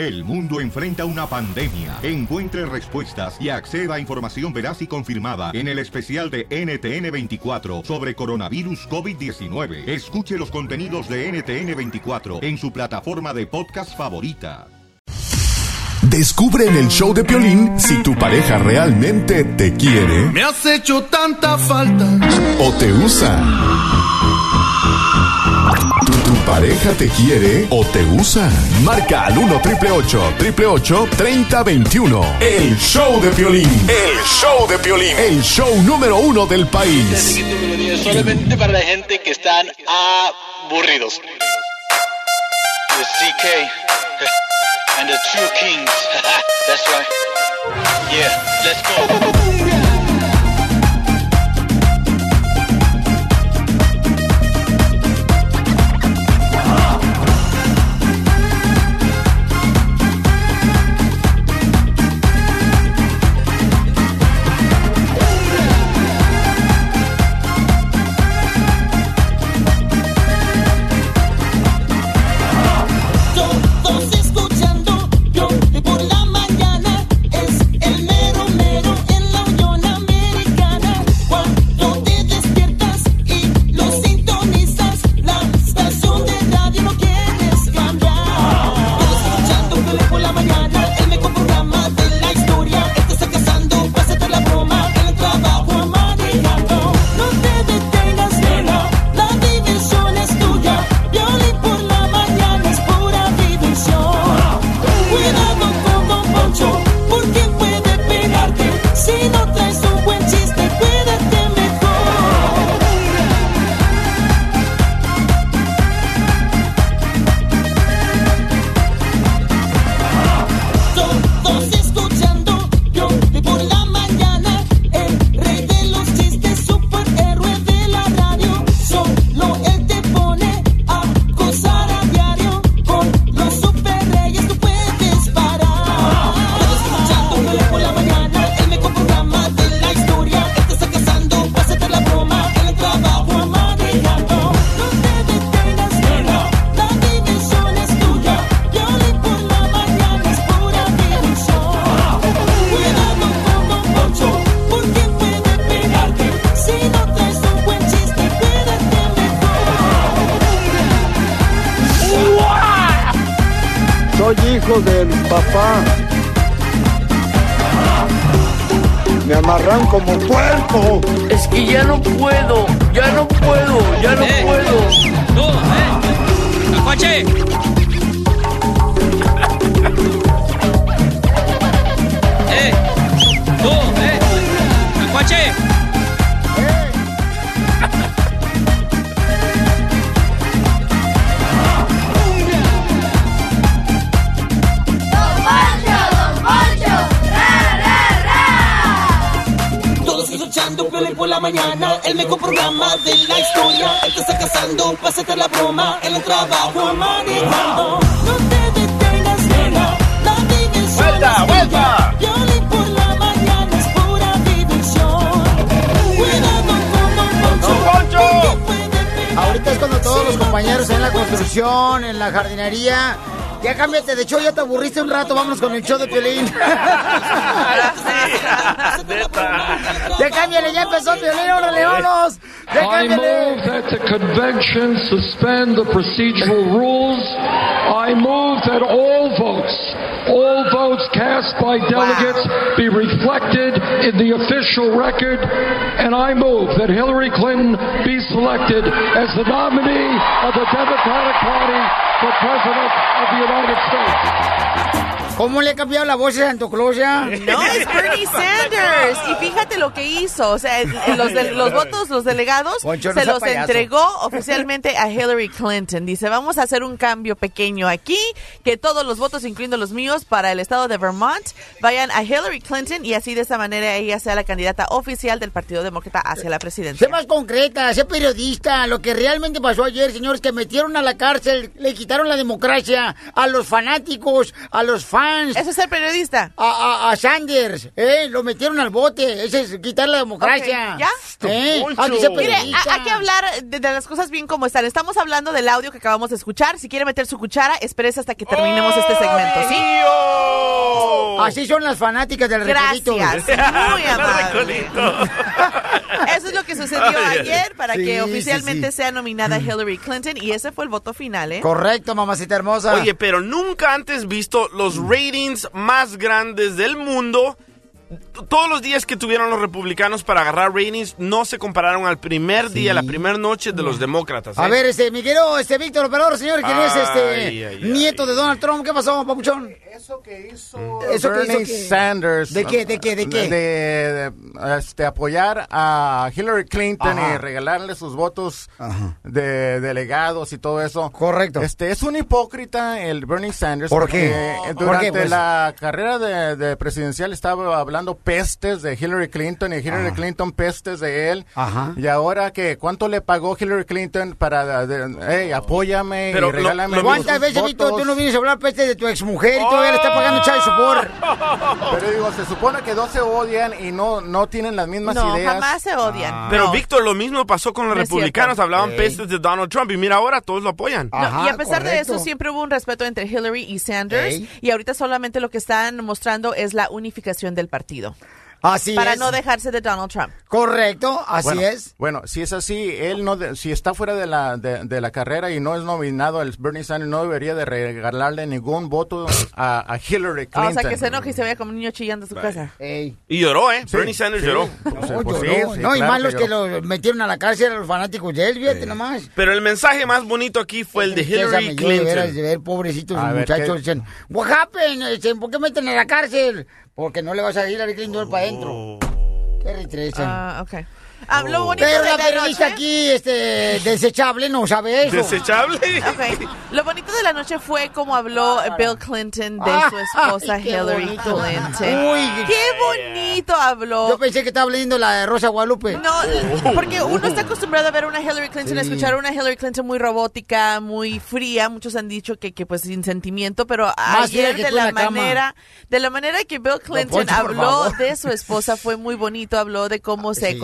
El mundo enfrenta una pandemia. Encuentre respuestas y acceda a información veraz y confirmada en el especial de NTN24 sobre coronavirus COVID-19. Escuche los contenidos de NTN24 en su plataforma de podcast favorita. Descubre en el show de Piolín si tu pareja realmente te quiere Me has hecho tanta falta. o te usa. ¿Tu, pareja te quiere o te usa? Marca al 1 triple 888 3021. El show de Piolín. El show de Piolín. El show número uno del país. Solamente para la gente que están aburridos. The CK and the True Kings. That's right. Yeah, let's go. Ahorita es cuando todos los compañeros en la construcción, en la jardinería. Ya cámbiate de show, ya te aburriste un rato, vámonos con el show de Piolín. ya cámbiale, ya empezó Piolín, órale, vámonos. Ya I cámbiale. move that the convention suspend the procedural rules. I move that all votes, all votes cast by delegates be reflected in the official record. And I move that Hillary Clinton be selected as the nominee of the Democratic Party for President of the United States. ¿Cómo le ha cambiado la voz a Santo Claus ya? No, es Bernie Sanders. Y fíjate lo que hizo. O sea, los, de- los votos, los delegados, Poncho, no se los payaso. entregó oficialmente a Hillary Clinton. Dice, vamos a hacer un cambio pequeño aquí, que todos los votos, incluyendo los míos, para el estado de Vermont, vayan a Hillary Clinton y así de esa manera ella sea la candidata oficial del Partido Demócrata hacia la presidencia. Sé más concreta, sé periodista. Lo que realmente pasó ayer, señores, que metieron a la cárcel, le quitaron la democracia a los fanáticos, a los fans Vance. Eso es ser periodista. A, a- a Sanders, ¿eh? Lo metieron al bote. Ese es quitar la democracia. ¿Ya? ¿Eh? Hay que ser Mire, a- hay que hablar de, de las cosas bien como están. Estamos hablando del audio que acabamos de escuchar. Si quiere meter su cuchara, espérese hasta que terminemos este segmento, ¿sí? Así son las fanáticas del recodito. Gracias, muy amable. Eso es lo que sucedió ayer para Sí, que sí, oficialmente sí. sea nominada Hillary Clinton y ese fue el voto final, ¿eh? Correcto, mamacita hermosa. Oye, pero nunca antes visto los ratings más grandes del mundo. Todos los días que tuvieron los republicanos para agarrar ratings no se compararon al primer día, la primera noche de los demócratas. ¿eh? A ver, este, Miguelo, este, Víctor Operador, señor, ¿quién es este Ay, ay, nieto de Donald Trump? ¿Qué pasó, papuchón? Eso que hizo Eso que Bernie hizo que- Sanders. ¿De qué, de qué, de qué? De, de, este, apoyar a Hillary Clinton Ajá. y regalarle sus votos de delegados y todo eso. Correcto. Este, es un hipócrita el Bernie Sanders. ¿Por porque qué? ¿Por Durante qué, pues? la carrera de, de presidencial estaba hablando pestes de Hillary Clinton y Hillary Clinton pestes de él. Ajá. Y ahora que, ¿cuánto le pagó Hillary Clinton para, de, hey, apóyame Pero y lo- regálame lo- tus ¿Cuántas veces, Víctor, votos? tú no vienes a hablar peste de tu exmujer y todavía le está pagando child support? Pero digo, se supone que dos se odian y no, no tienen las mismas No, ideas. jamás se odian. Pero No. Víctor, lo mismo pasó con los No republicanos, hablaban pestes de Donald Trump y mira ahora todos lo apoyan. No, Ajá, y a pesar de eso, siempre hubo un respeto entre Hillary y Sanders. Y ahorita solamente lo que están mostrando es la unificación del partido. Así para es. no dejarse de Donald Trump. Correcto, así bueno, es. Bueno, si es así, él no, de- si está fuera de la, de, de la carrera y no es nominado, el Bernie Sanders no debería de regalarle ningún voto a, a Hillary Ah, Clinton. o sea, que se enoje y se vaya como un niño chillando a su casa. Ey. Y lloró, ¿eh? Sí, Bernie Sanders sí. lloró. No, pues sí, lloró. sí, no, y claro más los que lloró. lo metieron a la cárcel a los fanáticos de él, fíjate nomás. Pero el mensaje más bonito aquí fue el de Hillary me dio de Clinton. ver pobrecitos A ver, muchachos. ¿qué? Dicen, what happened? Dicen, ¿por qué meten a la cárcel? Porque no le vas a ir a Hillary Clinton para adentro. Qué retresa. Ah, ok. Ah, lo bonito Pero de la la periodista noche... aquí, este, desechable, no sabe eso. ¿Desechable? Ok. Lo bonito de la noche fue como habló Bill Clinton de su Ay, esposa qué Hillary bonito. Clinton. Uy. qué bonito habló. Yo pensé que estaba leyendo la de Rosa Guadalupe. No, porque uno está acostumbrado a ver una Hillary Clinton, a Sí. escuchar una Hillary Clinton muy robótica, muy fría. Muchos han dicho que, que pues sin sentimiento, pero fría ayer de la la manera, de la manera que Bill Clinton Poncho, habló de su esposa fue muy bonito. Habló de cómo se Sí.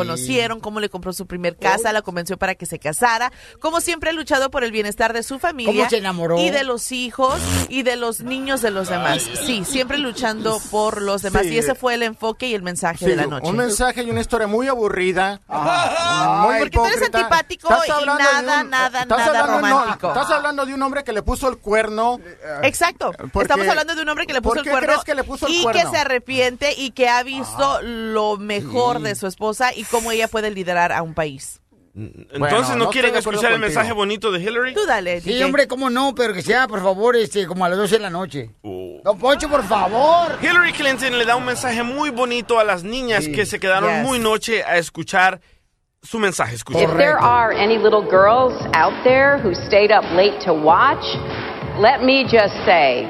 Conocieron, cómo le compró su primer casa, la convenció para que se casara, como siempre ha luchado por el bienestar de su familia ¿Cómo se enamoró? y de los hijos y de los niños de los demás. Sí, siempre luchando por los demás Sí. y ese fue el enfoque y el mensaje Sí, de la noche. Un mensaje y una historia muy aburrida. Muy porque tú eres antipático y nada, nada, estás nada un- romántico. estás hablando de un hombre que le puso el cuerno. Exacto. Porque- Estamos hablando de un hombre que le puso ¿por el cuerno, crees que le puso el y cuerno? que se arrepiente y que ha visto lo mejor de su esposa y cómo ella puede liderar a un país. Entonces, Bueno, ¿no, no quieren escuchar el mensaje bonito de Hillary? Tú dale, Sí, DJ. hombre, cómo no, pero que sea, por favor, este, como a las 12 de la noche. Oh. Don Poncho, por favor. Hillary Clinton le da un mensaje muy bonito a las niñas que se quedaron Yes. muy noche a escuchar su mensaje. Escuchen. If there are any little girls out there who stayed up late to watch, let me just say,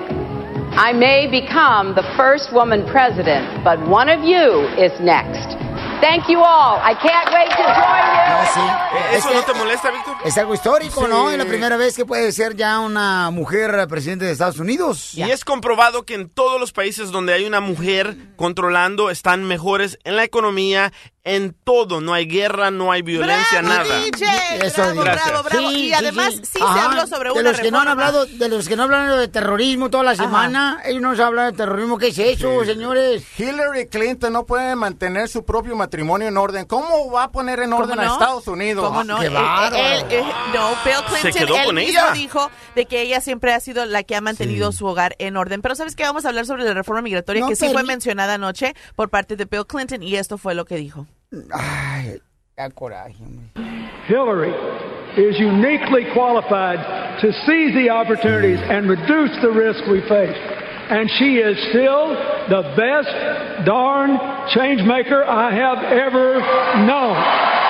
I may become the first woman president, but one of you is next. Thank you all. I can't wait to join you. No, sí. ¿Eh, ¿Eso Es no te molesta, Víctor? Es algo histórico, Sí. ¿no? Es la primera vez que puede ser ya una mujer presidente de Estados Unidos. Y es comprobado que en todos los países donde hay una mujer controlando están mejores en la economía, en todo. No hay guerra, no hay violencia, ¡Bravo, nada. DJ! Eso bravo, bravo, bravo. Sí, y sí, además sí. sí, se Ajá. habló sobre de una los que no han hablado de los que no han hablado de terrorismo toda la semana ellos no se hablan de terrorismo qué es eso señores Hillary Clinton no puede mantener su propio matrimonio en orden. ¿Cómo va a poner en orden ¿Cómo a no? Estados Unidos? ¿Cómo no? qué bárbaro. él- él- no, Bill Se Clinton, quedó él con ella. dijo de que ella siempre ha sido la que ha mantenido su hogar en orden. Pero ¿sabes qué? Vamos a hablar sobre la reforma migratoria No, que sí fue mencionada anoche por parte de Bill Clinton y esto fue lo que dijo. Ay da coraje hombre. Hillary is uniquely qualified to seize the opportunities and reduce the risk we face. And she is still the best darn change maker I have ever known.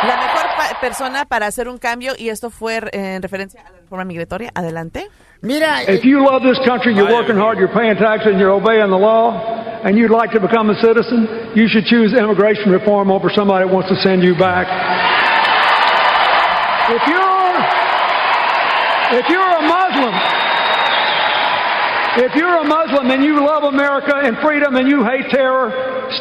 La mejor pa- persona para hacer un cambio y esto fue en referencia a la reforma migratoria. Adelante. mira If you love this country, you're working hard, you're paying taxes, and you're obeying the law, and you'd like to become a citizen, you should choose immigration reform over somebody who wants to send you back. If you're if you're a If you're a Muslim and you love America and freedom and you hate terror,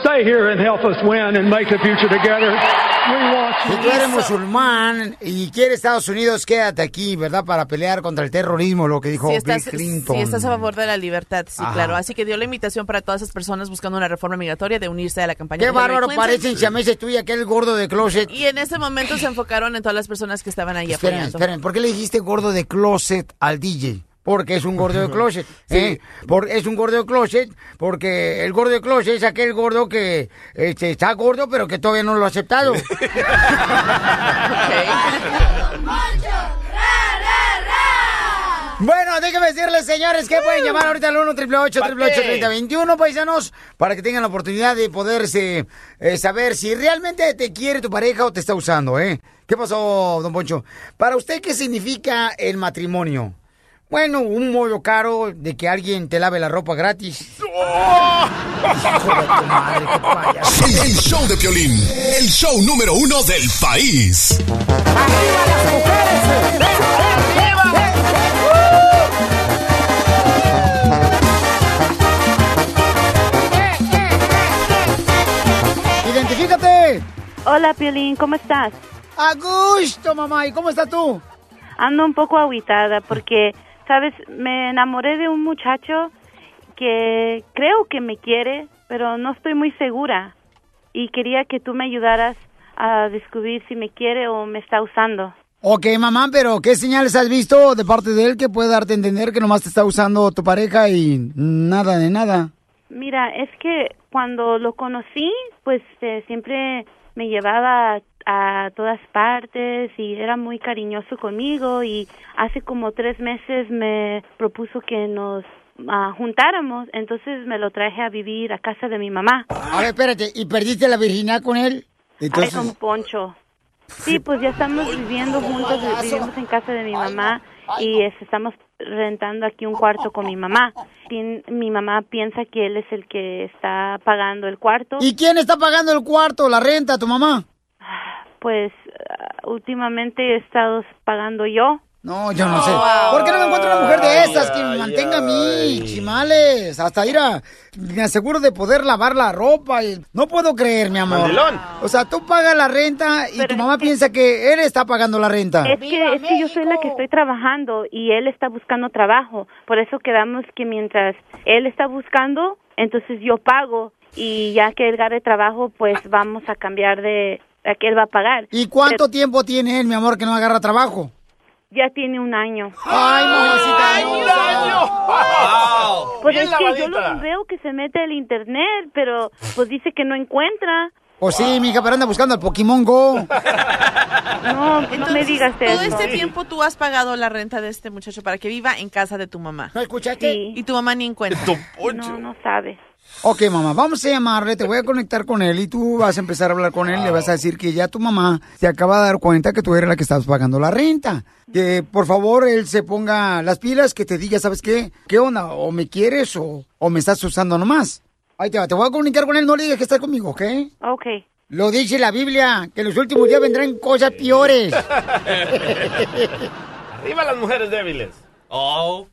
stay here and help us win and make the future together. We want Si tú eres musulmán y quieres Estados Unidos, quédate aquí, ¿verdad? Para pelear contra el terrorismo, lo que dijo Si estás, Bill Clinton. si estás a favor de la libertad, sí, Ajá. claro. Así que dio la invitación para todas esas personas buscando una reforma migratoria de unirse a la campaña Qué de bárbaro parecen siameses tú y aquel gordo de closet. Y en ese momento se enfocaron en todas las personas que estaban ahí Esperen, apoyando. esperen, ¿por qué le dijiste gordo de closet al DJ? Porque es un gordo de closet. ¿eh? Por- es un gordo de closet, porque el gordo de closet es aquel gordo que este, está gordo, pero que todavía no lo ha aceptado. Bueno, déjenme decirles, señores, que pueden llamar ahorita al 1 888 3021 paisanos, para que tengan la oportunidad de poderse eh, saber si realmente te quiere tu pareja o te está usando, ¿eh? ¿Qué pasó, don Poncho? Para usted, ¿qué significa el matrimonio? Bueno, un modo caro de que alguien te lave la ropa gratis. El, el show de Piolín, el show número uno del país. ¡Identifícate! Hola, Piolín, ¿cómo estás? A gusto, mamá. ¿Y cómo estás tú? Ando un poco aguitada porque, sabes, me enamoré de un muchacho que creo que me quiere, pero no estoy muy segura. Y quería que tú me ayudaras a descubrir si me quiere o me está usando. Ok, mamá, pero ¿qué señales has visto de parte de él que puede darte a entender que nomás te está usando tu pareja y nada de nada? Mira, es que cuando lo conocí, pues eh, siempre me llevaba a todas partes y era muy cariñoso conmigo y hace como tres meses me propuso que nos ah, juntáramos, entonces me lo traje a vivir a casa de mi mamá. A ver, espérate, ¿y perdiste la virginidad con él? Ay, con Poncho. Sí, pues ya estamos viviendo juntos, vivimos en casa de mi mamá y es- estamos rentando aquí un cuarto con mi mamá. Mi mamá piensa que él es el que está pagando el cuarto. ¿Y quién está pagando el cuarto, la renta, tu mamá? Pues ah, últimamente he estado pagando yo. No, yo no sé. ¿Por qué no me encuentro una mujer de estas que me mantenga a mí, chimales? Hasta ir a... Me aseguro de poder lavar la ropa. Y... No puedo creer, mi amor. O sea, tú pagas la renta y tu mamá piensa que él está pagando la renta. Es que, es que yo soy la que estoy trabajando y él está buscando trabajo. Por eso quedamos que mientras él está buscando, entonces yo pago y ya que él gane trabajo, pues vamos a cambiar de a que él va a pagar. ¿Y cuánto tiempo tiene él, mi amor, que no agarra trabajo? Ya tiene un año. Ay, mamacita. Pues Bien es que yo lo veo que se mete al internet, pero pues dice que no encuentra. Pues sí, mija, pero anda buscando al Pokémon Go. No, no me digas Todo eso. este tiempo tú has pagado la renta de este muchacho para que viva en casa de tu mamá. ¿No escuchaste? Y tu mamá ni en cuenta. No, no sabe. Ok, mamá, vamos a llamarle, te voy a conectar con él y tú vas a empezar a hablar con él le vas a decir que ya tu mamá se acaba de dar cuenta que tú eres la que estabas pagando la renta. Que por favor él se ponga las pilas, que te diga, ¿sabes qué? ¿Qué onda? ¿O me quieres o, o me estás usando nomás? Ahí te va, te voy a comunicar con él, no le digas que estás conmigo, ¿ok? Ok. Lo dice la Biblia, que en los últimos días vendrán cosas peores. Arriba las mujeres débiles. Oh.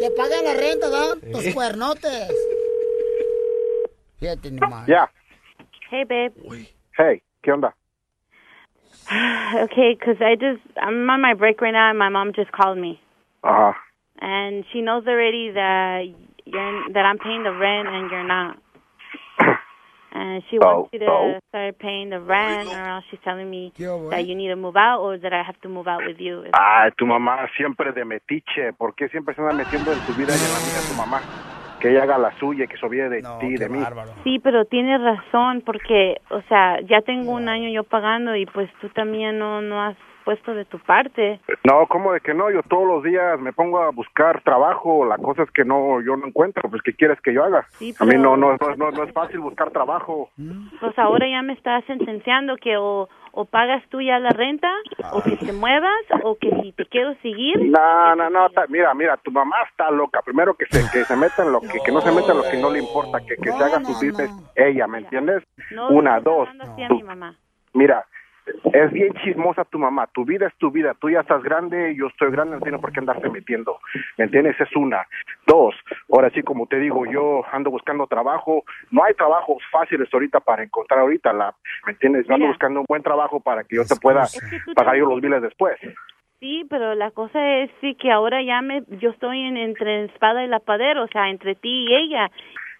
Te pagan la renta, ¿no? Tus cuernotes. Fíjate nomás. Ya. Hey, babe. Hey, ¿qué onda? Okay, 'cause I just I'm on my break right now, and my mom just called me, Ajá. and she knows already that you're that I'm paying the rent and you're not. And she Oh, wants you to oh. start paying the rent, or else she's telling me that you need to move out, or that I have to move out with you. Ay, tu mamá siempre de metiche. ¿Por qué siempre se anda metiendo en tu vida y en la vida de tu mamá? Que ella haga la suya y que se olvide de ti, de mí. Sí, pero tienes razón, porque, o sea, ya tengo un año yo pagando y pues tú también no no has puesto de tu parte. No, ¿cómo de que no? Yo todos los días me pongo a buscar trabajo. La cosa es que no, yo no encuentro. Pues, ¿qué quieres que yo haga? Sí, A mí pero- no, no, no, no, no es fácil buscar trabajo. Pues ahora ya me estás sentenciando que o, o pagas tú ya la renta, o que te muevas, o que si te quiero seguir. No, no, no, ta- mira, mira, tu mamá está loca. Primero que se, que se meta en lo que, que no se meta en lo que no le importa, que, que se haga su business ella, ¿me entiendes? No, Una, dos. mamá. Mira, Es bien chismosa tu mamá. Tu vida es tu vida. Tú ya estás grande, yo estoy grande, no tiene por qué andarse metiendo. ¿Me entiendes? Es una. Dos, ahora sí, como te digo, yo ando buscando trabajo. No hay trabajos fáciles ahorita para encontrar ahorita. La, ¿Me entiendes? Yo ando Mira. buscando un buen trabajo para que yo te pueda pagar yo los biles después. Sí, pero la cosa es sí que ahora ya me, yo estoy en, entre espada y lapadero, o sea, entre ti y ella.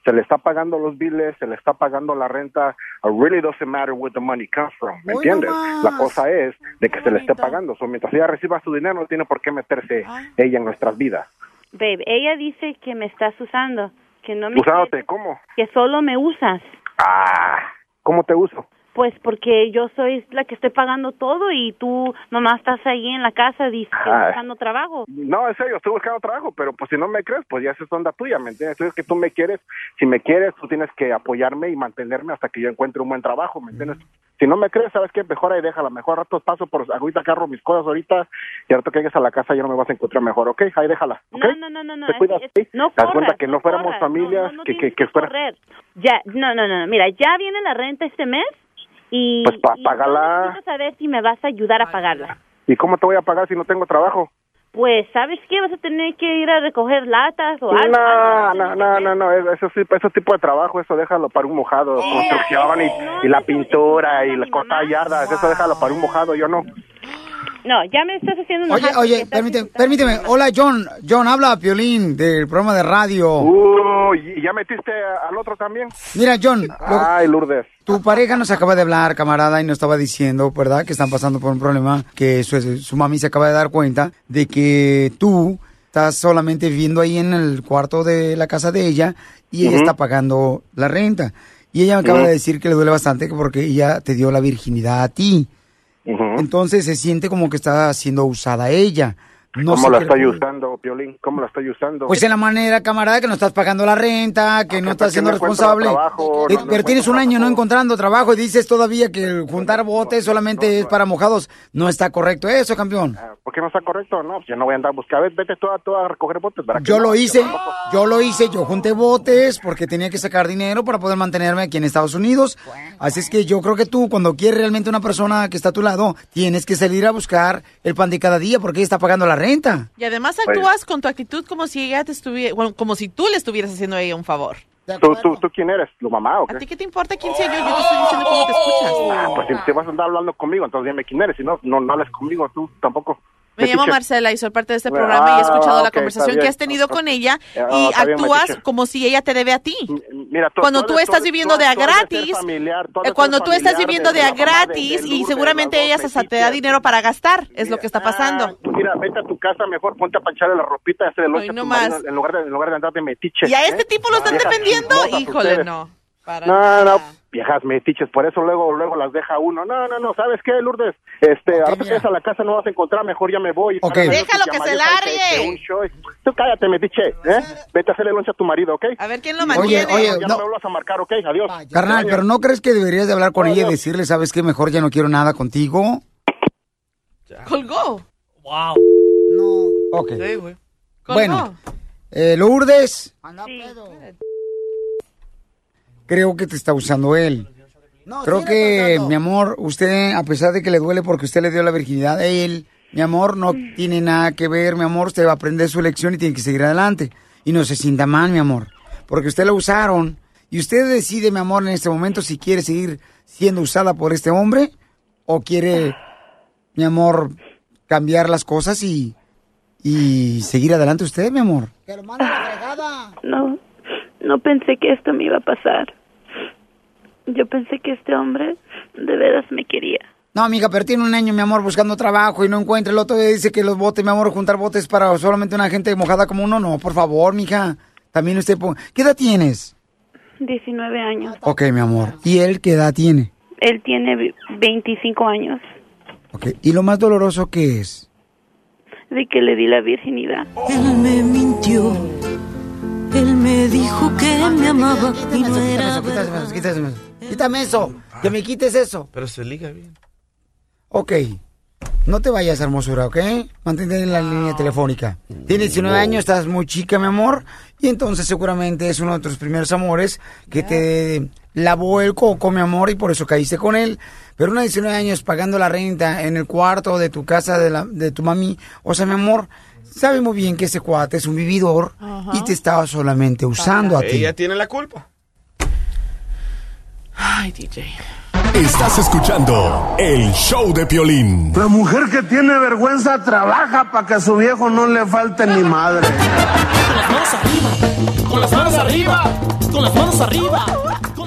Se le está pagando los biles, se le está pagando la renta. It really doesn't matter where the money comes from. ¿Me Hoy entiendes? nomás. La cosa es de que se le esté pagando. So, mientras ella reciba su dinero, no tiene por qué meterse ella en nuestras vidas. Babe, ella dice que me estás usando, que no me Usándote, ¿cómo? que solo me usas. Ah, ¿cómo te uso? Pues porque yo soy la que estoy pagando todo y tú nomás estás ahí en la casa buscando trabajo. No, en serio, estoy buscando trabajo, pero pues si no me crees, pues ya es onda tuya, ¿me entiendes? Tú es que tú me quieres, si me quieres, tú tienes que apoyarme y mantenerme hasta que yo encuentre un buen trabajo, ¿me entiendes? Si no me crees, ¿sabes qué? Mejor ahí déjala, mejor rato paso por, ahorita carro mis cosas ahorita, y ahorita que llegues a la casa ya no me vas a encontrar mejor, ¿ok? Ahí déjala, ¿ok? No, no, no, no, no. ¿Te es- cuidas, es- sí? no ¿Te das corras, cuenta que no, no fuéramos familias, que, que, que fuera... correr. Ya, no, no, no, no, mira, ya viene la renta este mes y, Pues pa- y págala. yo necesito saber si me vas a ayudar a pagarla. ¿Y cómo te voy a pagar si no tengo trabajo? Pues, ¿sabes qué? Vas a tener que ir a recoger latas o algo. No, no, no, no, no, eso ese tipo de trabajo, eso déjalo para un mojado, construcción y, y la pintura y la corta yardas, eso déjalo para un mojado, yo no. No, ya me estás haciendo una Oye, oye, permíteme, permíteme. Hola, John. John, habla Piolín del programa de radio. Uy, ¿y ya metiste al otro también? Mira, John, lo- Ay, Lourdes. tu pareja nos acaba de hablar, camarada, y nos estaba diciendo, ¿verdad? Que están pasando por un problema, que su, su mami se acaba de dar cuenta de que tú estás solamente viviendo ahí en el cuarto de la casa de ella y ella está pagando la renta. Y ella me acaba de decir que le duele bastante porque ella te dio la virginidad a ti. Entonces se siente como que está siendo usada ella. No ¿Cómo la estoy usando, Piolín? ¿Cómo la estoy usando? Pues en la manera, camarada, que no estás pagando la renta, que no estás siendo responsable. trabajo, Eh, no- pero tienes un año no encontrando trabajo y dices todavía que el juntar botes solamente es para mojados. No está correcto eso, campeón. ¿Por qué no está correcto? No, pues yo no voy a andar a buscar, Ve- vete tú a, a recoger botes, ¿verdad? que Yo lo hice, yo lo hice, yo junté botes porque tenía que sacar dinero para poder mantenerme aquí en Estados Unidos. Así es que yo creo que tú, cuando quieres realmente una persona que está a tu lado, tienes que salir a buscar el pan de cada día porque ella está pagando la renta. Y además Pues actúas con tu actitud como si ella te estuviera, bueno, como si tú le estuvieras haciendo a ella un favor. ¿Tú, tú, ¿Tú quién eres? ¿Tu mamá o qué? ¿A ti qué te importa quién sea yo? Yo te estoy diciendo cómo te escuchas. Ah, pues si te vas a andar hablando conmigo, entonces dime quién eres. Si no, no, no hables conmigo, tú tampoco. Me llamo. Marcela y soy parte de este Ah, programa y he escuchado la conversación que has tenido con ella Ah, y bien, actúas como si ella te debe a ti. Mira, tú- Cuando tú estás tú- viviendo de a gratis, familiar, eh, cuando tú estás viviendo de a de- de gratis y seguramente ella se te da dinero para gastar, es lo que está pasando. Pues mira, vete a tu casa, mejor ponte a pancharle la ropita y hacerle lonche a no más. en lugar de, en lugar de andar de metiche. ¿Y a ¿eh? este tipo lo están defendiendo? chismosas Híjole, no. Para No, no, viejas metiches, por eso luego luego las deja uno. No, no, no, ¿sabes qué, Lourdes? Este, ahora que llegues a la casa no vas a encontrar, mejor ya me voy. Ok. Para Déjalo que que se largue. Tú cállate, metiche, ¿eh? Vete a hacerle lonche a tu marido, ¿ok? A ver quién lo Oye, mantiene. oye, ya no, no. me vuelvas a marcar, ¿ok? Adiós. Carnal, pero ¿no crees que deberías de hablar con ella y decirle, sabes qué, mejor ya no quiero nada contigo? Colgó. Wow. Ok. Sí, güey. Colgó. Bueno, eh, Lourdes, Sí. creo que te está usando él. Creo que, mi amor, usted, a pesar de que le duele porque usted le dio la virginidad a él, mi amor, no tiene nada que ver, mi amor, usted va a aprender su lección y tiene que seguir adelante. Y no se sienta mal, mi amor, porque usted la usaron y usted decide, mi amor, en este momento si quiere seguir siendo usada por este hombre o quiere, mi amor, cambiar las cosas y, y seguir adelante usted, mi amor. No, no pensé que esto me iba a pasar. Yo pensé que este hombre de veras me quería. No, amiga, pero tiene un año, mi amor, buscando trabajo y no encuentra. El otro día dice que los botes, mi amor, juntar botes para solamente una gente mojada como uno. No, por favor, mija. También usted... ¿Qué edad tienes? 19 años. Ok, mi amor. ¿Y él qué edad tiene? Él tiene ve- 25 años Ok. ¿Y lo más doloroso qué es? de que le di la virginidad. Él me mintió. Él me dijo que me amaba y no era Quítame eso. Que me quites eso. Pero se liga bien. Ok. No te vayas, hermosura, ¿ok? Mantente en la línea telefónica. Tienes 19 años, estás muy chica, mi amor. Y entonces seguramente es uno de tus primeros amores que te lavó el coco, mi amor, y por eso caíste con él. Pero una de 19 años pagando la renta en el cuarto de tu casa de, la, de tu mami, o sea, mi amor, sabe muy bien que ese cuate es un vividor y te estaba solamente usando a ti. Ella tiene la culpa. Ay, DJ. Estás escuchando el show de Piolín. La mujer que tiene vergüenza trabaja para que a su viejo no le falte ni madre. Con las manos arriba, con las manos arriba.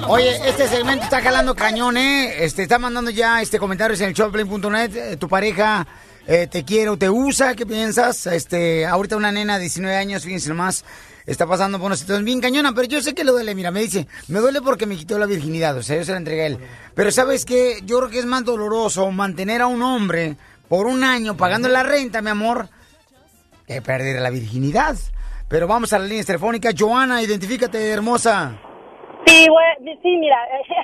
Oye, este segmento está jalando cañón, ¿eh? Este, está mandando ya este comentarios en el showplay.net. Eh, tu pareja eh, te quiere o te usa, ¿qué piensas? Este, ahorita una nena de 19 años, fíjense nomás, está pasando por una situación bien cañona, pero yo sé que le duele. Mira, me dice, me duele porque me quitó la virginidad, o sea, yo se la entregué a él. Pero ¿sabes qué? Yo creo que es más doloroso mantener a un hombre por un año pagando la renta, mi amor, que perder la virginidad. Pero vamos a la línea telefónica. Joana, identifícate, hermosa. Sí, güey, sí, mira,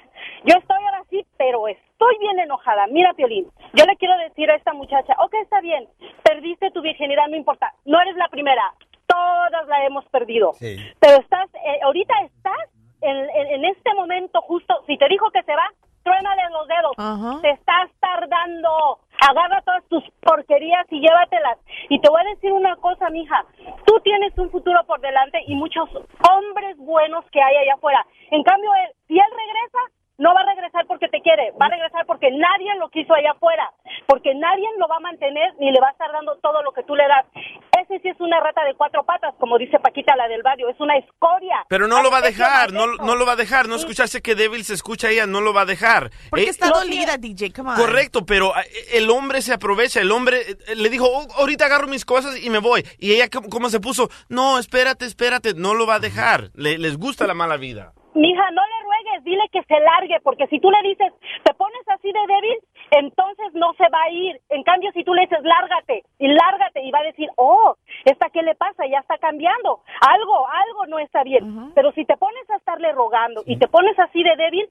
yo estoy ahora sí, pero estoy bien enojada. Mira, Piolín, yo le quiero decir a esta muchacha, ok, está bien, perdiste tu virginidad, no importa, no eres la primera, todas la hemos perdido. Pero estás, eh, ahorita estás en, en- en este momento justo, si te dijo que se va, truénale los dedos. Te estás tardando. Agarra todas tus porquerías y llévatelas. Y te voy a decir una cosa, mija. Tú tienes un futuro por delante y muchos hombres buenos que hay allá afuera. En cambio, él, si él regresa, no va a regresar porque te quiere, va a regresar porque nadie lo quiso allá afuera, porque nadie lo va a mantener ni le va a estar dando todo lo que tú le das. Ese sí es una rata de cuatro patas, como dice Paquita la del barrio, es una escoria. Pero no lo va a dejar, no, no lo va a dejar. No escuchaste que débil se escucha ella, no lo va a dejar. Porque Eh, está dolida, DJ, come on. Correcto, pero eh, el hombre se aprovecha. El hombre eh, le dijo, "Oh, ahorita agarro mis cosas y me voy. Y ella, ¿cómo- ¿cómo se puso? No, espérate, espérate. No lo va a dejar. Le- les gusta la mala vida. Mija, no le dile que se largue, porque si tú le dices, te pones así de débil, entonces no se va a ir. En cambio, si tú le dices, lárgate, y lárgate, y va a decir, oh, ¿esta qué le pasa? Ya está cambiando. Algo, algo no está bien. Pero si te pones a estarle rogando y te pones así de débil,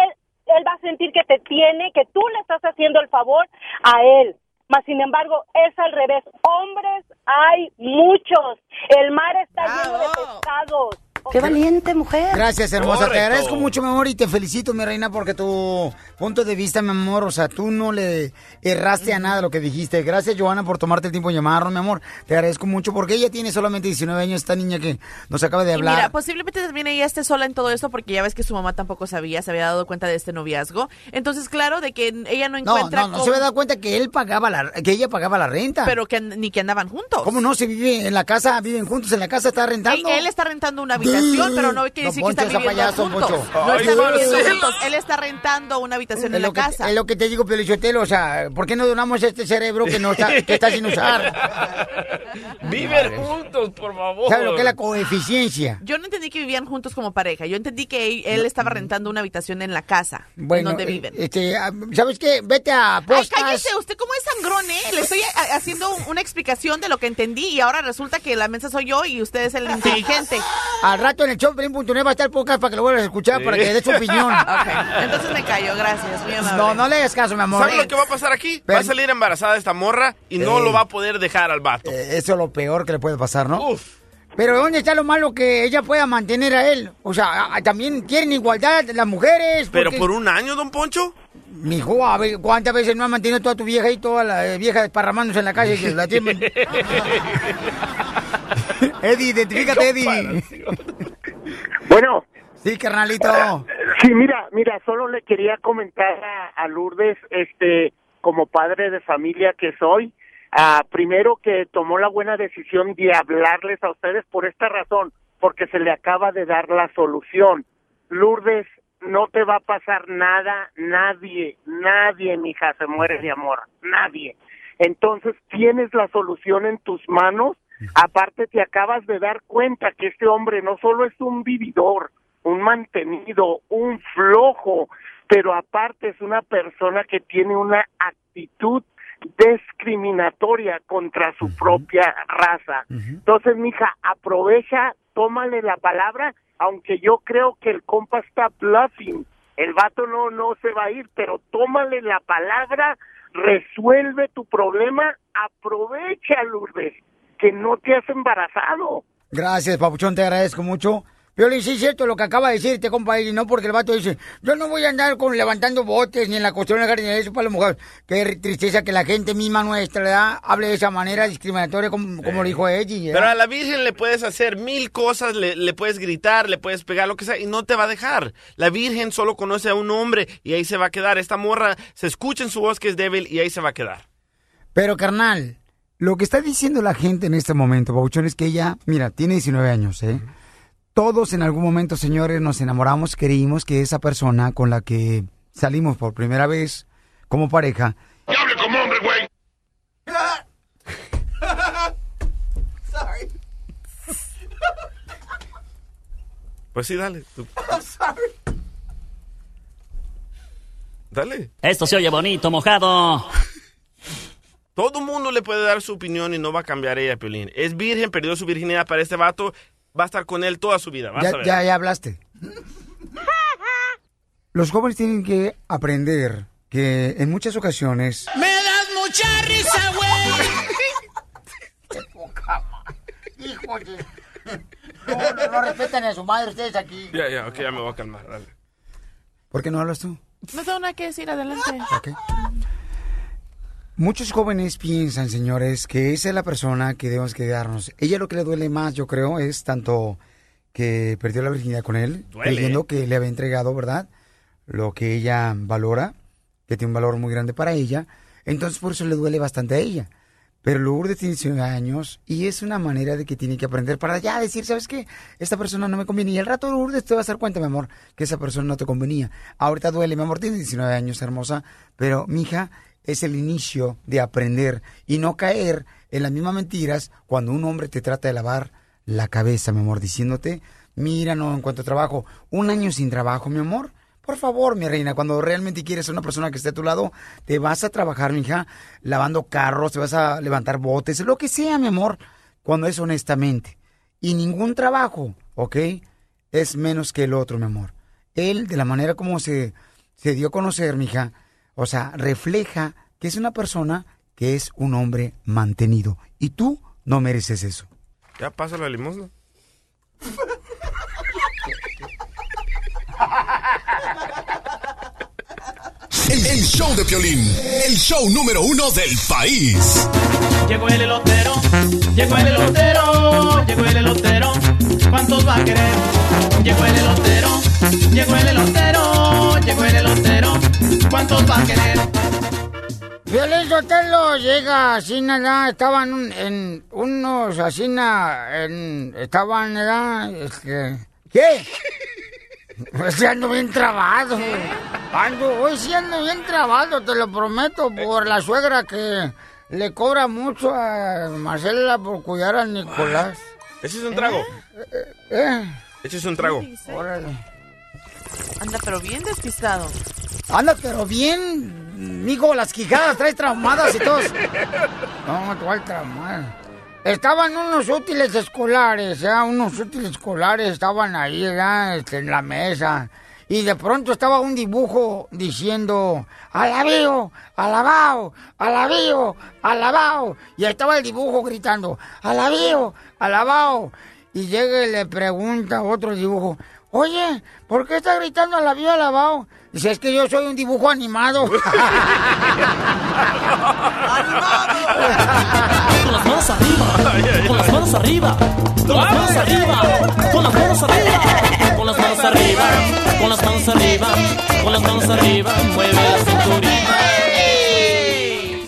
él, él va a sentir que te tiene, que tú le estás haciendo el favor a él. Mas, sin embargo, es al revés. Hombres hay muchos. El mar está lleno de pescados. Qué valiente mujer. Gracias, hermosa. Te agradezco mucho, mi amor, y te felicito, mi reina, porque tu punto de vista, mi amor, o sea, tú no le erraste a nada lo que dijiste. Gracias, Joana, por tomarte el tiempo de llamarnos, mi amor. Te agradezco mucho, porque ella tiene solamente 19 años, esta niña que nos acaba de Y hablar. mira, posiblemente también ella esté sola en todo esto porque ya ves que su mamá tampoco sabía, se había dado cuenta de este noviazgo. Entonces, claro, de que ella no no, encuentra no, no cómo- se había dado cuenta que él pagaba la, que ella pagaba la renta. pero que ni que andaban juntos. ¿Cómo no? Se vive en la casa, viven juntos, en la casa está rentando. Él está rentando una habitación, pero no quiere decir que están viviendo juntos. No Ay, están viviendo juntos. Él está rentando una habitación Es en la casa. es lo que te digo, Pelichotelo, o sea, ¿por qué no donamos este cerebro que, no está, que está sin usar? Viven juntos, por favor. ¿Sabes lo que es la coeficiencia? Yo no entendí que vivían juntos como pareja. Yo entendí que él, él estaba rentando una habitación en la casa Bueno, donde eh, viven. este, ah, ¿sabes qué? Vete a Ay, postas. cállese, usted cómo es sangrón, ¿eh? Le estoy haciendo un- una explicación de lo que entendí y ahora resulta que la mensa soy yo y usted es el inteligente. Al rato en el showplay.net va a estar el podcast para que lo vuelvas a escuchar, para que des tu opinión. Entonces me callo, gracias. No, no le hagas caso, mi amor. ¿Sabes lo que va a pasar aquí? Va a salir embarazada esta morra y no Eh. lo va a poder dejar al vato. Eso es lo peor que le puede pasar, ¿no? Pero ¿dónde está lo malo que ella pueda mantener a él? O sea, también quieren igualdad las mujeres. ¿Pero por un año, don Poncho? Mijo, a ver, ¿cuántas veces no has mantenido toda tu vieja y toda la eh, vieja desparramándose en la calle? Que la tienen? Eddie, identifícate, Eddie. Bueno. Sí, carnalito. Sí, mira, mira, solo le quería comentar a, a Lourdes, este, como padre de familia que soy, ah, primero que tomó la buena decisión de hablarles a ustedes por esta razón, porque se le acaba de dar la solución. Lourdes, no te va a pasar nada, nadie, nadie, mija, se muere de amor, nadie. Entonces tienes la solución en tus manos. Aparte te acabas de dar cuenta que este hombre no solo es un vividor, un mantenido, un flojo, pero aparte es una persona que tiene una actitud discriminatoria contra su propia raza. Entonces, mija, aprovecha, tómale la palabra, aunque yo creo que el compa está bluffing. El vato no no se va a ir, pero tómale la palabra, resuelve tu problema, aprovecha, Lourdes, que no te has embarazado. Gracias, Papuchón, te agradezco mucho. Piolín, sí es cierto lo que acaba de decirte, compa, y no porque el vato dice, yo no voy a andar con levantando botes ni en la cuestión de la eso para la mujer. Qué tristeza que la gente misma nuestra ¿verdad? hable de esa manera discriminatoria como, como lo dijo ella. ¿verdad? Pero a la Virgen le puedes hacer mil cosas, le, le puedes gritar, le puedes pegar, lo que sea, y no te va a dejar. La Virgen solo conoce a un hombre y ahí se va a quedar. Esta morra se escucha en su voz que es débil y ahí se va a quedar. Pero, carnal, lo que está diciendo la gente en este momento, Pabuchón, es que ella, mira, tiene 19 años, ¿eh? Todos en algún momento, señores, nos enamoramos, creímos que esa persona con la que salimos por primera vez como pareja. ¡Hable como hombre, güey! Sorry. Pues sí, dale. tú. Dale. Esto se oye bonito, mojado. Todo mundo le puede dar su opinión y no va a cambiar ella, Piolín. Es virgen, perdió su virginidad para este vato, va a estar con él toda su vida. Vas Ya, a ver. ya, ya hablaste. Los jóvenes tienen que aprender que en muchas ocasiones ¡Me das mucha risa, güey! Hijo de... No, no, no respetan a su madre ustedes aquí. Ya, ya, ok, ya me voy a calmar. Dale. ¿Por qué no hablas tú? No tengo nada que decir, adelante. Muchos jóvenes piensan, señores, que esa es la persona que debemos quedarnos. Ella lo que le duele más, yo creo, es tanto que perdió la virginidad con él, Duele. creyendo que le había entregado, ¿verdad? Lo que ella valora, que tiene un valor muy grande para ella. Entonces, por eso le duele bastante a ella. Pero Lourdes tiene 19 años y es una manera de que tiene que aprender para ya decir, ¿sabes qué? Esta persona no me conviene. Y al rato Lourdes te vas a dar cuenta, mi amor, que esa persona no te convenía. Ahorita duele, mi amor, tienes 19 años, hermosa, pero mija, es el inicio de aprender y no caer en las mismas mentiras cuando un hombre te trata de lavar la cabeza, mi amor, diciéndote, mira, no encuentro trabajo. Un año sin trabajo, mi amor. Por favor, mi reina, cuando realmente quieres a una persona que esté a tu lado, te vas a trabajar, mija, lavando carros, te vas a levantar botes, lo que sea, mi amor, cuando es honestamente. Y ningún trabajo, ¿ok? Es menos que el otro, mi amor. Él, de la manera como se, se dio a conocer, mija, o sea, refleja que es una persona que es un hombre mantenido. Y tú no mereces eso. Ya pasa la limosna. El, el show de Piolín, el show número uno del país. Llegó el elotero, llegó el elotero, llegó el elotero. ¿Cuántos va a querer? Llegó el elotero, llegó el elotero, llegó el elotero. ¿Cuántos va a querer? Violín Sotelo llega así nada, estaban un- en unos así na- en estaban nada, este, ¿qué? Pues sí ando bien trabado. Ando, hoy sí ando bien trabado, te lo prometo, por la suegra que le cobra mucho a Marcela por cuidar a Nicolás. Ese es un trago. ¿Eh? Ese es un trago. Órale. Anda, pero bien despistado. Anda, pero bien, mijo, las quijadas traes traumadas y todos. No, ¿cuál traumada? Estaban unos útiles escolares, ¿ya? unos útiles escolares estaban ahí, ¿ya? Este, en la mesa. Y de pronto estaba un dibujo diciendo, alabío, alabao, alabío, alabao. Y ahí estaba el dibujo gritando, alabío, alabao. Y llega y le pregunta a otro dibujo, oye, ¿por qué está gritando alabío, alabao? Dice, es que yo soy un dibujo animado. Con las manos arriba, con las manos arriba, con las manos arriba, con las manos arriba, con las manos arriba, con las manos arriba, con las manos arriba, mueve la cinturita.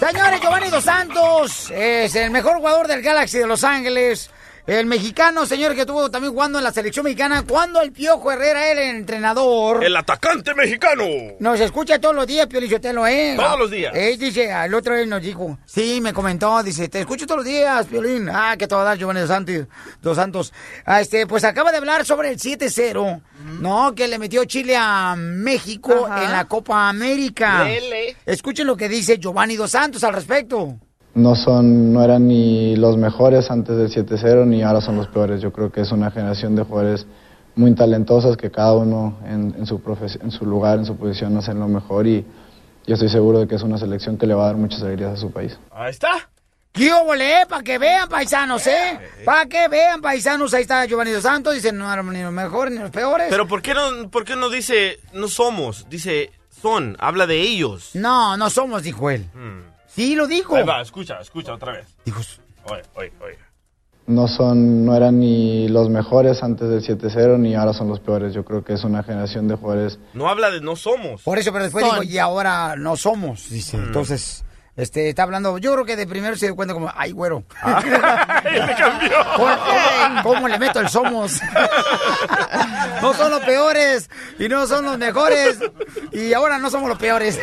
Señores, Giovanni Dos Santos es el mejor jugador del Galaxy de Los Ángeles. El mexicano, señor, que estuvo también jugando en la selección mexicana. Cuando el Piojo Herrera era el entrenador. El atacante mexicano. Nos escucha todos los días, Pio Lichotelo, ¿eh? Todos los días. Eh, dice, el otro día nos dijo, sí, me comentó, dice, te escucho todos los días, Piolín. Ah, que todo dar, Giovanni Dos Santos. Dos Santos. Ah, este, pues acaba de hablar sobre el 7-0, ¿no? Que le metió Chile a México Ajá. en la Copa América. Lele. Escuchen lo que dice Giovanni Dos Santos al respecto. No son no eran ni los mejores antes del 7-0 ni ahora son los peores. Yo creo que es una generación de jugadores muy talentosos que cada uno en, en su profes- en su lugar, en su posición hacen lo mejor y yo estoy seguro de que es una selección que le va a dar muchas alegrías a su país. Ahí está. ¿Qué ole? Para que vean, paisanos, ¿eh? Para que vean, paisanos. Ahí está Giovanni Dos Santos. Dicen, no eran ni los mejores ni los peores. Pero ¿por qué no, por qué no dice no somos? Dice son, habla de ellos. No, no somos, dijo él. Sí, lo dijo. Ahí va, escucha, escucha otra vez. Dijo. Oye, oye, oye. No son, no eran ni los mejores antes del 7-0 ni ahora son los peores. Yo creo que es una generación de jugadores No habla de no somos. Por eso, pero después dijo, y ahora no somos, dice. Mm. Entonces, este, está hablando, yo creo que de primero se dio cuenta como, ay, güero. le cambió. ¿Cómo, cómo le meto el somos? no son los peores y no son los mejores y ahora no somos los peores.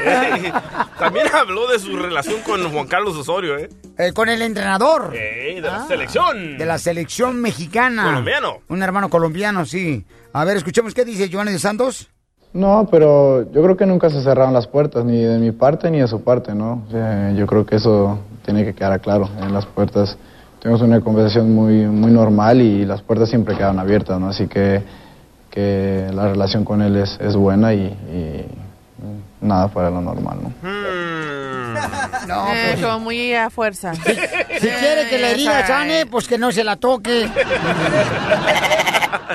También habló de su relación con Juan Carlos Osorio, ¿eh? Eh, con el entrenador. Ey, de la selección. De la selección mexicana. Colombiano. Un hermano colombiano, sí. A ver, escuchemos qué dice Giovanni de Santos. No, pero yo creo que nunca se cerraron las puertas, ni de mi parte ni de su parte, ¿no? O sea, yo creo que eso tiene que quedar claro. En las puertas tuvimos una conversación muy, muy normal y las puertas siempre quedan abiertas, ¿no? Así que, que la relación con él es, es buena y, y nada fuera de lo normal, ¿no? No, Eh, pues, como muy a fuerza. si quiere que la herida sane, pues que no se la toque.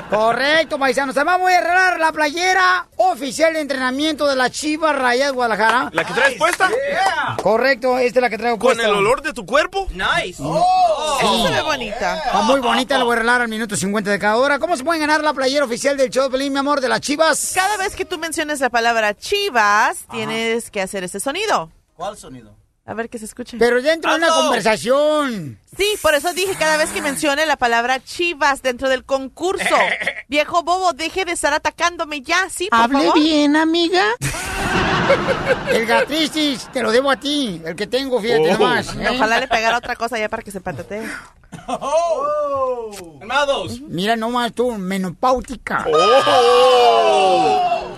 Correcto, paisanos. Además voy a arreglar la playera oficial de entrenamiento de la Chivas Rayadas Guadalajara. ¿La que traes puesta? Correcto, esta es la que traigo ¿Con puesta. el olor de tu cuerpo? Nice. Esa se ve bonita. Está muy bonita, la voy a arreglar al minuto 50 de cada hora. ¿Cómo se pueden ganar la playera oficial del show Pelín, mi amor, de las Chivas? Cada vez que tú menciones la palabra chivas, tienes que hacer ese sonido. ¿Cuál sonido? A ver que se escuche. Pero dentro de una conversación. Sí, por eso dije cada vez que mencione la palabra chivas dentro del concurso. Viejo bobo, deje de estar atacándome ya, sí, por Hable favor. bien, amiga. El gastritis, te lo debo a ti, el que tengo, fíjate Oh. nomás. ¿eh? Ojalá le pegara otra cosa ya para que se patatee. Hermanos. Mira nomás tú, menopáutica. Oh.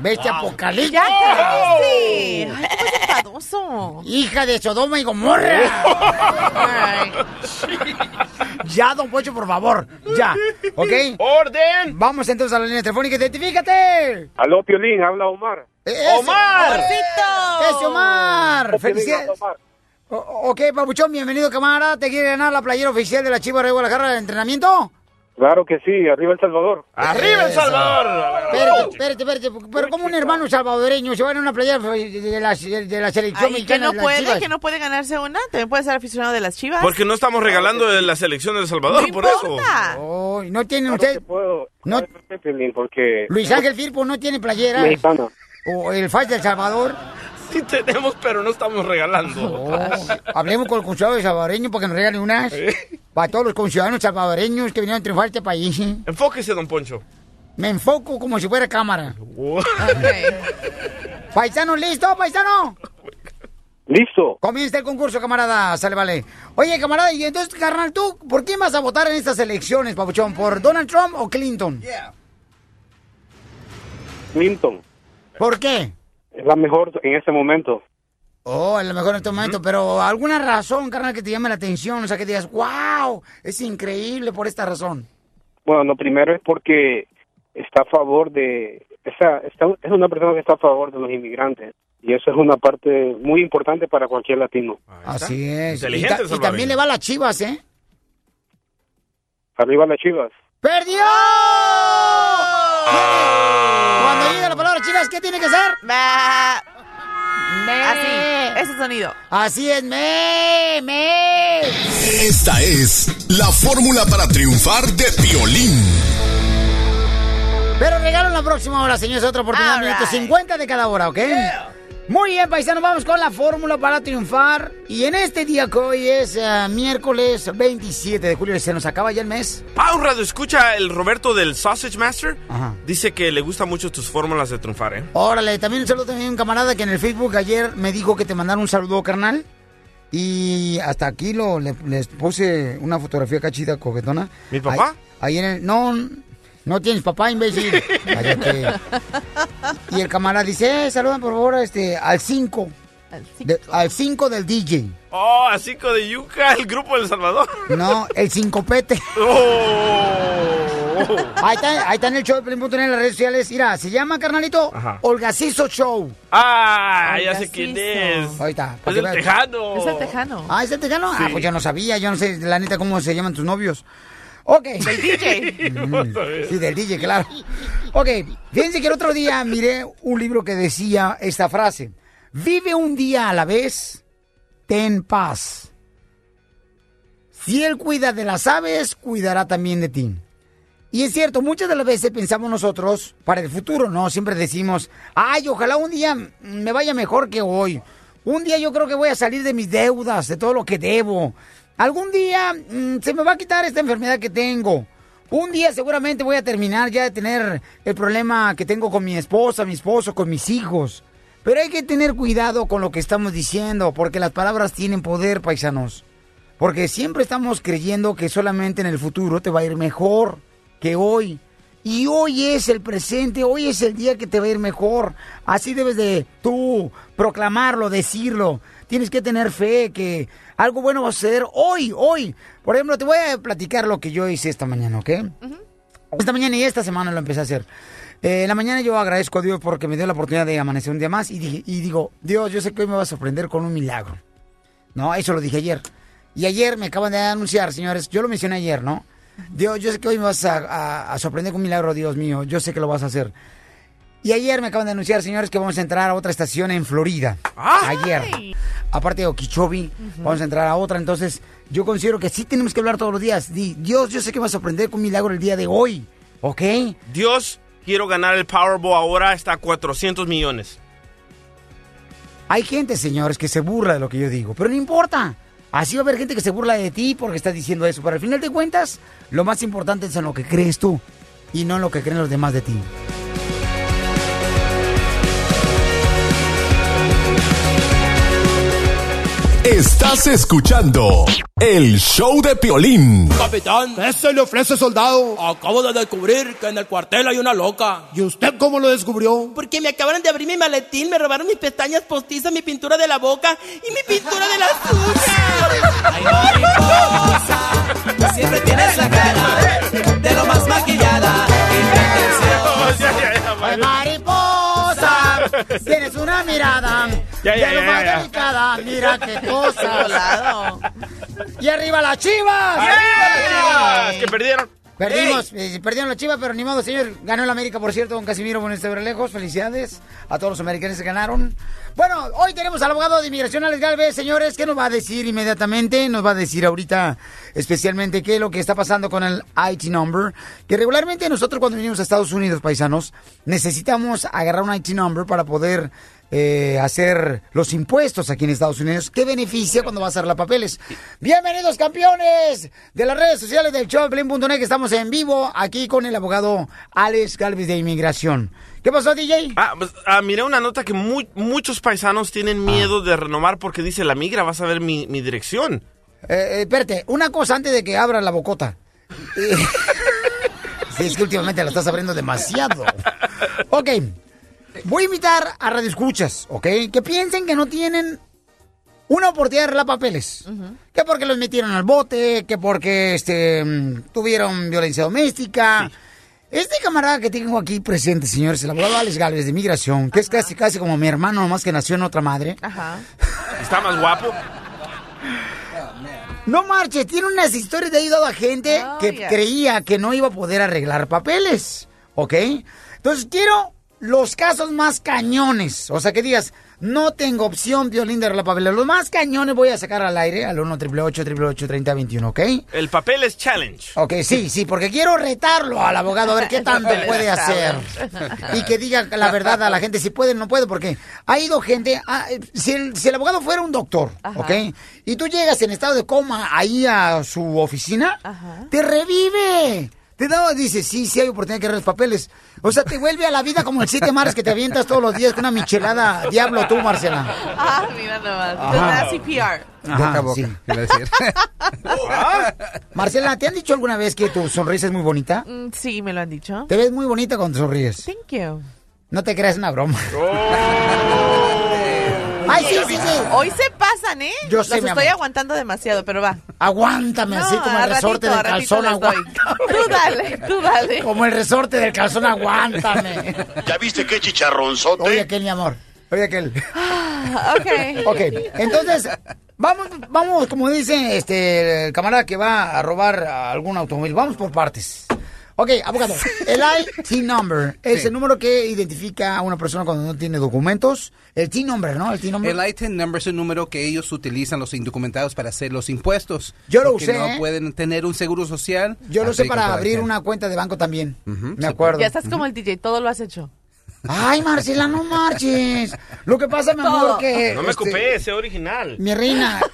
Bestia apocalíptica. ¡Ya cállese! ¡Ay, qué más enfadoso! Hija de Sodoma y Gomorra. Ay. Ya, don Pocho, por favor. Ya. ¿Ok? ¡Orden! Vamos entonces a la línea telefónica. ¡Identifícate! Aló, Piolín, habla Omar. ¡Ese- ¡Omar! ¡Ese Omar! ¡Felicidades! habla Omar. O- ok, Pabuchón, bienvenido, camarada. ¿Te quiere ganar la playera oficial de la Chiva de Guadalajara de entrenamiento? Claro que sí, arriba El Salvador. ¡Arriba El. Salvador! Espérate, espérate, espérate. Pero como un hermano salvadoreño se va a una playera de la, de la selección Ay, que mexicana no de las puede, Chivas? que no puede ganarse una. También puede ser aficionado de las chivas. Porque no estamos regalando de la selección de El Salvador, no por eso. Oh, no tiene Claro usted... que puedo. No- porque... Luis Ángel Firpo no tiene playera. Mexicana. O el FAS del Salvador. Sí tenemos, pero no estamos regalando. Oh, hablemos con el consulado salvadoreño para que nos regalen unas. Para todos los conciudadanos salvadoreños que vinieron a triunfar a este país. Enfóquese, don Poncho. Me enfoco como si fuera cámara. ¿Paisano listo, paisano? Listo. Comienza el concurso, camarada. Sale, vale. Oye, camarada, y entonces, carnal, ¿tú por quién vas a votar en estas elecciones, papuchón? ¿Por Donald Trump o Clinton? Clinton. ¿Por qué? Es la mejor en este momento. Oh, a lo mejor en este momento, pero alguna razón, carnal, que te llame la atención, o sea, que digas, wow, es increíble por esta razón. Bueno, lo primero es porque está a favor de... Esa, está, es una persona que está a favor de los inmigrantes. Y eso es una parte muy importante para cualquier latino. Así es. Y, Inteligente ta- y también le va a las chivas, ¿eh? Arriba las chivas. ¡Perdió! Cuando llegue la palabra chivas, ¿qué tiene que ser? Va. Me. Así, ese sonido. Así es, me, me. Esta es la fórmula para triunfar de Piolín. Pero regalo en la próxima hora, señores, otra oportunidad, right. 50 de cada hora, ¿ok? Muy bien, paisanos, vamos con la fórmula para triunfar. Y en este día que hoy es eh, miércoles 27 de julio, se nos acaba ya el mes. Ah, un radio escucha el Roberto del Sausage Master. Ajá. Dice que le gustan mucho tus fórmulas de triunfar, ¿eh? Órale, también un saludo también a un camarada que en el Facebook ayer me dijo que te mandaron un saludo, carnal. Y hasta aquí lo, le- les puse una fotografía cachita, coquetona. ¿Mi papá? Ahí, ahí en el... No, no tienes papá, imbécil. Cállate. Y el camarada dice, eh, saludan por favor este, al 5. Al cinco. Al 5 del DJ. Oh, a cinco de yuca, el grupo del Salvador. No, el sincopete. Oh. Ahí está, ahí está en el show de Pelín.net en las redes sociales. Mira, se llama, carnalito, Ajá. Olgacizo Show. Ah, ya sé quién es. Ahí está. Es el tejano. Es el tejano. Ah, ¿es el tejano? Ah, Sí. pues yo no sabía, yo no sé, la neta, cómo se llaman tus novios. Ok. Del DJ. Mm, Sí, del DJ, claro. Ok, fíjense que el otro día miré un libro que decía esta frase. Vive un día a la vez, ten paz. Si Él cuida de las aves, cuidará también de ti. Y es cierto, muchas de las veces pensamos nosotros para el futuro, ¿no? Siempre decimos, ay, ojalá un día me vaya mejor que hoy. Un día yo creo que voy a salir de mis deudas, de todo lo que debo. Algún día mm, se me va a quitar esta enfermedad que tengo. Un día seguramente voy a terminar ya de tener el problema que tengo con mi esposa, mi esposo, con mis hijos. Pero hay que tener cuidado con lo que estamos diciendo, porque las palabras tienen poder, paisanos. Porque siempre estamos creyendo que solamente en el futuro te va a ir mejor que hoy. Y hoy es el presente, hoy es el día que te va a ir mejor. Así debes de tú proclamarlo, decirlo. Tienes que tener fe que algo bueno va a suceder hoy, hoy. Por ejemplo, te voy a platicar lo que yo hice esta mañana, ¿ok? Esta mañana y esta semana lo empecé a hacer. Eh, en la mañana yo agradezco a Dios porque me dio la oportunidad de amanecer un día más y, dije- y digo, Dios, yo sé que hoy me vas a sorprender con un milagro. No, eso lo dije ayer. Y ayer me acaban de anunciar, señores, yo lo mencioné ayer, ¿no? Dios, yo sé que hoy me vas a, a- a sorprender con un milagro, Dios mío, yo sé que lo vas a hacer. Y ayer me acaban de anunciar, señores, que vamos a entrar a otra estación en Florida. Ayer. Aparte de Okeechobee, vamos a entrar a otra. Entonces, yo considero que sí tenemos que hablar todos los días. Di, Dios, yo sé que vas a sorprender con milagro el día de hoy. ¿Ok? Dios, quiero ganar el Powerball ahora hasta 400 millones. Hay gente, señores, que se burla de lo que yo digo, pero no importa. Así va a haber gente que se burla de ti porque estás diciendo eso. Pero al final de cuentas, lo más importante es en lo que crees tú y no en lo que creen los demás de ti. Estás escuchando el show de Piolín. Capitán, ¿ese le ofrece soldado? Acabo de descubrir que en el cuartel hay una loca. ¿Y usted cómo lo descubrió? Porque me acaban de abrir mi maletín, me robaron mis pestañas postizas, mi pintura de la boca y mi pintura de las uñas. Siempre tienes la cara de lo más maquillada. Tienes una mirada Ya, ya, de lo ya, más ya. delicada. Mira qué cosa. Y arriba las chivas. ¡Arriba las Chivas! Que perdieron. Perdimos, eh, perdieron la chiva, pero ni modo, señor. Ganó el América, por cierto, don Casimiro Bonestebra Lejos. Felicidades a todos los americanos que ganaron. Bueno, hoy tenemos al abogado de inmigración, Alex Galvez, señores. ¿Qué nos va a decir inmediatamente? Nos va a decir ahorita, especialmente, qué es lo que está pasando con el IT number. Que regularmente nosotros, cuando venimos a Estados Unidos, paisanos, necesitamos agarrar un IT number para poder eh, hacer los impuestos aquí en Estados Unidos. ¿Qué beneficia cuando vas a hacer los papeles? Bienvenidos, campeones de las redes sociales del show de Pelín.net, que estamos en vivo aquí con el abogado Alex Galvez de Inmigración. ¿Qué pasó, DJ? Ah, pues, ah, miré una nota que mu- muchos paisanos Ah. tienen miedo de renovar porque dice la migra, vas a ver mi, mi dirección. Eh, eh, espérate, una cosa antes de que abra la bocota. Sí, es que últimamente la estás abriendo demasiado. Ok, voy a invitar a radioescuchas, ¿ok? Que piensen que no tienen una oportunidad de arreglar papeles. Que porque los metieron al bote, que porque este, tuvieron violencia doméstica. Este camarada que tengo aquí presente, señores, el abogado Alex Galvez de Migración, que es casi, casi como mi hermano, nomás que nació en otra madre. Ajá. Está más guapo. No marche, tiene unas historias de ayudado a gente Oh, que yeah. creía que no iba a poder arreglar papeles, ¿ok? Entonces quiero los casos más cañones, o sea que digas, no tengo opción, violín de arreglar papeles. Los más cañones voy a sacar al aire al 1 888 3021 ¿ok? El papel es challenge. Ok, sí, sí, porque quiero retarlo al abogado a ver qué tanto puede hacer. Y que diga la verdad a la gente si puede o no puede, porque ha ido gente. ah, si, el, si el abogado fuera un doctor, ¿ok? Y tú llegas en estado de coma ahí a su oficina, te revive. Te da, dice, sí, sí hay oportunidad de que arregles papeles. O sea, te vuelve a la vida como el siete mares que te avientas todos los días con una michelada. Diablo tú, Marcela. Ah, mira nomás. Ajá. The CPR. Ajá, a boca, sí. decir. Marcela, ¿te han dicho alguna vez que tu sonrisa es muy bonita? Mm, Sí, me lo han dicho. Te ves muy bonita cuando sonríes. Thank you. No te creas una broma. Oh. Ay, sí, sí, sí. Hoy se pasa pasan, ¿eh? Yo sé, Los mi estoy amor. aguantando demasiado, pero va. Aguántame, así como a el resorte ratito, del a ratito calzón les doy. aguántame. Tú dale, tú dale. Como el resorte del calzón aguántame. ¿Ya viste qué chicharronzote? Oye, aquel, mi amor. Oye, aquel. Ah, ok. Ok, entonces, vamos, vamos, como dice este el camarada que va a robar algún automóvil, vamos por partes. Ok, abogado, el IT number es Sí. el número que identifica a una persona cuando no tiene documentos. El T number, ¿no? El T number. El ITIN number es un número que ellos utilizan los indocumentados para hacer los impuestos. Yo lo usé, no ¿eh? pueden tener un seguro social. Yo lo sé aplican para abrir una cuenta de banco también. Me sí. acuerdo. Ya estás como el DJ, todo lo has hecho. Ay, Marcela, no marches. Lo que pasa, mi amor, que... No me este, copé, ese original. Mi reina.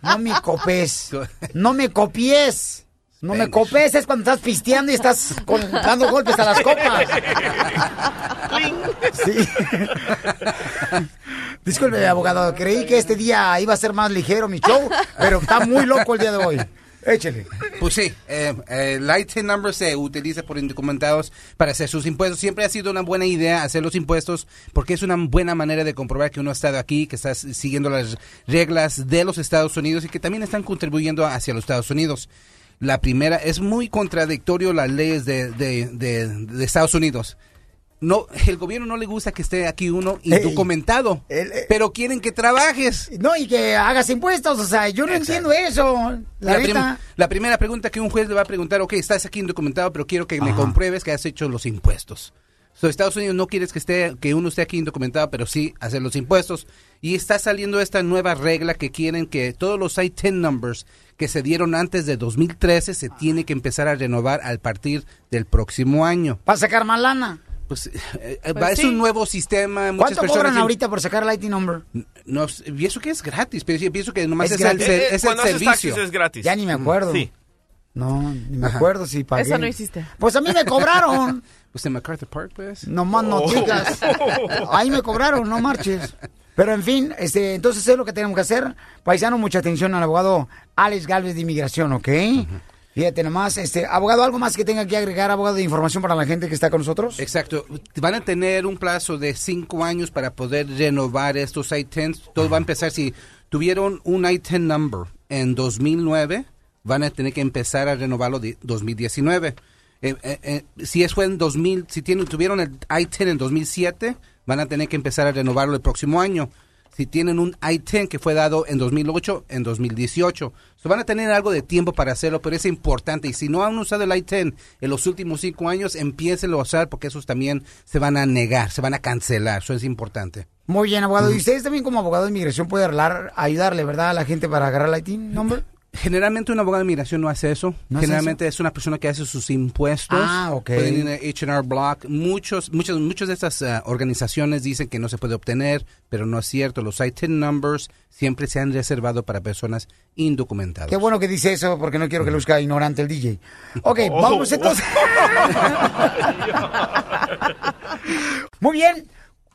No me copes. No me copies. No me copes es cuando estás pisteando y estás con- dando golpes a las copas. Sí. Disculpe, abogado. Creí que este día iba a ser más ligero mi show, pero está muy loco el día de hoy. Échele. Pues sí, eh, eh, el number se utiliza por indocumentados para hacer sus impuestos. Siempre ha sido una buena idea hacer los impuestos porque es una buena manera de comprobar que uno ha estado aquí, que está siguiendo las reglas de los Estados Unidos y que también están contribuyendo hacia los Estados Unidos. La primera, es muy contradictorio las leyes de, de, de- de Estados Unidos. No, el gobierno no le gusta que esté aquí uno indocumentado, pero quieren que trabajes. No, y que hagas impuestos, o sea, yo no entiendo eso. La, La, prim- la primera pregunta que un juez le va a preguntar, ok, estás aquí indocumentado, pero quiero que me compruebes que has hecho los impuestos. So, Estados Unidos no quieres que esté que uno esté aquí indocumentado, pero sí hacer los impuestos. Y está saliendo esta nueva regla que quieren que todos los I-10 numbers que se dieron antes de 2013 se tiene que empezar a renovar al partir del próximo año. Para sacar más lana. Pues, eh, eh, Pues va- es sí. un nuevo sistema. Muchas ¿Cuánto personas cobran dicen- ahorita por sacar el IT number? No, pienso que es gratis, pero pienso que nomás Es es, el, Eh, es el haces servicio. taxis es gratis. Ya ni me acuerdo. Sí. No, ni me Ajá. acuerdo si pagué. Eso no hiciste. Pues a mí me cobraron. Pues en MacArthur Park, pues. No más no Oh. digas. Ahí me cobraron, no marches. Pero en fin, este, entonces es lo que tenemos que hacer. Paisano, mucha atención al abogado Alex Galvez de Inmigración, ¿ok? Fíjate nomás, este, abogado, ¿algo más que tenga que agregar, abogado de información para la gente que está con nosotros? Exacto. Van a tener un plazo de cinco años para poder renovar estos I-10s. Todo va a empezar si tuvieron un I-10 number en 2009, van a tener que empezar a renovarlo de 2019. Eh, eh, eh, si es fue en 2000, si tienen, tuvieron el I-10 en 2007, van a tener que empezar a renovarlo el próximo año. Si tienen un I-10 que fue dado en 2008, en 2018. So, van a tener algo de tiempo para hacerlo, pero es importante. Y si no han usado el I-10 en los últimos cinco años, empiecen a usar porque esos también se van a negar, se van a cancelar. Eso es importante. Muy bien, abogado. ¿Y ustedes también como abogado de inmigración puede hablar, ayudarle, verdad, a la gente para agarrar el IT number? Generalmente un abogado de inmigración no hace eso. ¿No hace Generalmente es una persona que hace sus impuestos. Ah, ok. Pueden H&R Block. Muchos, muchas, muchas de estas ah, organizaciones dicen que no se puede obtener, pero no es cierto. Los ITIN numbers siempre se han reservado para personas indocumentadas. Qué bueno que dice eso, porque no quiero que luzca ignorante el DJ. Ok, vamos entonces. Muy bien.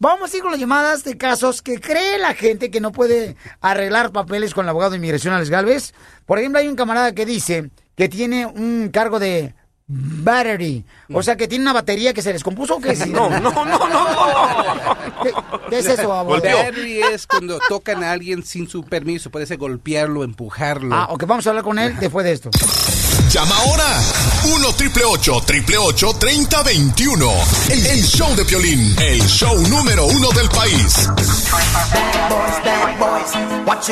Vamos a ir con las llamadas de casos que cree la gente que no puede arreglar papeles con el abogado de inmigración Alex Galvez. Por ejemplo, hay un camarada que dice que tiene un cargo de battery. O sea, que tiene una batería que se descompuso. ¿o qué es? No, no, no, no. ¿Qué, qué es eso, abogado? Battery es cuando tocan a alguien sin su permiso. Puede ser golpearlo, empujarlo. Ah, ok, vamos a hablar con él después de esto. Llama ahora 1 triple 8 3021. El, el show de Piolín, el show número uno del país.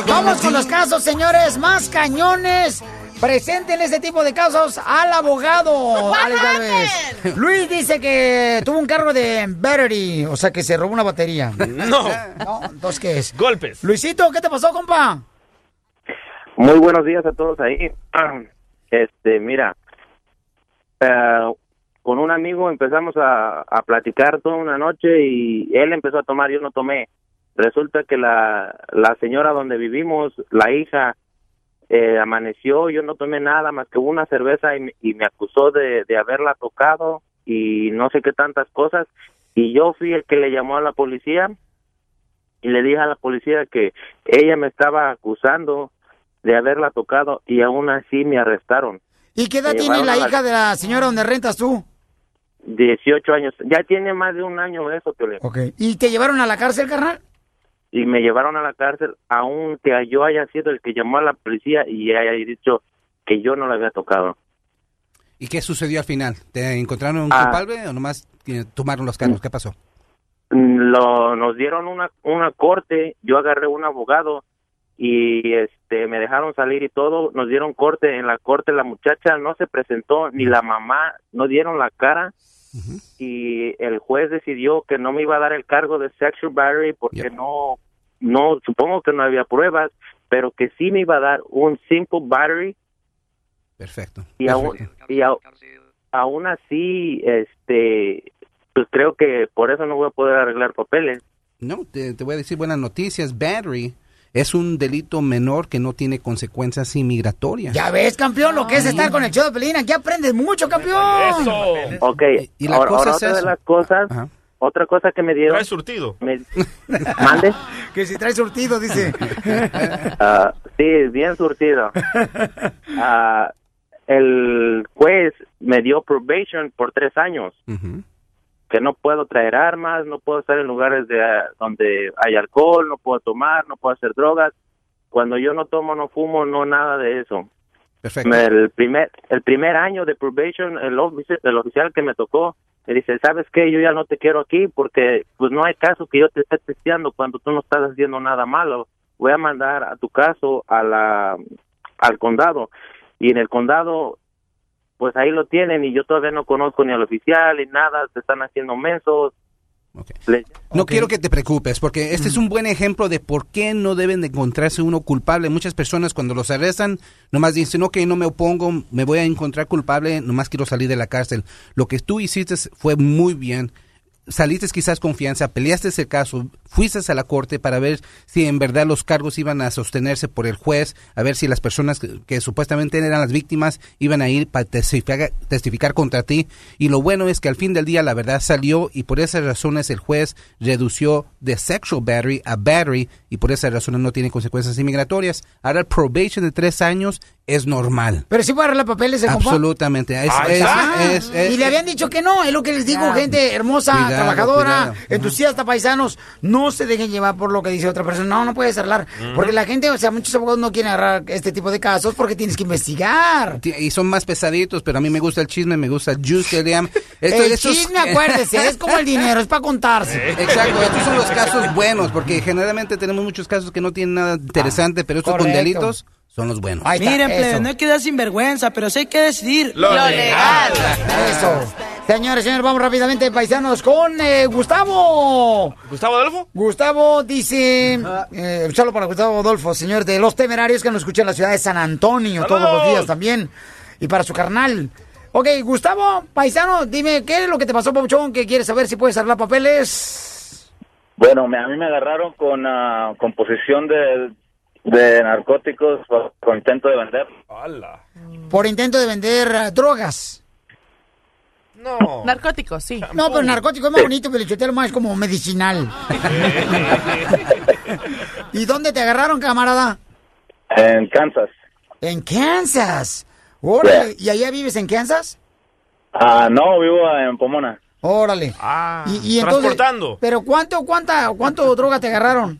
Vamos con los casos, señores, más cañones. Presenten este tipo de casos al abogado, Alex. Luis dice que tuvo un cargo de battery, o sea que se robó una batería. No. No, entonces ¿qué es? Golpes. Luisito, ¿qué te pasó, compa? Muy buenos días a todos ahí. Este, mira, eh, con un amigo empezamos a, a platicar toda una noche y él empezó a tomar, yo no tomé. Resulta que la, la señora donde vivimos, la hija, eh, amaneció, yo no tomé nada más que una cerveza y, me- y me acusó de, de haberla tocado y no sé qué tantas cosas. Y yo fui el que le llamó a la policía y le dije a la policía que ella me estaba acusando de haberla tocado y aún así me arrestaron. ¿Y qué edad tiene la hija de la señora donde rentas tú? 18 años. Ya tiene más de un año eso, Piolín. Ok. ¿Y te llevaron a la cárcel, carnal? y me llevaron a la cárcel, aunque yo haya sido el que llamó a la policía y haya dicho que yo no la había tocado. ¿Y qué sucedió al final? ¿Te encontraron un Ah. culpable o nomás tomaron los cargos? ¿Qué pasó? Lo, nos dieron una, una corte, yo agarré un abogado y este me dejaron salir y todo, nos dieron corte, en la corte la muchacha no se presentó, ni la mamá, no dieron la cara y el juez decidió que no me iba a dar el cargo de sexual battery porque no, no, supongo que no había pruebas, pero que sí me iba a dar un simple battery Perfecto. y aún, y aún así, este, pues creo que por eso no voy a poder arreglar papeles. No, te, te voy a decir buenas noticias. Battery es un delito menor que no tiene consecuencias inmigratorias. Ya ves, campeón, lo que es estar con el show de Pelín. Aquí aprendes mucho, campeón. Ok, Y la ahora, cosa ahora es otra de eso. las cosas, otra cosa que me dieron. Trae surtido. me- ¿Mande? Que si trae surtido, dice. Ah, sí, bien surtido. Ah, el juez me dio probation por tres años. Que no puedo traer armas, no puedo estar en lugares de, ah, donde hay alcohol, no puedo tomar, no puedo hacer drogas. Cuando yo no tomo, no fumo, no nada de eso. Perfecto. El primer, el primer año de probation, el, ofici- el oficial que me tocó, me dice, ¿sabes qué? Yo ya no te quiero aquí porque pues no hay caso que yo te esté testeando cuando tú no estás haciendo nada malo. Voy a mandar a tu caso a la, al condado. Y en el condado, pues ahí lo tienen y yo todavía no conozco ni al oficial ni nada, se están haciendo mensos. Le- No quiero que te preocupes, porque este es un buen ejemplo de por qué no deben de encontrarse uno culpable. Muchas personas cuando los arrestan, nomás dicen, ok, no me opongo, me voy a encontrar culpable, nomás quiero salir de la cárcel. Lo que tú hiciste fue muy bien. Saliste quizás confianza, peleaste el caso, fuiste a la corte para ver si en verdad los cargos iban a sostenerse por el juez, a ver si las personas que, supuestamente eran las víctimas iban a ir para testificar, testificar contra ti. Y lo bueno es que al fin del día la verdad salió y por esas razones el juez redució de sexual battery a battery y por esas razones no tiene consecuencias inmigratorias. Ahora probation de tres años es normal. Pero sí puede arreglar papeles, el compa. Absolutamente. Es- es- y le habían dicho que no, es lo que les digo, gente hermosa, Cuidado, trabajadora, cuidado. entusiasta, paisanos, no se dejen llevar por lo que dice otra persona, no, no puedes arreglar, Ujú. porque la gente, o sea, muchos abogados no quieren agarrar este tipo de casos porque tienes que investigar. Ti- Y son más pesaditos, pero a mí me gusta el chisme, me gusta el juice que le llaman. Esto- el estos- chisme, acuérdese, es como el dinero, es para contarse. Exacto, estos son los casos buenos, porque generalmente tenemos muchos casos que no tienen nada interesante, pero estos con delitos son los buenos. Miren, plebe, no hay que dar sinvergüenza, pero sí hay que decidir. Lo Lo legal. Eso. Señores, señores, vamos rápidamente, paisanos, con eh, Gustavo. ¿Gustavo Adolfo? Gustavo dice, eh, solo para Gustavo Adolfo, señor de Los Temerarios que nos escucha en la ciudad de San Antonio todos los días también. Y para su carnal. Ok, Gustavo, paisano, dime, ¿qué es lo que te pasó, Pabuchón? que quieres saber si puedes arreglar papeles? Bueno, me- a mí me agarraron con, ah, con posesión de, de narcóticos por- intento de vender. Por intento de vender eh, drogas. No. Narcóticos, sí. No, pero narcótico es más bonito, pero más como medicinal. ¿Y dónde te agarraron, camarada? En Kansas. En Kansas. Órale, ¿y allá vives en Kansas? Ah, no, vivo en Pomona. Órale. y, y entonces, transportando. Pero ¿cuánto, cuánta, cuánto droga te agarraron?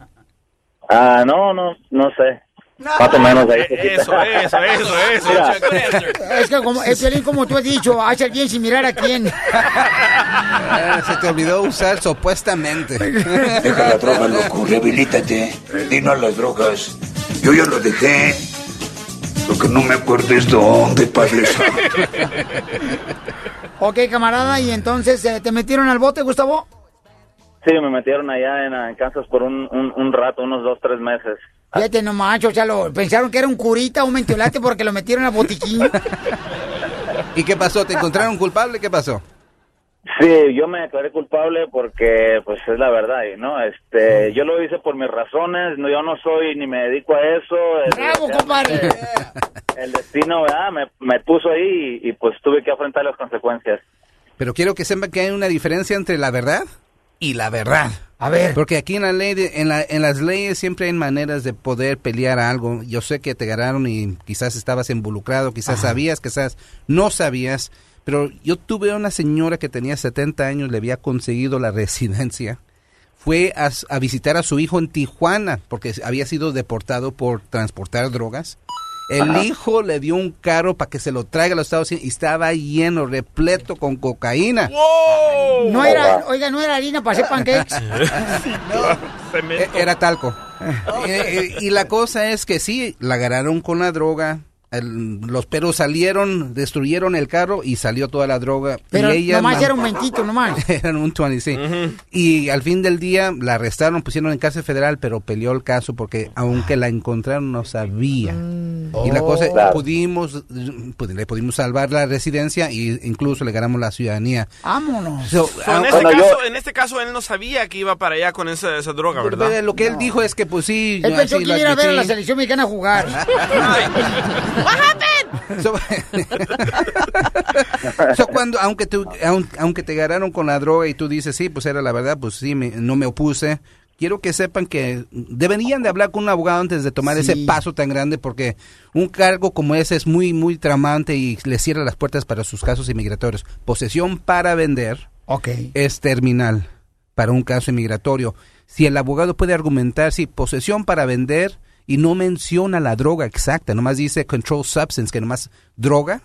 Ah, no, no, no sé. Más o menos ahí. Eso, eso, eso, eso. Mira. Es que como, es Piolín, como tú has dicho, hace bien sin mirar a quién. Ah, Se te olvidó usar supuestamente. Deja la droga, loco, rehabilítate. Dinos las drogas. Yo ya lo dejé. Lo que no me acuerdo es dónde, Padre ok, camarada, y entonces, eh, ¿te metieron al bote, Gustavo? Sí, me metieron allá en, en Kansas por un, un, un rato, unos dos, tres meses. Fíjate, no macho, o sea, lo, pensaron que era un curita, un mentiolate porque lo metieron al botiquín. ¿Y qué pasó? ¿Te encontraron culpable? ¿Qué pasó? Sí, yo me declaré culpable porque, pues, es la verdad, ¿no? Este, yo lo hice por mis razones, no, yo no soy ni me dedico a eso. El, ¡Bravo, compadre! el destino, ¿verdad? Me, me puso ahí y, y, pues tuve que afrontar las consecuencias. Pero quiero que sepan que hay una diferencia entre la verdad y la verdad. A ver. Porque aquí en la ley, de- en, la, en las leyes siempre hay maneras de poder pelear algo. Yo sé que te agarraron y quizás estabas involucrado, quizás sabías, quizás no sabías. Pero yo tuve una señora que tenía 70 años, le había conseguido la residencia. fue a, a visitar a su hijo en Tijuana porque había sido deportado por transportar drogas. El Ajá. hijo le dio un carro para que se lo traiga a los Estados Unidos y estaba lleno, repleto con cocaína. No era, oiga, no era harina para hacer pancakes. E- Era talco. Eh, eh, y la cosa es que sí, la agarraron con la droga. El- los perros salieron, destruyeron el carro y salió toda la droga. Pero y ella nomás era un mentito, nomás. Eran un 20, sí. Y al fin del día la arrestaron, pusieron en cárcel federal, pero peleó el caso porque aunque la encontraron no sabía. Y la cosa, Oh. Claro. pudimos, pues, le pudimos salvar la residencia e incluso le ganamos la ciudadanía. Vámonos. So, So, en, ah, este bueno, yo- caso, en este caso, él no sabía que iba para allá con esa, esa droga, ¿verdad? Pero Lo que él dijo es que pues sí. Él pensó que la- iba a ver a la selección mexicana a jugar. So- So, cuando, aunque, tú, aun- aunque te agarraron con la droga y tú dices, sí, pues era la verdad, pues sí, me- no me opuse. Quiero que sepan que deberían de hablar con un abogado antes de tomar ese paso tan grande porque un cargo como ese es muy, muy tramante y le cierra las puertas para sus casos inmigratorios. Posesión para vender es terminal para un caso inmigratorio. Si el abogado puede argumentar, si posesión para vender y no menciona la droga exacta, nomás dice control substance, que nomás droga,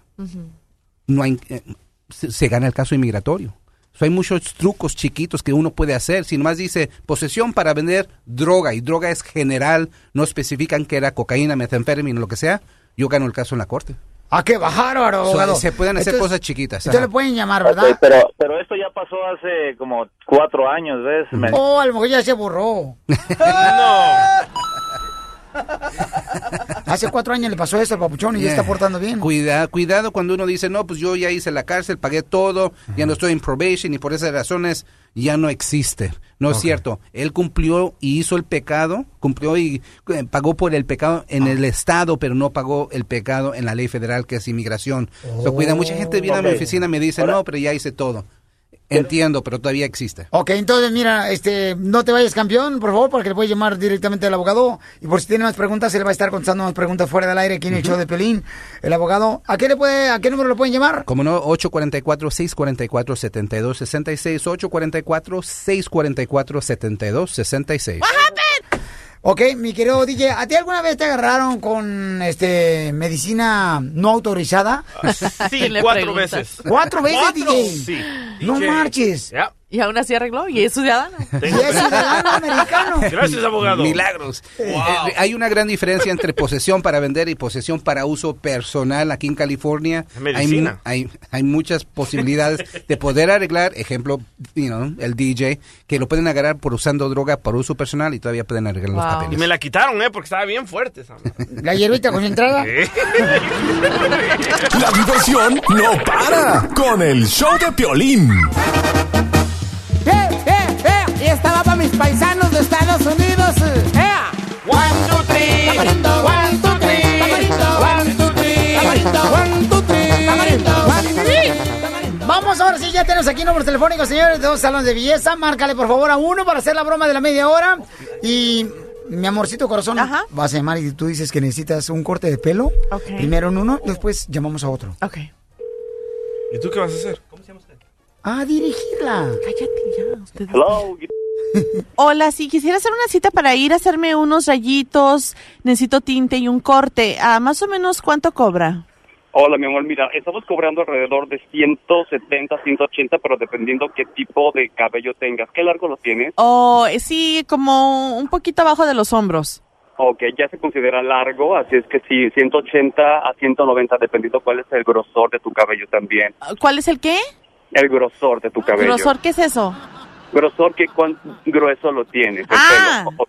no hay, eh, se, se gana el caso inmigratorio. So, hay muchos trucos chiquitos que uno puede hacer. Si nomás dice posesión para vender droga y droga es general, no especifican que era cocaína, metanfetamina, lo que sea, yo gano el caso en la corte. ¿A qué bárbaro, So, abogado? se pueden hacer Entonces- cosas chiquitas. Entonces ajá. le pueden llamar, ¿verdad? pero, pero esto ya pasó hace como cuatro años, ¿ves? Oh, a lo mejor ya se borró. Hace cuatro años le pasó eso al papuchón y ya está portando bien. Cuida, cuidado cuando uno dice, no, pues yo ya hice la cárcel, pagué todo, ya no estoy en probation y por esas razones ya no existe. No es cierto. Él cumplió y hizo el pecado, cumplió y eh, pagó por el pecado en el Estado, pero no pagó el pecado en la ley federal que es inmigración. So, cuida, mucha gente viene a mi oficina y me dice, no, pero ya hice todo. Entiendo, pero todavía existe. Ok, entonces mira, este, no te vayas campeón, por favor, porque le puedes llamar directamente al abogado. Y por si tiene más preguntas, él va a estar contestando más preguntas fuera del aire aquí en el show de Pelín. El abogado, ¿a qué le puede, a qué número le pueden llamar? Como no, 844-644-7266, 844-644-7266. Ok, mi querido DJ, ¿a ti alguna vez te agarraron con este medicina no autorizada? Sí, cuatro veces. ¿Cuatro veces, Cuatro, DJ? sí. No DJ. marches. Ya. Y aún así arregló y es ciudadano. Y es ciudadano americano. Gracias, abogado. Milagros. Eh, hay una gran diferencia entre posesión para vender y posesión para uso personal aquí en California. Hay, hay, hay muchas posibilidades de poder arreglar, ejemplo, you know, el DJ, que lo pueden agarrar por usando droga por uso personal y todavía pueden arreglar los Y papeles. me la quitaron, ¿eh? Porque estaba bien fuerte. esa. ¿La hierbita concentrada? La diversión no para con el show de Piolín. ¡Eh, eh, eh! Y estaba para mis paisanos de Estados Unidos. ¡Eh! One, two, three. Tamarindo. One, two, three. Tamarindo. One, two, three. Tamarindo. One, two, three. Tamarindo. One, two, three. Vamos, ahora sí, ya tenemos aquí números telefónicos, señores, de dos salones de belleza. Márcale, por favor, a uno para hacer la broma de la media hora. Y, mi amorcito corazón, vas a llamar y tú dices que necesitas un corte de pelo. Ok. Primero en uno, después llamamos a otro. Ok. ¿Y tú qué vas a hacer? A dirigirla. Cállate ya. ustedes. Hello. Hola, si quisiera hacer una cita para ir a hacerme unos rayitos, necesito tinte y un corte. Ah, más o menos, ¿cuánto cobra? Hola, mi amor, mira, estamos cobrando alrededor de 170, 180, pero dependiendo qué tipo de cabello tengas. ¿Qué largo lo tienes? Oh, eh, sí, como un poquito abajo de los hombros. Ok, ya se considera largo, así es que sí, 180 a 190, dependiendo cuál es el grosor de tu cabello también. ¿Cuál es el qué? El grosor de tu cabello. ¿Grosor qué es eso? Grosor, ¿qué cuán grueso lo tienes? El Ah. pelo. O-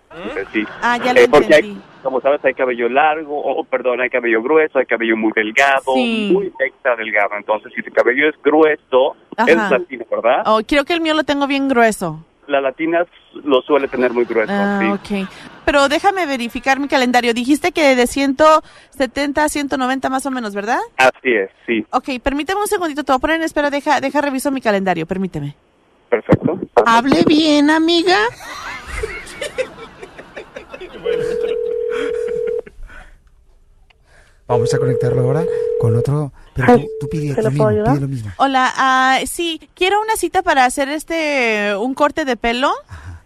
sí. Ah, ya lo Eh, porque hay, como sabes, hay cabello largo, o perdón, hay cabello grueso, hay cabello muy delgado, Sí. muy extra delgado. Entonces, si tu cabello es grueso, Ajá. es latino, ¿verdad? Oh, quiero que el mío lo tengo bien grueso. La latina lo suele tener muy grueso, Ah, sí. ok. Pero déjame verificar mi calendario. Dijiste que de 170 a 190 más o menos, ¿verdad? Así es, sí, Ok, permíteme un segundito. Te voy a poner en espera. Deja, deja reviso mi calendario. Permíteme. perfecto. Hable bien, amiga. Vamos a conectarlo ahora con otro. Pero tú, tú pide, ¿Se tú lo puedo mismo, ayudar? pide lo mismo. Hola, ah, sí, quiero una cita para hacer este, un corte de pelo.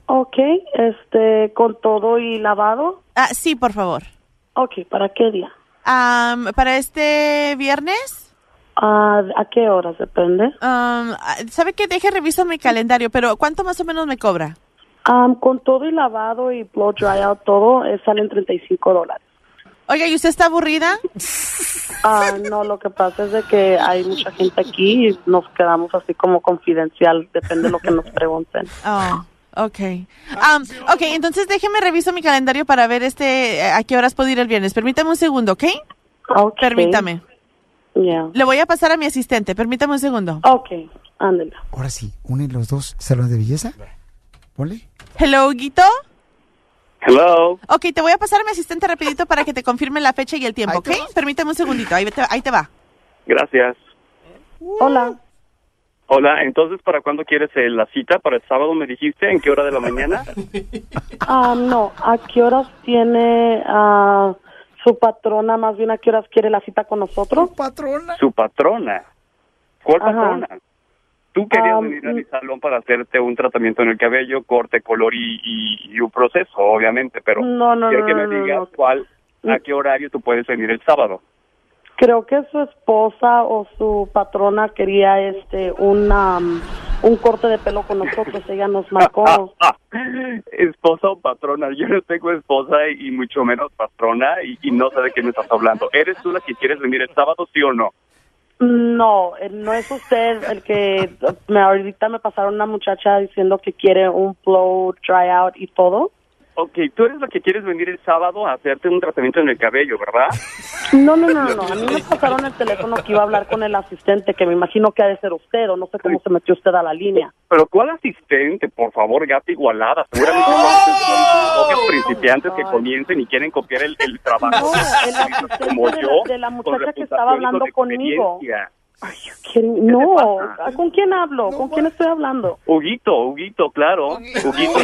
Ok, este, con todo y lavado. Ah, sí, por favor. Ok, ¿para qué día? Am, ¿Para este viernes? Ah, ¿A qué horas? Depende. Ah, ¿Sabe qué? Deje reviso mi calendario, pero ¿cuánto más o menos me cobra? Am, con todo y lavado y blow dry out, todo, eh, salen 35 dólares. Oiga, ¿y usted está aburrida? Ah, no, lo que pasa es de que hay mucha gente aquí y nos quedamos así como confidencial, depende de lo que nos pregunten. Oh, okay. Am, ok, entonces déjeme reviso mi calendario para ver este eh, a qué horas puedo ir el viernes. Permítame un segundo, ¿ok? Ok. Permítame. Ya. Le voy a pasar a mi asistente. Permítame un segundo. Ok, ándale. Ahora sí, unen los dos salones de belleza. Ponle. Hello, Guito. Hello. Ok, te voy a pasar a mi asistente rapidito para que te confirme la fecha y el tiempo, ¿ok? Permítame un segundito. Ahí te, ahí te va. Gracias. Hola. Hola, entonces, ¿para cuándo quieres eh, la cita? ¿Para el sábado me dijiste? ¿En qué hora de la mañana? Ah, no, ¿a qué horas tiene ah, su patrona, más bien a qué horas quiere la cita con nosotros? patrona? Su patrona. ¿Cuál Ajá. patrona? Tú querías Ah, venir a mi salón para hacerte un tratamiento en el cabello, corte, color y, y- y un proceso, obviamente, pero No, no, quiero no, que me digas cuál, a qué horario tú puedes venir el sábado. Creo que su esposa o su patrona quería este una, um, un corte de pelo con nosotros. Ella nos marcó. Esposa o patrona, yo no tengo esposa y, y mucho menos patrona y, y no sé de qué me estás hablando. ¿Eres tú la que quieres venir el sábado, sí o no? No, eh, no es usted el que me ahorita me pasaron una muchacha diciendo que quiere un blow dry out y todo. Ok, tú eres la que quieres venir el sábado a hacerte un tratamiento en el cabello, ¿verdad? No, no, no, no. A mí me pasaron el teléfono que iba a hablar con el asistente, que me imagino que ha de ser usted o no sé cómo se metió usted a la línea. Pero ¿cuál asistente? Por favor, gata igualada. Seguramente son principiantes que comiencen y quieren copiar el, el trabajo No, el asistente como de la- yo. de la muchacha que estaba hablando con conmigo. Experiencia. ¿Quién- No, ¿con quién hablo? ¿Con quién estoy hablando? Huguito, Huguito, claro. Huguito,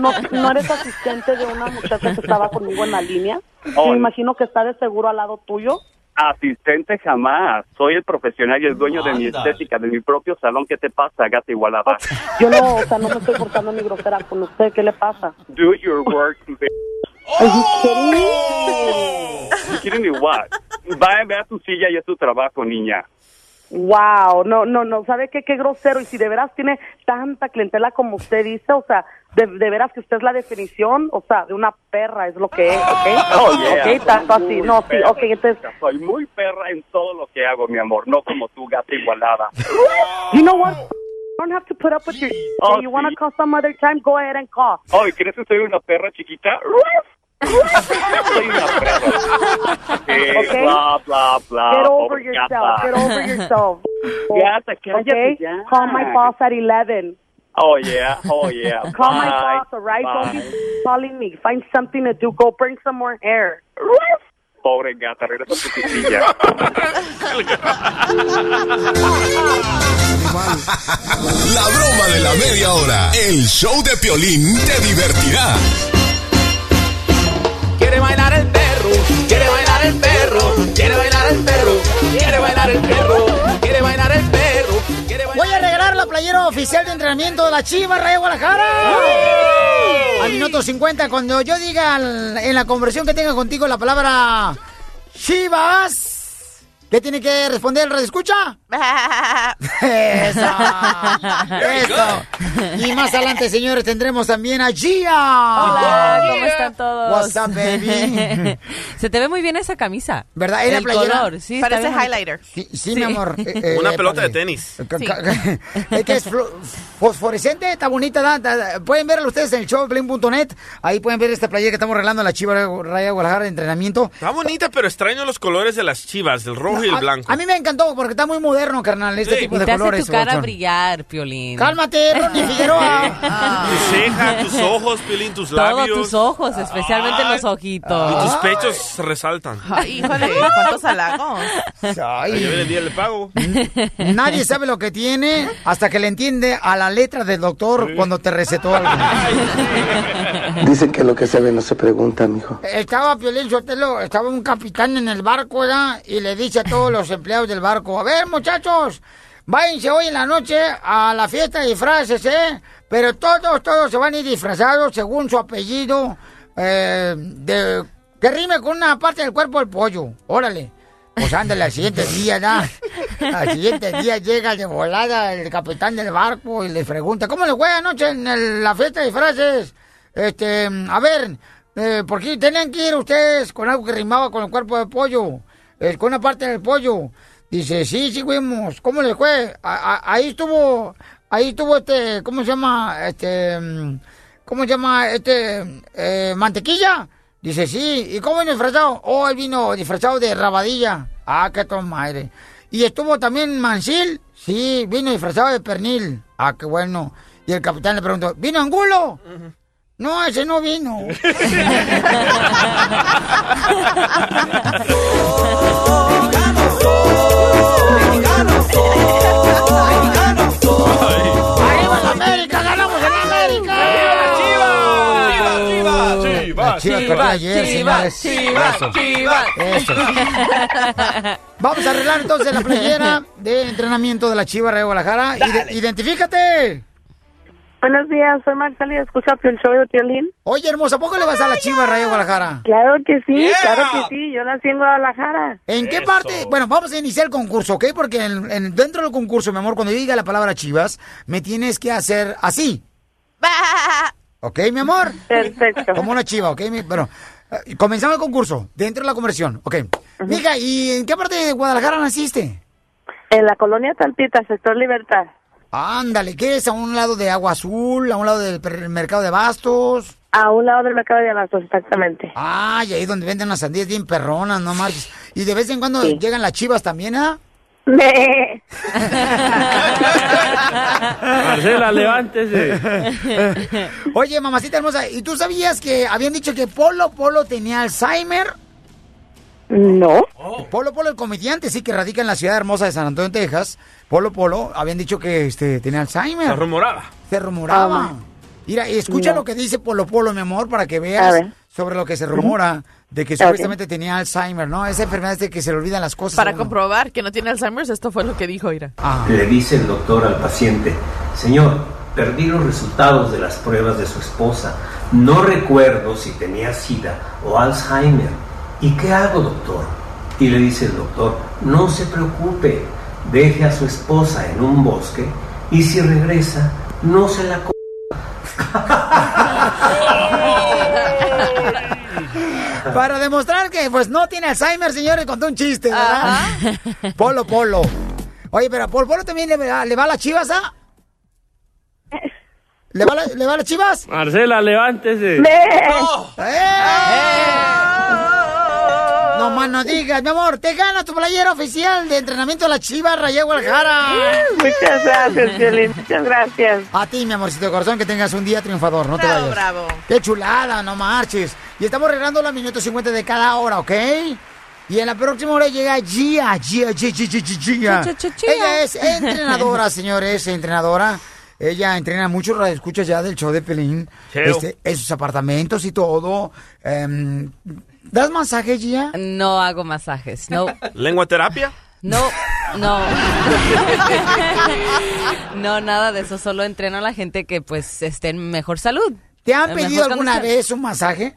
¿No, no eres asistente de una muchacha que estaba conmigo en la línea? Oh, Me imagino que está de seguro al lado tuyo. Asistente jamás. Soy el profesional y el dueño de mi estética, de mi propio salón. ¿Qué te pasa, gata igualada? Yo no, o sea, no me estoy portando ni grosera con usted. ¿Qué le pasa? Do your work. bitch. Are you kidding me? You kidding me what? Va, ve a tu silla y es tu trabajo, niña. Wow, no, no, no, ¿sabe qué? Qué grosero. Y si de veras tiene tanta clientela como usted dice, o sea, de, de veras que usted es la definición, o sea, de una perra es lo que es, ¿ok? Oh, yeah. Ok, tanto así. No, sí, perra. ok, entonces, Soy muy perra en todo lo que hago, mi amor. No como tú, gata igualada. you know what? You don't have to put up with your... Oh, you want to sí. call some other time, go ahead and call. Ay, ¿crees que soy una perra chiquita? Soy una perra. Eh, Ok. Bla, bla, bla. Get over pobre yourself, gata. get over yourself. Gata, cállate Okay? ya. Call my boss at 11. Oh, yeah, oh, yeah. Call my Bye, boss, all right? Don't bye. be calling me. Find something to do. Go bring some more hair. Pobre gata, regresa a tu silla. La broma de la media hora. El show de Piolín te divertirá. Quiere bailar el perro, quiere bailar el perro, quiere bailar el perro, quiere bailar el perro, quiere bailar el perro. Voy a regalar la playera oficial de entrenamiento de la Chivas Rayo Guadalajara. Al minuto 50, cuando yo diga en la conversión que tenga contigo la palabra Chivas, ¿qué tiene que responder el radio escucha? Eso. Eso. Y más adelante, señores, tendremos también a Gia. Hola, ¿cómo están todos? What's up, baby? Se te ve muy bien esa camisa. ¿Verdad? ¿Es la El playera? color, sí. Parece highlighter. Sí, sí, mi amor. Eh, eh, Una eh, pelota de tenis. Ca- Es que es fosforescente, está bonita. da- Pueden verla ustedes en el showplane.net. Ahí pueden ver esta playera que estamos regalando a la Chiva Raya Guadalajara de entrenamiento. Está bonita, pero extraño los colores de las chivas, el rojo y el A- blanco. A, mí me encantó porque está muy moderno, carnal, este Sí. tipo Y de te hace colores. tu cara Babuchón. brillar, Piolín. Cálmate, Ronnie Figueroa. Tu ceja, tus ojos, Pilín, tus Todos labios. tus ojos, especialmente Ay. los ojitos. Y tus pechos resaltan. Ay, híjole, cuántos halagos. Viene el día del pago. Nadie sabe lo que tiene hasta que le entiende a la letra del doctor cuando te recetó algo. Dicen que lo que se ve no se pregunta, mijo. Estaba Piolín Sotelo, estaba un capitán en el barco, ¿verdad? Y le dice a todos los empleados del barco, a ver, muchachos, váyanse hoy en la noche a la fiesta de disfraces, ¿eh? Pero todos, todos se van a ir disfrazados según su apellido, eh, de, que rime con una parte del cuerpo del pollo. Órale. Pues ándale, al siguiente día, ¿no? Al siguiente día llega de volada el capitán del barco y le pregunta, ¿cómo le fue anoche en el- la fiesta de disfraces? Este, a ver, eh, ¿por qué tenían que ir ustedes con algo que rimaba con el cuerpo del pollo? Eh, con una parte del pollo. Dice, sí, sí, fuimos. ¿Cómo le fue? A- a- ahí estuvo, ahí estuvo este, ¿cómo se llama? Este, ¿cómo se llama? Este, eh, mantequilla. Dice, sí. ¿Y cómo vino disfrazado? Oh, él vino disfrazado de rabadilla. Ah, qué madre. ¿Y estuvo también Mansil? Sí, vino disfrazado de pernil. Ah, qué bueno. Y el capitán le preguntó, ¿vino Angulo? No, ese no vino. ¡Arriba la América! ¡Ganamos en América! Las Chivas señores. Eso. Eso. Vamos a arreglar entonces la playera de entrenamiento de la Chiva de Guadalajara. Ide- identifícate. Buenos días, soy Marcela y escucho el show de Piolín. Oye, hermosa, ¿a poco le vas a la Chiva Rayo Guadalajara? Claro que sí, Yeah. claro que sí, yo nací en Guadalajara. ¿En qué parte? Bueno, vamos a iniciar el concurso, ¿ok? Porque en- en- dentro del concurso, mi amor, cuando yo diga la palabra Chivas, me tienes que hacer así. ¿Ok, mi amor? Perfecto. Como una chiva, ¿ok? Mi- Bueno, eh, comenzamos el concurso, dentro de la conversión, ¿ok? Mija, ¿y en qué parte de Guadalajara naciste? En la colonia Talpita, sector Libertad. Ándale, ¿qué es? ¿A un lado de Agua Azul? ¿A un lado del mercado de Bastos? A un lado del mercado de abastos, exactamente. Ay, ahí donde venden las sandías bien perronas, no marches. Y de vez en cuando Sí. llegan las chivas también, ¿ah? Marcela, levántese. Oye, mamacita hermosa, ¿y tú sabías que habían dicho que Polo Polo tenía Alzheimer? No. Polo Polo, el comediante, sí, que radica en la ciudad hermosa de San Antonio, Texas. Polo Polo, habían dicho que este, tenía Alzheimer. Se rumoraba. Se rumoraba. Ah. Mira, y escucha No. lo que dice Polo Polo, mi amor, para que veas sobre lo que se rumora de que supuestamente tenía Alzheimer, ¿no? Esa enfermedad de que se le olvidan las cosas. Para comprobar que no tiene Alzheimer's, esto fue lo que dijo Ira. Le dice el doctor al paciente, señor, perdí los resultados de las pruebas de su esposa. No recuerdo si tenía SIDA o Alzheimer. ¿Y qué hago, doctor? Y le dice el doctor, no se preocupe, deje a su esposa en un bosque y si regresa, no se la... co- Para demostrar que pues no tiene Alzheimer, señores, contó un chiste, ¿verdad? Polo Polo. Oye, pero a Polo Polo también le va, le va a las chivas, ¿ah? ¿Le va, la- ¿Le va a las chivas? Marcela, levántese. No más no digas, mi amor, te gana tu playera oficial de entrenamiento de la Chivas Rayé Guadalajara. Muchas gracias, Violín, muchas gracias. A ti, mi amorcito de corazón, que tengas un día triunfador, no te Bravo, vayas. bravo. Qué chulada, no marches. Y estamos regalando los minutos 50 de cada hora, ¿ok? Y en la próxima hora llega Gia, Gia, Gia, Gia, Gia, Gia. Gia, Gia, Gia. Ella es entrenadora, señores, entrenadora. Ella entrena muchos radioescuchas ya del show de Pelín. Este, en sus apartamentos y todo. Em, ¿Das masaje, Gia? No hago masajes, no. ¿Lengua terapia? No, no. no, nada de eso. Solo entreno a la gente que pues esté en mejor salud. ¿Te han pedido alguna condición. vez un masaje?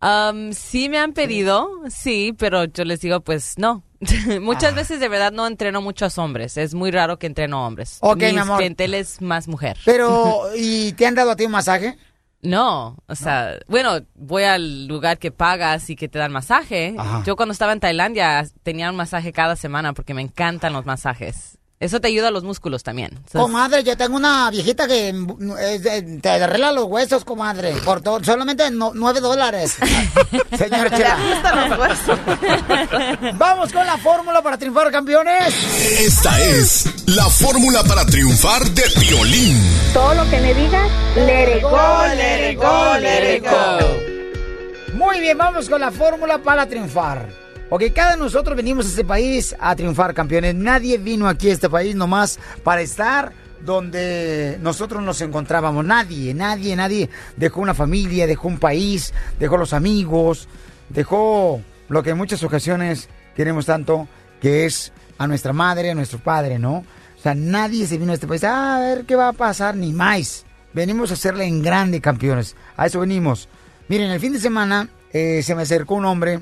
Am, sí me han pedido, sí, pero yo les digo pues no. Muchas veces de verdad no entreno muchos hombres. Es muy raro que entreno hombres. Ok, Mi mi amor. clientela es más mujer. Pero, ¿y te han dado a ti un masaje? No, o sea, bueno, voy al lugar que pagas y que te dan masaje. Ajá. Yo cuando estaba en Tailandia tenía un masaje cada semana porque me encantan los masajes. Eso te ayuda a los músculos también. Entonces, Comadre, yo tengo una viejita que mm, te arregla los huesos, comadre. Por todo, solamente no- nueve dólares. Señor Chela. Vamos con la fórmula para triunfar, campeones. Esta es la fórmula para triunfar de violín. Todo lo que me digas, let it go, let it go, let it go. Muy bien, vamos con la fórmula para triunfar. Ok, cada nosotros venimos a este país a triunfar, campeones. Nadie vino aquí a este país nomás para estar donde nosotros nos encontrábamos. Nadie, nadie, nadie dejó una familia, dejó un país, dejó los amigos, dejó lo que en muchas ocasiones queremos tanto, que es a nuestra madre, a nuestro padre, ¿no? O sea, nadie se vino a este país "Ah, a ver qué va a pasar, ni más. Venimos a hacerle en grande, campeones. A eso venimos. Miren, el fin de semana eh, se me acercó un hombre,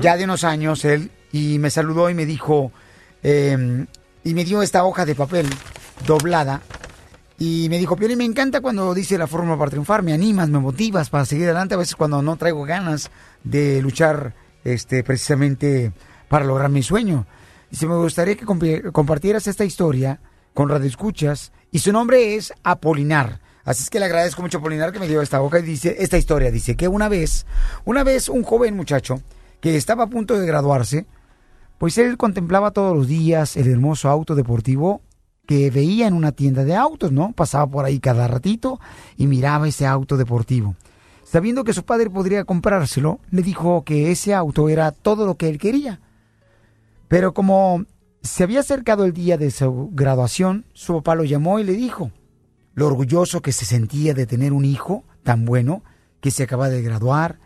ya de unos años, él, y me saludó y me dijo, eh, y me dio esta hoja de papel doblada. Y me dijo, Pioli, me encanta cuando dice la fórmula para triunfar, me animas, me motivas para seguir adelante, a veces cuando no traigo ganas de luchar este, precisamente para lograr mi sueño. Dice, me gustaría que compartieras esta historia con Radio Escuchas, y su nombre es Apolinar. Así es que le agradezco mucho a Apolinar que me dio esta hoja y dice, esta historia, dice que una vez, una vez un joven muchacho que estaba a punto de graduarse, pues él contemplaba todos los días el hermoso auto deportivo que veía en una tienda de autos, ¿no? Pasaba por ahí cada ratito y miraba ese auto deportivo. Sabiendo que su padre podría comprárselo, le dijo que ese auto era todo lo que él quería. Pero como se había acercado el día de su graduación, su papá lo llamó y le dijo lo orgulloso que se sentía de tener un hijo tan bueno que se acaba de graduar.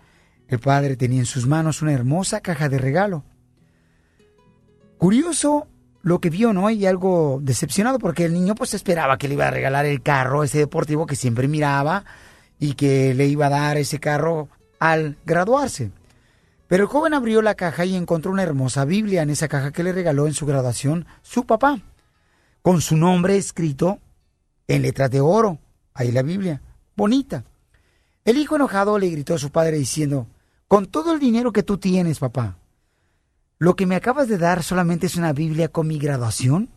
El padre tenía en sus manos una hermosa caja de regalo. Curioso lo que vio, ¿no? Y algo decepcionado porque el niño pues esperaba que le iba a regalar el carro, ese deportivo que siempre miraba y que le iba a dar ese carro al graduarse. Pero el joven abrió la caja y encontró una hermosa Biblia en esa caja que le regaló en su graduación su papá, con su nombre escrito en letras de oro. Ahí la Biblia, bonita. El hijo enojado le gritó a su padre diciendo, con todo el dinero que tú tienes, papá, ¿lo que me acabas de dar solamente es una Biblia con mi graduación?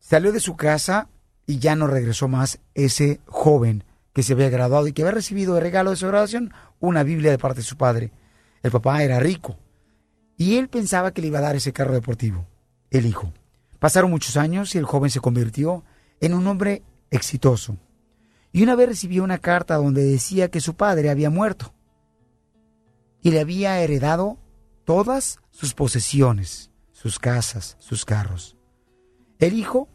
Salió de su casa y ya no regresó más ese joven que se había graduado y que había recibido de regalo de su graduación una Biblia de parte de su padre. El papá era rico y él pensaba que le iba a dar ese carro deportivo, el hijo. Pasaron muchos años y el joven se convirtió en un hombre exitoso. Y una vez recibió una carta donde decía que su padre había muerto y le había heredado todas sus posesiones, sus casas, sus carros. El hijo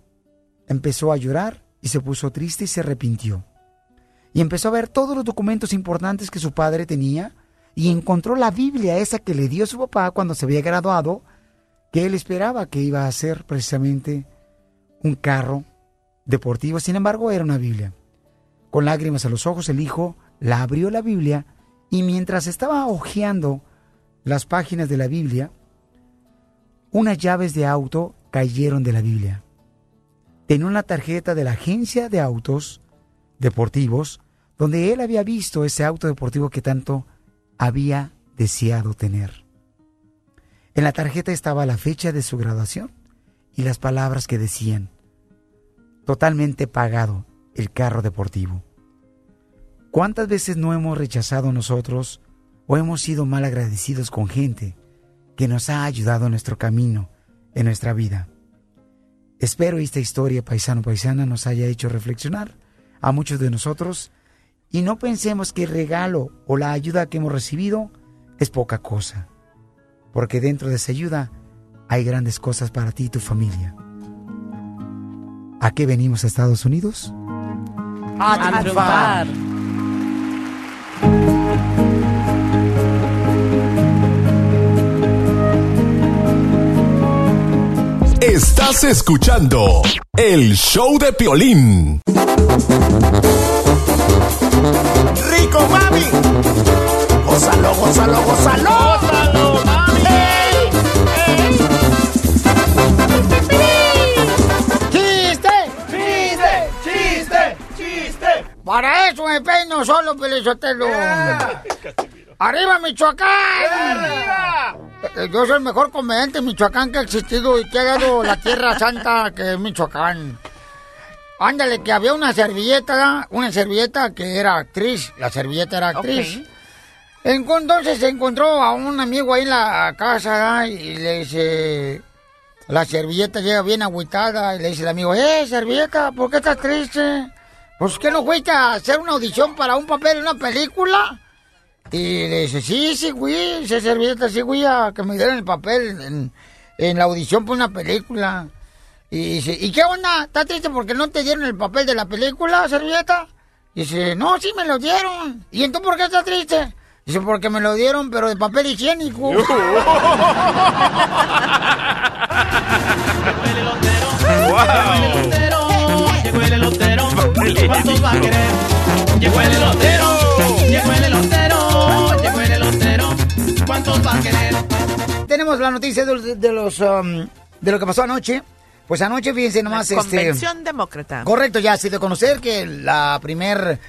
empezó a llorar y se puso triste y se arrepintió. Y empezó a ver todos los documentos importantes que su padre tenía y encontró la Biblia esa que le dio su papá cuando se había graduado, que él esperaba que iba a ser precisamente un carro deportivo. Sin embargo, era una Biblia. Con lágrimas a los ojos, el hijo la abrió la Biblia y mientras estaba hojeando las páginas de la Biblia, unas llaves de auto cayeron de la Biblia. Tenía una tarjeta de la agencia de autos deportivos donde él había visto ese auto deportivo que tanto había deseado tener. En la tarjeta estaba la fecha de su graduación y las palabras que decían, totalmente pagado el carro deportivo. ¿Cuántas veces no hemos rechazado nosotros o hemos sido mal agradecidos con gente que nos ha ayudado en nuestro camino, en nuestra vida? Espero esta historia, paisano paisana, nos haya hecho reflexionar a muchos de nosotros y no pensemos que el regalo o la ayuda que hemos recibido es poca cosa, porque dentro de esa ayuda hay grandes cosas para ti y tu familia. ¿A qué venimos a Estados Unidos? A triunfar. Estás escuchando el show de Piolín. ¡Rico, mami! ¡Gózalo, gózalo, gózalo! ¡Gózalo, Para eso me peino solo, Pelizotelo. ¡Arriba, Michoacán! ¡Arriba! Eh, Yo soy el mejor comediante de Michoacán que ha existido y que ha dado la tierra santa que es Michoacán. Ándale, que había una servilleta, una servilleta que era actriz. La servilleta era actriz. Entonces se encontró a un amigo ahí en la casa y le dice... La servilleta llega bien agüitada y le dice el amigo, ¡eh, servilleta, ¿por qué estás triste? Pues que no fuiste a hacer una audición para un papel en una película. Y le dice, sí, sí, güey, esa servilleta, sí, güey, a que me dieron el papel en, en la audición para una película. Y dice, ¿y qué onda? ¿Estás triste porque no te dieron el papel de la película, servilleta? Y dice, no, sí me lo dieron. ¿Y entonces por qué estás triste? Dice, porque me lo dieron, pero de papel higiénico. elotero, ¿cuántos va a querer? Llegó el elotero, llegó el elotero, llegó el elotero, ¿cuántos va a querer? Tenemos la noticia de, los- de los um, de lo que pasó anoche. Pues anoche, fíjense nomás, este. Convención demócrata. Correcto, ya ha sido conocer que la primer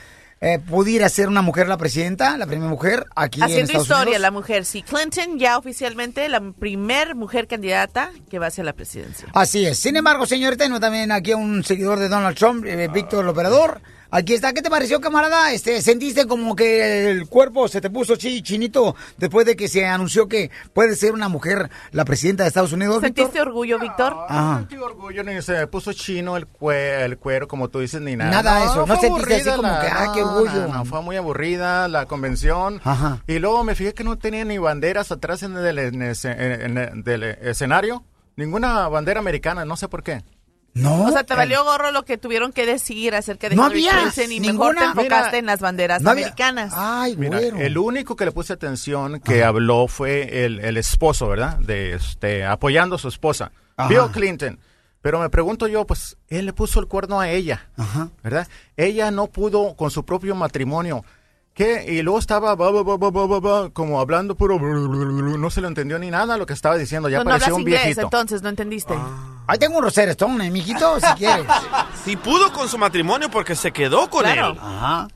eh, pudiera ser una mujer la presidenta, la primera mujer aquí en Haciendo Estados historia, Unidos. la mujer. Sí, Clinton ya oficialmente la primer mujer candidata que va hacia la presidencia. Así es. Sin embargo, señor, tengo también aquí a un seguidor de Donald Trump, eh, Víctor el Operador. Aquí está. ¿Qué te pareció, camarada? Este, ¿Sentiste como que el cuerpo se te puso chi- chinito después de que se anunció que puede ser una mujer la presidenta de Estados Unidos, Víctor? ¿Sentiste orgullo, Víctor? Ajá. sentí orgullo ni se me puso chino el, cue- el cuero, como tú dices, ni nada. Nada de eso, no sentiste así como la- que, ah, qué no, orgullo. no, no, fue muy aburrida la convención. Ajá. Y luego me fijé que no tenía ni banderas atrás en el, en ese- en el- del escenario. Ninguna bandera americana, no sé por qué. No. O sea, te valió gorro lo que tuvieron que decir acerca de No Hillary había Clinton y mejor te ninguna- enfocaste Mira, en las banderas no había- americanas. Ay, Mira, el único que le puse atención que habló fue el, el esposo, ¿verdad? De este, apoyando a su esposa, Ajá. Bill Clinton. Pero me pregunto yo, pues, él le puso el cuerno a ella, ¿verdad? Ella no pudo con su propio matrimonio. ¿Qué? Y luego estaba ba, ba, ba, ba, ba, ba, ba, como hablando puro... No se lo entendió ni nada lo que estaba diciendo. Ya no, no parecía hablas un inglés, viejito. entonces, ¿no entendiste? Ahí tengo un Rosetta Stone, eh, mijito, si quieres. Sí pudo con su matrimonio porque se quedó con Claro. él. Ajá.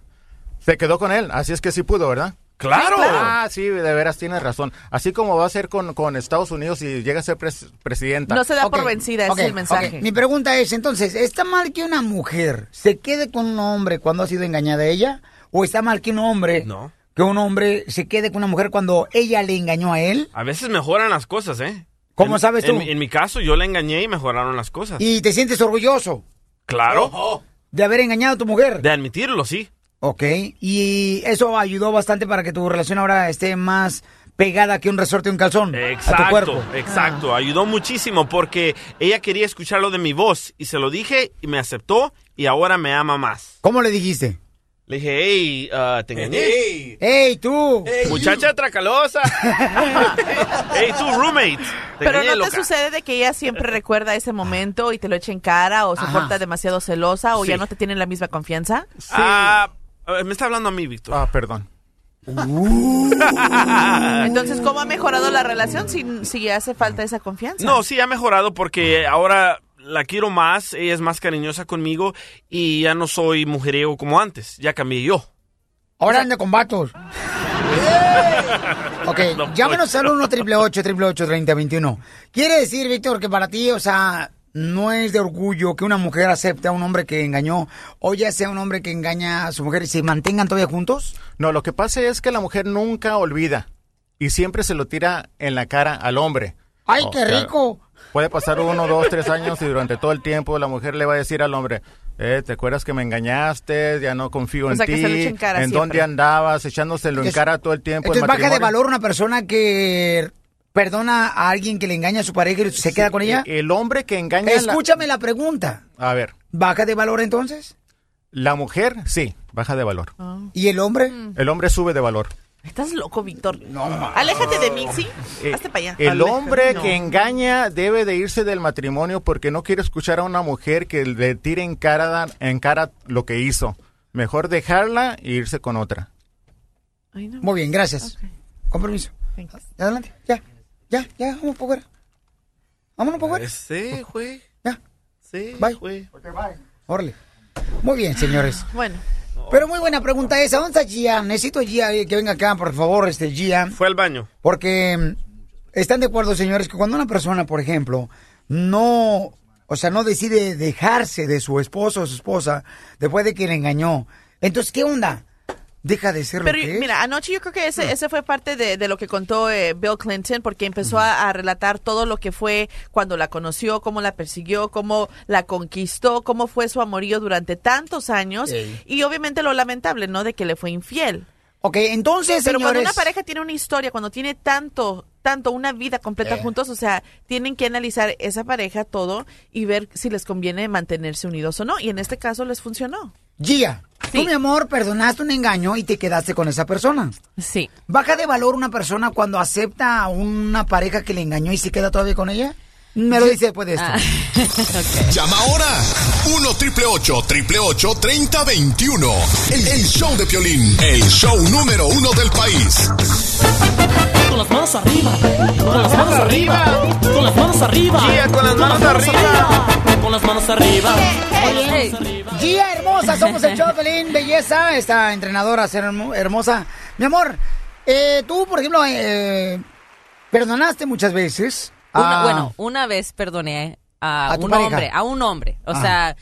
Se quedó con él, así es que sí pudo, ¿verdad? Claro. Sí, claro. Ah, sí, de veras tienes razón. Así como va a ser con, con Estados Unidos si llega a ser pres- presidenta. No se da por vencida, ese ok, es el mensaje. Mi pregunta es, entonces, ¿está mal que una mujer se quede con un hombre cuando ha sido engañada ella? ¿O está mal que un hombre, No. que un hombre se quede con una mujer cuando ella le engañó a él? A veces mejoran las cosas, ¿eh? ¿Cómo En- sabes tú? En, en mi caso, yo la engañé y mejoraron las cosas. ¿Y te sientes orgulloso Claro. de haber engañado a tu mujer? De admitirlo, sí. Ok, y eso ayudó bastante para que tu relación ahora esté más pegada que un resorte de un calzón a tu Exacto, cuerpo. exacto. Ayudó muchísimo porque ella quería escucharlo de mi voz y se lo dije y me aceptó y ahora me ama más. ¿Cómo le dijiste? Le dije, hey, ah, te engañé. ¡Ey, tú! Muchacha tracalosa. hey, tú, roommate. Te Pero engañé, no te loca. sucede de que ella siempre recuerda ese momento y te lo echa en cara o se Ajá. porta demasiado celosa o ya Sí. no te tiene la misma confianza. Ah, eh, me está hablando a mí, Víctor. Ah, perdón. Entonces, ¿cómo ha mejorado la relación si, si hace falta esa confianza? No, sí ha mejorado porque ahora la quiero más, ella es más cariñosa conmigo y ya no soy mujeriego como antes, ya cambié yo. Ahora anda con vatos. Ok, No, llámanos pues. al 1 888 3021 Quiere decir, Víctor, que para ti, o sea, no es de orgullo que una mujer acepte a un hombre que engañó o ya sea un hombre que engaña a su mujer y se mantengan todavía juntos? No, lo que pasa es que la mujer nunca olvida y siempre se lo tira en la cara al hombre. ¡Ay, qué rico! Puede pasar uno, dos, tres años y durante todo el tiempo la mujer le va a decir al hombre, eh, ¿te acuerdas que me engañaste? Ya no confío O en ti. en dónde andabas? Echándoselo en cara todo el tiempo. el Entonces, ¿baja de valor una persona que perdona a alguien que le engaña a su pareja y se queda con ella? El hombre que engaña... a la- Escúchame la pregunta. A ver, ¿Baja de valor entonces? la mujer sí, baja de valor. ¿Y el hombre? El hombre sube de valor. Estás loco, Víctor. Aléjate de mí, ¿sí? Eh, Hazte para allá. El Aléjate. hombre No. que engaña debe de irse del matrimonio porque no quiere escuchar a una mujer que le tire en cara, en cara lo que hizo. Mejor dejarla e irse con otra. Muy bien, gracias. Con permiso. Adelante, ya, ya, ya, vamos por fuera. Vámonos por fuera. Sí, güey. Ya. Sí, Bye. güey. Órale. Muy bien, señores. Bueno. Pero muy buena pregunta esa. ¿Dónde está Gia? Necesito Gia eh, que venga acá, por favor, este Gia. Fue al baño. Porque mm, están de acuerdo, señores, que cuando una persona, por ejemplo, no, o sea, no decide dejarse de su esposo o su esposa después de que le engañó, entonces, ¿qué onda? Deja de ser Pero lo que es. mira, anoche yo creo que ese, ese fue parte de, de lo que contó eh, Bill Clinton, porque empezó a, a relatar todo lo que fue cuando la conoció, cómo la persiguió, cómo la conquistó, cómo fue su amorío durante tantos años Ey. y obviamente lo lamentable, ¿no? De que le fue infiel. Ok, entonces, Pero cuando una pareja tiene una historia, cuando tiene tanto, tanto, una vida completa Eh. juntos, o sea, tienen que analizar esa pareja todo y ver si les conviene mantenerse unidos o no. Y en este caso les funcionó. Gia, tú, mi amor, perdonaste un engaño y te quedaste con esa persona. Sí. ¿Baja de valor una persona cuando acepta a una pareja que le engañó y se queda todavía con ella? Me lo dice después de esto. Llama ahora 1 triple 8 triple 8 3021. El, el show de Piolín, el show número uno del país. Con las manos arriba. Con las manos arriba. Con las manos arriba. Gia, con las manos arriba. Con las manos arriba. Gia hermosa, somos el show de Pelín, belleza, esta entrenadora ser hermo- hermosa. Mi amor, eh, tú, por ejemplo, eh, perdonaste muchas veces. Una- a- Bueno, una vez perdoné a, ¿A un pareja? hombre, a un hombre. O Ajá. sea,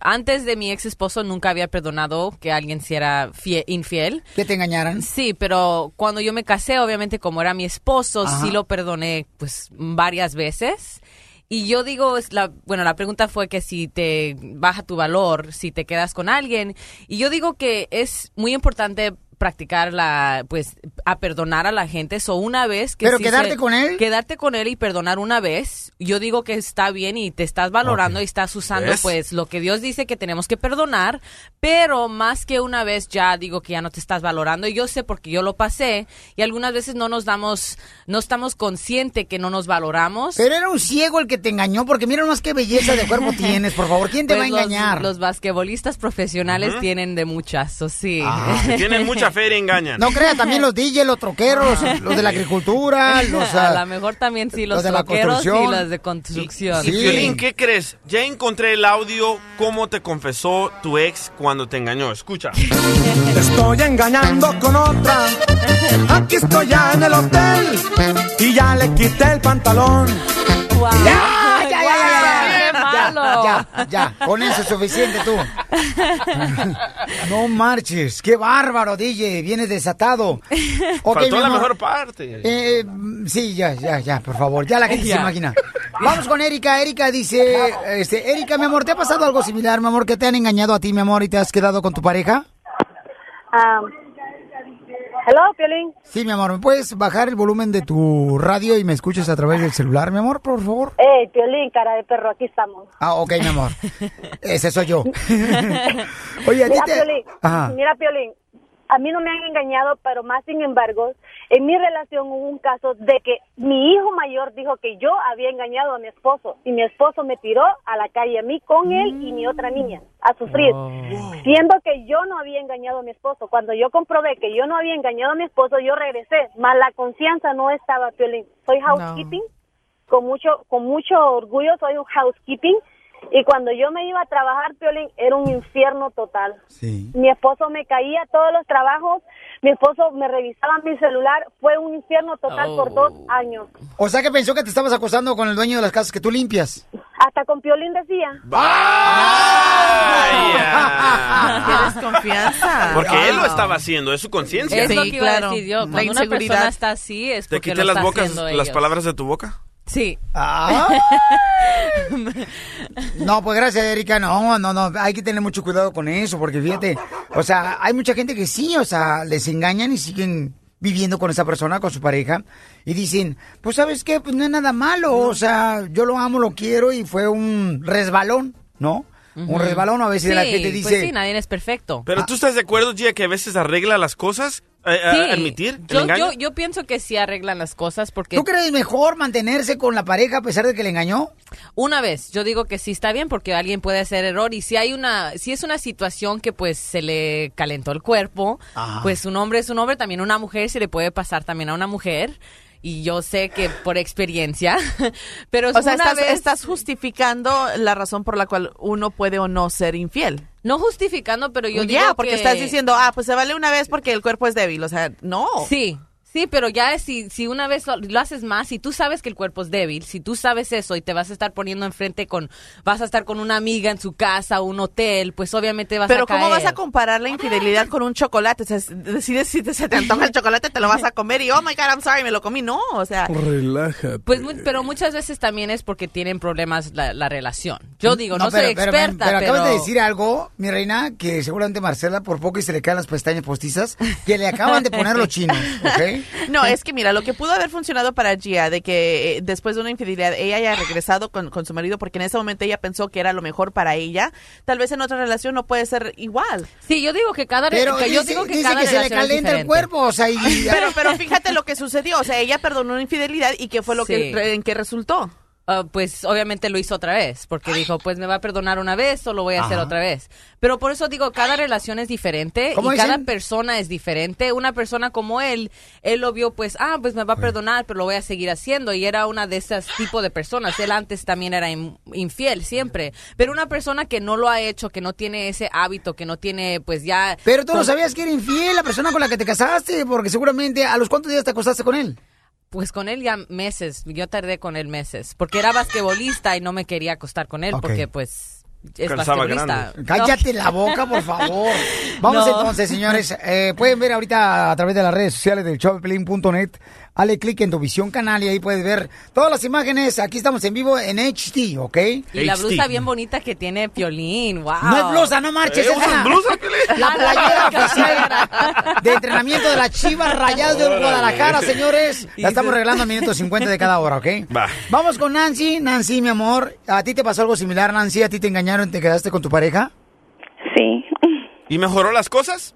antes de mi ex esposo nunca había perdonado que alguien se era fie- infiel. ¿Que te engañaran? Sí, pero cuando yo me casé, obviamente como era mi esposo, Ajá. sí lo perdoné pues varias veces. Y yo digo, es la, bueno, la pregunta fue que si te baja tu valor, si te quedas con alguien. Y yo digo que es muy importante practicar la, pues, a perdonar a la gente. So, una vez que ¿Pero sí quedarte se- con él? Quedarte con él y perdonar una vez. Yo digo que está bien y te estás valorando y estás usando, ¿Ves? pues, lo que Dios dice que tenemos que perdonar. Pero más que una vez ya digo que ya no te estás valorando. Y yo sé porque yo lo pasé. Y algunas veces no nos damos, no estamos conscientes que no nos valoramos. Pero era un ciego el que te engañó, porque mira más qué belleza de cuerpo tienes, por favor. ¿Quién te Pues va a los- engañar? Los, basquetbolistas profesionales tienen de muchas, o sí. Ah. Tienen mucha feria, engañan. No creas, también los DJ, los troqueros, los de la agricultura, los... a ah, lo mejor también sí, los, los de la troqueros y construcción. los de construcción. Y Piolín, ¿qué crees? Ya encontré el audio cómo te confesó tu ex cuando te engañó. Escucha. Te estoy engañando con otra. Aquí estoy ya en el hotel. Y ya le quité el pantalón. ¡Ya, ya, ya, ya, ya, Ya, ya, con eso es suficiente tú. No marches, qué bárbaro, DJ, vienes desatado. Ok, Faltó mi la mejor parte. Eh, sí, ya, ya, ya, por favor, ya la gente se imagina. Vamos con Erika, Erika dice, este, Erika, mi amor, ¿te ha pasado algo similar, mi amor, que te han engañado a ti, mi amor, y te has quedado con tu pareja? Um, hello, Piolín. Sí, mi amor, ¿me puedes bajar el volumen de tu radio y me escuchas a través del celular, mi amor, por favor? Hey, Piolín, cara de perro, aquí estamos. Ah, ok, mi amor. Ese soy yo. Oye, a ti Mira, te... Piolín, Ajá. mira, Piolín, a mí no me han engañado, pero más sin embargo, en mi relación hubo un caso de que mi hijo mayor dijo que yo había engañado a mi esposo y mi esposo me tiró a la calle a mí con él y mi otra niña a sufrir, siendo que yo no había engañado a mi esposo. Cuando yo comprobé que yo no había engañado a mi esposo, yo regresé, más la confianza no estaba, Piolín. Soy housekeeping, con mucho con mucho orgullo soy un housekeeping y cuando yo me iba a trabajar, Piolín, era un infierno total. Mi esposo me caía todos los trabajos, mi esposo me revisaba mi celular, fue un infierno total por dos años. O sea que pensó que te estabas acostando con el dueño de las casas que tú limpias. Hasta con Piolín decía. ¡Qué desconfianza! Porque él lo estaba haciendo, es su conciencia. Es lo que iba a decir yo. La Cuando una persona está así es ¿Te porque quité lo las está bocas, haciendo las ellos. palabras de tu boca? Sí. Ah. No, pues gracias, Erika. No, no, no. Hay que tener mucho cuidado con eso, porque fíjate, o sea, hay mucha gente que sí, o sea, les engañan y siguen viviendo con esa persona, con su pareja, y dicen, pues sabes qué, pues no es nada malo, o sea, yo lo amo, lo quiero y fue un resbalón, ¿no? Un resbalón a veces la Sí, gente pues dice, sí, nadie es perfecto. Pero tú estás de acuerdo, Gia, que a veces arregla las cosas, Sí. admitir el Yo, engaño. yo, yo pienso que sí arreglan las cosas porque... ¿tú crees mejor mantenerse con la pareja a pesar de que le engañó? Una vez, yo digo que sí está bien porque alguien puede hacer error y si hay una, si es una situación que pues se le calentó el cuerpo, Ajá. pues un hombre es un hombre, también una mujer se le puede pasar también a una mujer y yo sé que por experiencia, pero O sea, una estás, vez- estás justificando la razón por la cual uno puede o no ser infiel. No justificando, pero yo ya, digo porque que- estás diciendo, ah, pues se vale una vez porque el cuerpo es débil. O sea, no. Sí, sí, pero ya si, si una vez lo, lo haces más, si tú sabes que el cuerpo es débil, si tú sabes eso y te vas a estar poniendo enfrente con, vas a estar con una amiga en su casa o un hotel, pues obviamente vas Pero a ¿cómo caer. vas a comparar la infidelidad con un chocolate? O sea, si decides si te, se te antoja el chocolate, te lo vas a comer y, oh my God, I'm sorry, me lo comí. No, o sea. Relájate. Pues, mu- pero muchas veces también es porque tienen problemas la, la relación. Yo digo, no, pero- soy pero- experta, pero, pero, acabas de decir algo, mi reina, que seguramente Marcela por poco y se le caen las pestañas postizas, que le acaban de poner los chinos, ¿ok? No, es que mira, lo que pudo haber funcionado para Gia, de que eh, después de una infidelidad ella haya regresado con, con su marido, porque en ese momento ella pensó que era lo mejor para ella, tal vez en otra relación no puede ser igual. Sí, yo digo que cada Pero que yo digo que dice cada que se le relación es calienta el cuerpo, o sea, y... Pero, pero fíjate lo que sucedió, o sea, ella perdonó una infidelidad y qué fue lo Sí. que, en que resultó. Ah, pues obviamente lo hizo otra vez, porque dijo, pues me va a perdonar una vez o lo voy a hacer otra vez. Pero por eso digo, cada relación es diferente y ¿Cómo cada persona es diferente. Una persona como él, él lo vio pues, ah, pues me va a perdonar, pero lo voy a seguir haciendo. Y era una de esas tipo de personas. Él antes también era in- infiel, siempre. Pero una persona que no lo ha hecho, que no tiene ese hábito, que no tiene pues ya... Pero tú no sabías que era infiel la persona con la que te casaste, porque seguramente a los cuántos días te acostaste con él. Pues con él ya meses, yo tardé con él meses, porque era basquetbolista y no me quería acostar con él porque pues es Calzaba basquetbolista. Cállate la boca, por favor. Vamos No. entonces, señores. Eh, pueden ver ahorita a través de las redes sociales del showpelín.net. Hale clic en tu visión canal y ahí puedes ver todas las imágenes. Aquí estamos en vivo en HD, ¿ok? Y la blusa bien bonita que tiene Piolín, wow. No es blusa, no marches. ¿Eh, esa. usas blusa, La playera la oficial de entrenamiento de las Chivas Rayadas de Guadalajara, señores. La estamos regalando al minuto 50 de cada hora, ¿ok? Va. Vamos con Nancy. Nancy, mi amor, ¿a ti te pasó algo similar, Nancy? ¿A ti te engañaron y te quedaste con tu pareja? Sí. ¿Y mejoró las cosas?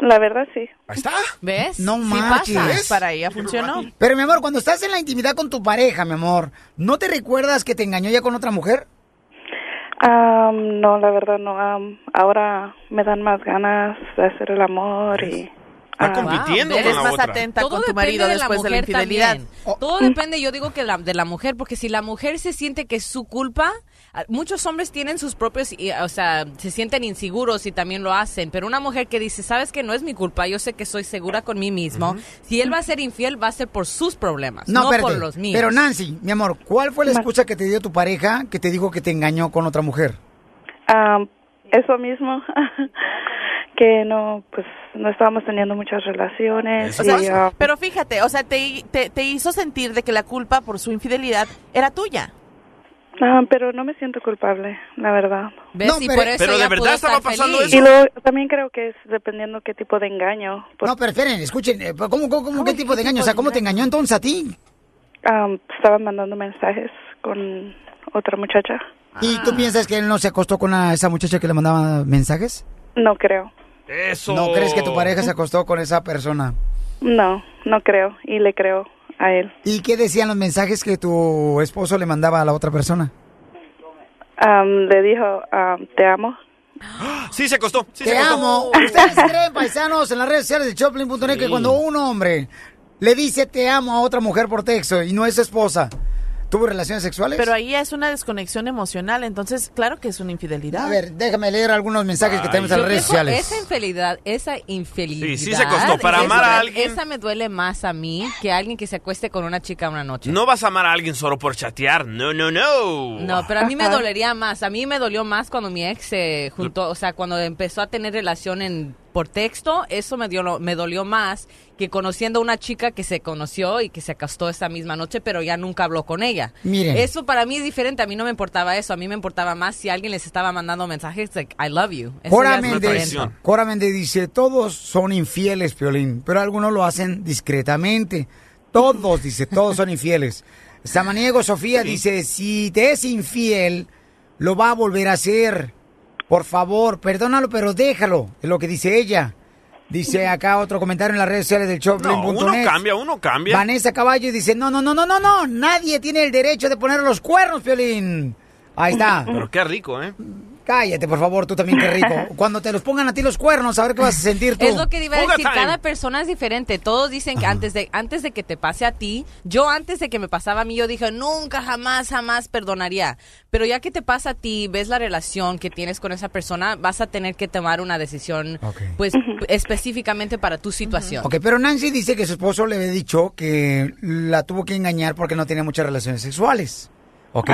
La verdad sí. Ahí está. ¿Ves? No Sí pasa. Para ella funcionó. Pero, mi amor, cuando estás en la intimidad con tu pareja, mi amor, ¿no te recuerdas que te engañó ya con otra mujer? Am, no, la verdad no. Ahora me dan más ganas de hacer el amor y... Está ah, compitiendo Eres con la más otra. atenta Todo con tu marido de la después de la mujer infidelidad. también. Todo depende, yo digo que la- de la mujer, porque si la mujer se siente que es su culpa, muchos hombres tienen sus propios, o sea, se sienten inseguros y también lo hacen, pero una mujer que dice, sabes que no es mi culpa, yo sé que soy segura con mí mismo, si él va a ser infiel, va a ser por sus problemas, no, espérate. por los míos. Pero, Nancy, mi amor, ¿cuál fue la excusa que te dio tu pareja que te dijo que te engañó con otra mujer? am, eso mismo. que no, pues no estábamos teniendo muchas relaciones. O sea, y, ah, pero fíjate, o sea, te, te, te hizo sentir de que la culpa por su infidelidad era tuya. Ah, pero no me siento culpable, la verdad. ¿Ves? No, y pero- por eso pero de verdad estaba pasando feliz. Y luego también creo que es dependiendo qué tipo de engaño. Por- No, pero esperen, escuchen, eh, ¿cómo, cómo, cómo, qué tipo de engaño? O sea, ¿cómo te engañó entonces a ti? am, estaban mandando mensajes con otra muchacha. ¿Y tú piensas que él no se acostó con esa muchacha que le mandaba mensajes? No creo. Eso. ¿No crees que tu pareja se acostó con esa persona? No, no creo. Y le creo a él. ¿Y qué decían los mensajes que tu esposo le mandaba a la otra persona? Am, le dijo, am, te amo. Sí, se costó. Sí, Te se costó. amo. ¿Ustedes creen, paisanos, en las redes sociales de Choplin.net que cuando un hombre le dice te amo a otra mujer por texto y no es su esposa, ¿tuvo relaciones sexuales? Pero ahí es una desconexión emocional, entonces claro que es una infidelidad. A ver, déjame leer algunos mensajes que tenemos en las redes sociales. Esa infidelidad, esa infidelidad. Sí, sí se costó. Para amar a alguien- Esa me duele más a mí que a alguien que se acueste con una chica una noche. No vas a amar a alguien solo por chatear. No, no, no. No, pero a mí me dolería más. A mí me dolió más cuando mi ex se juntó, o sea, cuando empezó a tener relación en por texto, eso me dio lo- me dolió más que conociendo a una chica que se conoció y que se acostó esa misma noche, pero ya nunca habló con ella. Miren. Eso para mí es diferente. A mí no me importaba eso. A mí me importaba más si alguien les estaba mandando mensajes like I love you. Méndez. Cora Méndez dice, todos son infieles, Piolín, pero algunos lo hacen discretamente. Todos, dice, todos son infieles. Samaniego Sofía dice, si te es infiel, lo va a volver a hacer. Por favor, perdónalo, pero déjalo. Es lo que dice ella. Dice acá otro comentario en las redes sociales del No, uno cambia, uno cambia. Vanessa Caballo dice, no, no, no, no, no, no, nadie tiene el derecho de poner los cuernos, Piolín. Ahí está. Pero qué rico, ¿eh? Cállate, por favor, tú también, qué rico. Cuando te los pongan a ti los cuernos, a ver qué vas a sentir tú. Es lo que iba a decir, time. cada persona es diferente. Todos dicen que antes de antes de que te pase a ti, yo antes de que me pasaba a mí, yo dije, nunca, jamás, jamás perdonaría. Pero ya que te pasa a ti, ves la relación que tienes con esa persona, vas a tener que tomar una decisión, pues, específicamente para tu situación. Ok, pero Nancy dice que su esposo le había dicho que la tuvo que engañar porque no tenía muchas relaciones sexuales. ¿Ok?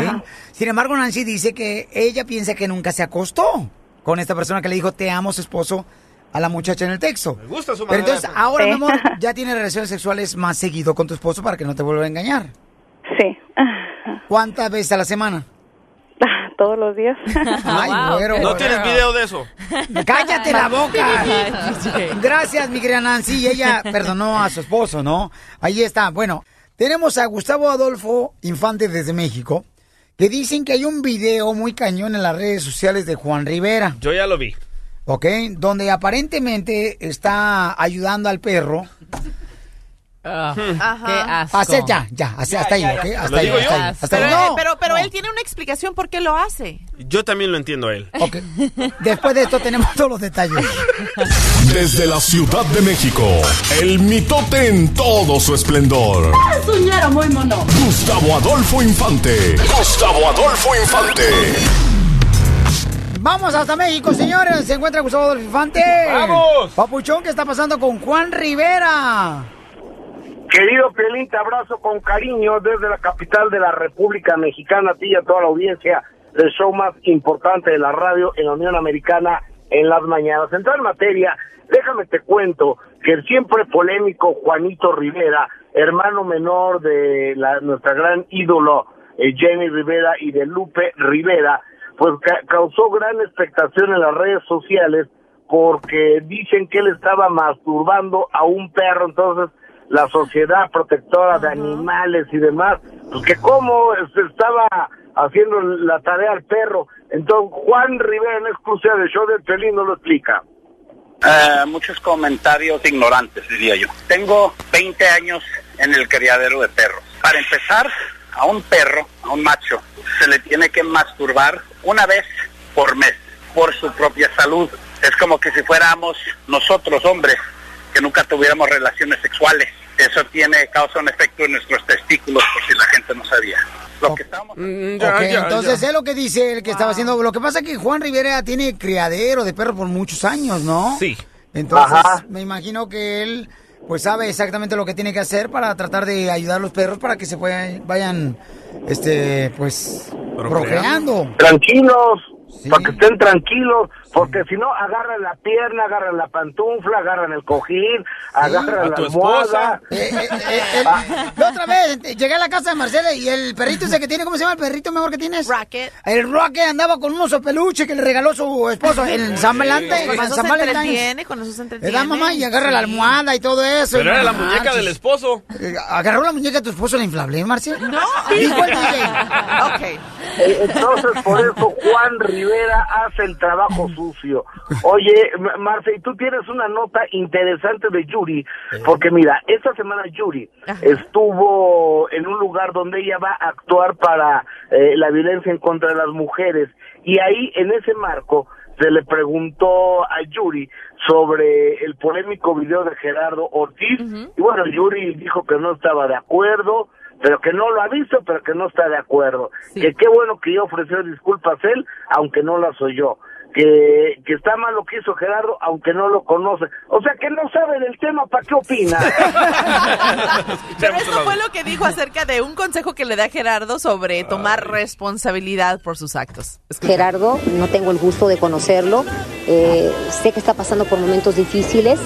Sin embargo, Nancy dice que ella piensa que nunca se acostó con esta persona que le dijo te amo, su esposo, a la muchacha en el texto. Me gusta su Pero entonces, de- ahora, Sí. mi amor, ya tiene relaciones sexuales más seguido con tu esposo para que no te vuelva a engañar. Sí. ¿Cuántas veces a la semana? Todos los días. Ay, wow, güero, ¿No güero. tienes video de eso? ¡Cállate la boca! Gracias, mi querida Nancy. Y ella perdonó a su esposo, ¿no? Ahí está. Bueno, tenemos a Gustavo Adolfo Infante desde México, que dicen que hay un video muy cañón en las redes sociales de Juan Rivera, Yo ya lo vi. ¿ok? Donde aparentemente está ayudando al perro Ajá. Qué asco. Hacer ya, ya, hasta, hasta ahí, ¿ok? Hasta ahí, digo hasta yo? ahí. Hasta Pero, ahí. eh, No, pero, pero él tiene una explicación por qué lo hace. Yo también lo entiendo a él. Ok. Después de esto tenemos todos los detalles. Desde la Ciudad de México, el mitote en todo su esplendor. Suñero muy mono. Gustavo Adolfo Infante. Gustavo Adolfo Infante. Vamos hasta México, señores. Se encuentra Gustavo Adolfo Infante. ¡Vamos! Papuchón, ¿qué está pasando con Juan Rivera? Querido Pelín, te abrazo con cariño desde la capital de la República Mexicana, a ti y a toda la audiencia del show más importante de la radio en la Unión Americana en las mañanas. Entrar en materia, déjame te cuento que el siempre polémico Juanito Rivera, hermano menor de la, nuestra gran ídolo eh, Jenny Rivera y de Lupe Rivera, pues ca- causó gran expectación en las redes sociales porque dicen que él estaba masturbando a un perro, entonces la sociedad protectora de animales y demás, pues que cómo se estaba haciendo la tarea al perro. Entonces Juan Rivera en exclusiva del show del Pelín no lo explica. Eh, muchos comentarios ignorantes, diría yo. Tengo 20 años en el criadero de perros. Para empezar, a un perro, a un macho, se le tiene que masturbar una vez por mes, por su propia salud. Es como que si fuéramos nosotros, hombres, que nunca tuviéramos relaciones sexuales. Eso tiene, causa un efecto en nuestros testículos, por si la gente no sabía. Lo que estábamos... ok, entonces es lo que dice el que estaba haciendo. Lo que pasa es que Juan Rivera tiene criadero de perros por muchos años, ¿no? Sí. Entonces, Ajá. me imagino que él pues sabe exactamente lo que tiene que hacer para tratar de ayudar a los perros para que se puedan, vayan, este, pues, procreando. Tranquilos, para que estén tranquilos, porque si no agarran la pierna, agarran la pantufla, agarran el cojín, agarran A la tu almohada. Eh, eh, eh, el- la otra vez eh, llegué a la casa de Marcela y el perrito ese que tiene, ¿cómo se llama el perrito mejor que tienes? Rocket. El Rocket andaba con un oso peluche que le regaló su esposo en San Valentín. Con en eso San se entretiene, con eso se Le da mamá y agarra la almohada y todo eso. Pero era la no muñeca del esposo. Eh, ¿Agarró la muñeca de tu esposo la inflable, Marcela? No. Dijo el DJ. Ok. Eh, Entonces, por eso Juan Rivera hace el trabajo sucio. Oye, Marce, y tú tienes una nota interesante de Yuri, porque mira, esta semana Yuri estuvo en un lugar donde ella va a actuar para eh, la violencia en contra de las mujeres, y ahí, en ese marco, se le preguntó a Yuri sobre el polémico video de Gerardo Ortiz, y bueno, Yuri dijo que no estaba de acuerdo, pero que no lo ha visto, pero que no está de acuerdo. Que qué bueno que yo ofreció disculpas él, aunque no las oyó. Que, que está mal lo que hizo Gerardo, aunque no lo conoce. O sea, que no sabe del tema, ¿para qué opina? Pero eso fue lo que dijo acerca de un consejo que le da Gerardo sobre tomar responsabilidad por sus actos. Gerardo, no tengo el gusto de conocerlo, eh, sé que está pasando por momentos difíciles,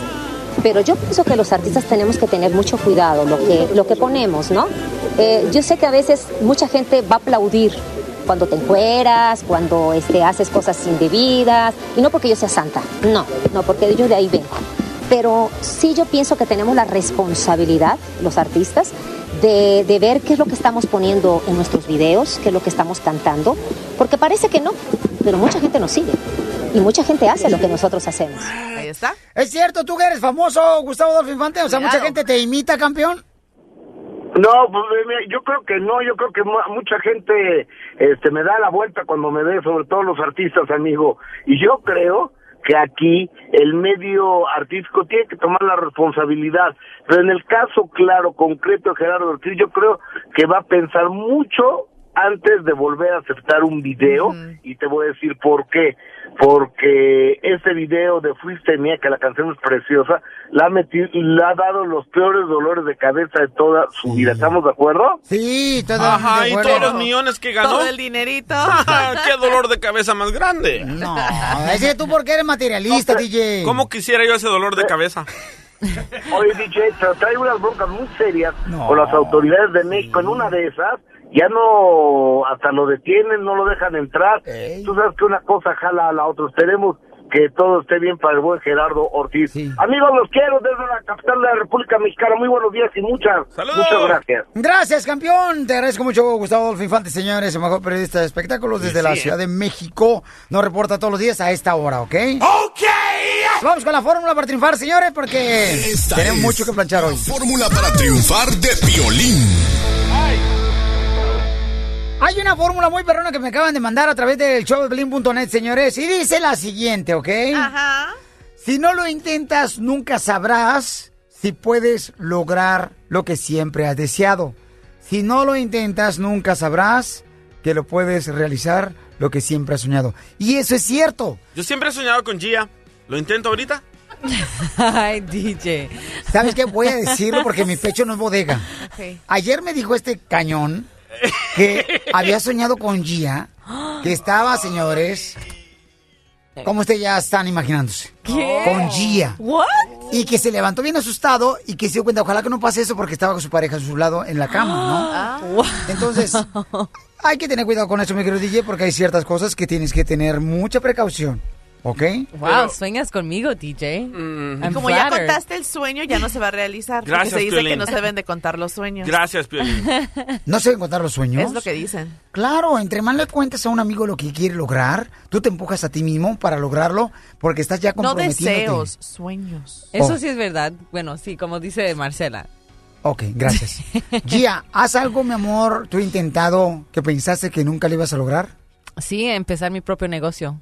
pero yo pienso que los artistas tenemos que tener mucho cuidado lo que, lo que ponemos, ¿no? Eh, yo sé que a veces mucha gente va a aplaudir cuando te encueras, cuando este, haces cosas indebidas, y no porque yo sea santa, no, no, porque yo de ahí vengo. Pero sí yo pienso que tenemos la responsabilidad, los artistas, de, de ver qué es lo que estamos poniendo en nuestros videos, qué es lo que estamos cantando, porque parece que no, pero mucha gente nos sigue y mucha gente hace lo que nosotros hacemos. Ahí está. ¿Es cierto tú que eres famoso, Gustavo Adolfo Infante? O sea, mucha gente te imita, campeón. No, pues mira, yo creo que no, yo creo que mu- mucha gente este me da la vuelta cuando me ve, sobre todo los artistas, amigo. Y yo creo que aquí el medio artístico tiene que tomar la responsabilidad. Pero en el caso claro, concreto de Gerardo Ortiz, yo creo que va a pensar mucho antes de volver a aceptar un video y te voy a decir por qué. Porque ese video de Fuiste Mía, que la canción es preciosa, la ha, metido, le ha dado los peores dolores de cabeza de toda su vida. ¿Estamos de acuerdo? Sí, Ajá, y todos los millones que ganó. Todo el dinerito. ¡Qué dolor de cabeza más grande! No, ese tú porque eres materialista, DJ. ¿Cómo quisiera yo ese dolor de cabeza? Oye, DJ, pero trae unas broncas muy serias con las autoridades de México. En una de esas, ya no, hasta lo detienen, no lo dejan entrar. Tú sabes que una cosa jala a la otra. Esperemos que todo esté bien para el buen Gerardo Ortiz. Amigos, los quiero desde la capital de la República Mexicana. Muy buenos días y muchas, muchas gracias. Gracias, campeón. Te agradezco mucho, Gustavo Adolfo Infante, señores, el mejor periodista de espectáculos desde la sí. Ciudad de México. Nos reporta todos los días a esta hora, ¿ok? Okay, Vamos con la fórmula para triunfar, señores, porque Esta tenemos mucho que planchar hoy. Fórmula para triunfar de violín. Hay una fórmula muy perrona que me acaban de mandar a través del showdeblin.net, señores, y dice la siguiente, ¿ok? Ajá. Si no lo intentas, nunca sabrás si puedes lograr lo que siempre has deseado. Si no lo intentas, nunca sabrás que lo puedes realizar lo que siempre has soñado. Y eso es cierto. Yo siempre he soñado con Gia. ¿Lo intento ahorita? Ay, DJ. ¿Sabes qué? Voy a decirlo porque mi pecho no es bodega. Ayer me dijo este cañón que había soñado con Gia, que estaba, señores, como ustedes ya están imaginándose. ¿Qué? Con Gia. What? Y que se levantó bien asustado y que se dio cuenta, ojalá que no pase eso porque estaba con su pareja a su lado en la cama, ¿no? Entonces, hay que tener cuidado con eso, mi querido DJ, porque hay ciertas cosas que tienes que tener mucha precaución, ¿ok? Wow, sueñas conmigo, DJ. I'm Como ya contaste el sueño, ya no se va a realizar. porque Gracias, se dice Piolín. que no se deben de contar los sueños. Gracias, Piolín. ¿No se deben contar los sueños? Es lo que dicen. Claro, entre más le cuentes a un amigo lo que quiere lograr, tú te empujas a ti mismo para lograrlo porque estás ya No comprometido. deseos, sueños. Eso Oh. sí es verdad. Bueno, sí, como dice Marcela. Ok, gracias. Gia, ¿haz algo, mi amor, tú intentado que pensaste que nunca lo ibas a lograr? Sí, empezar mi propio negocio.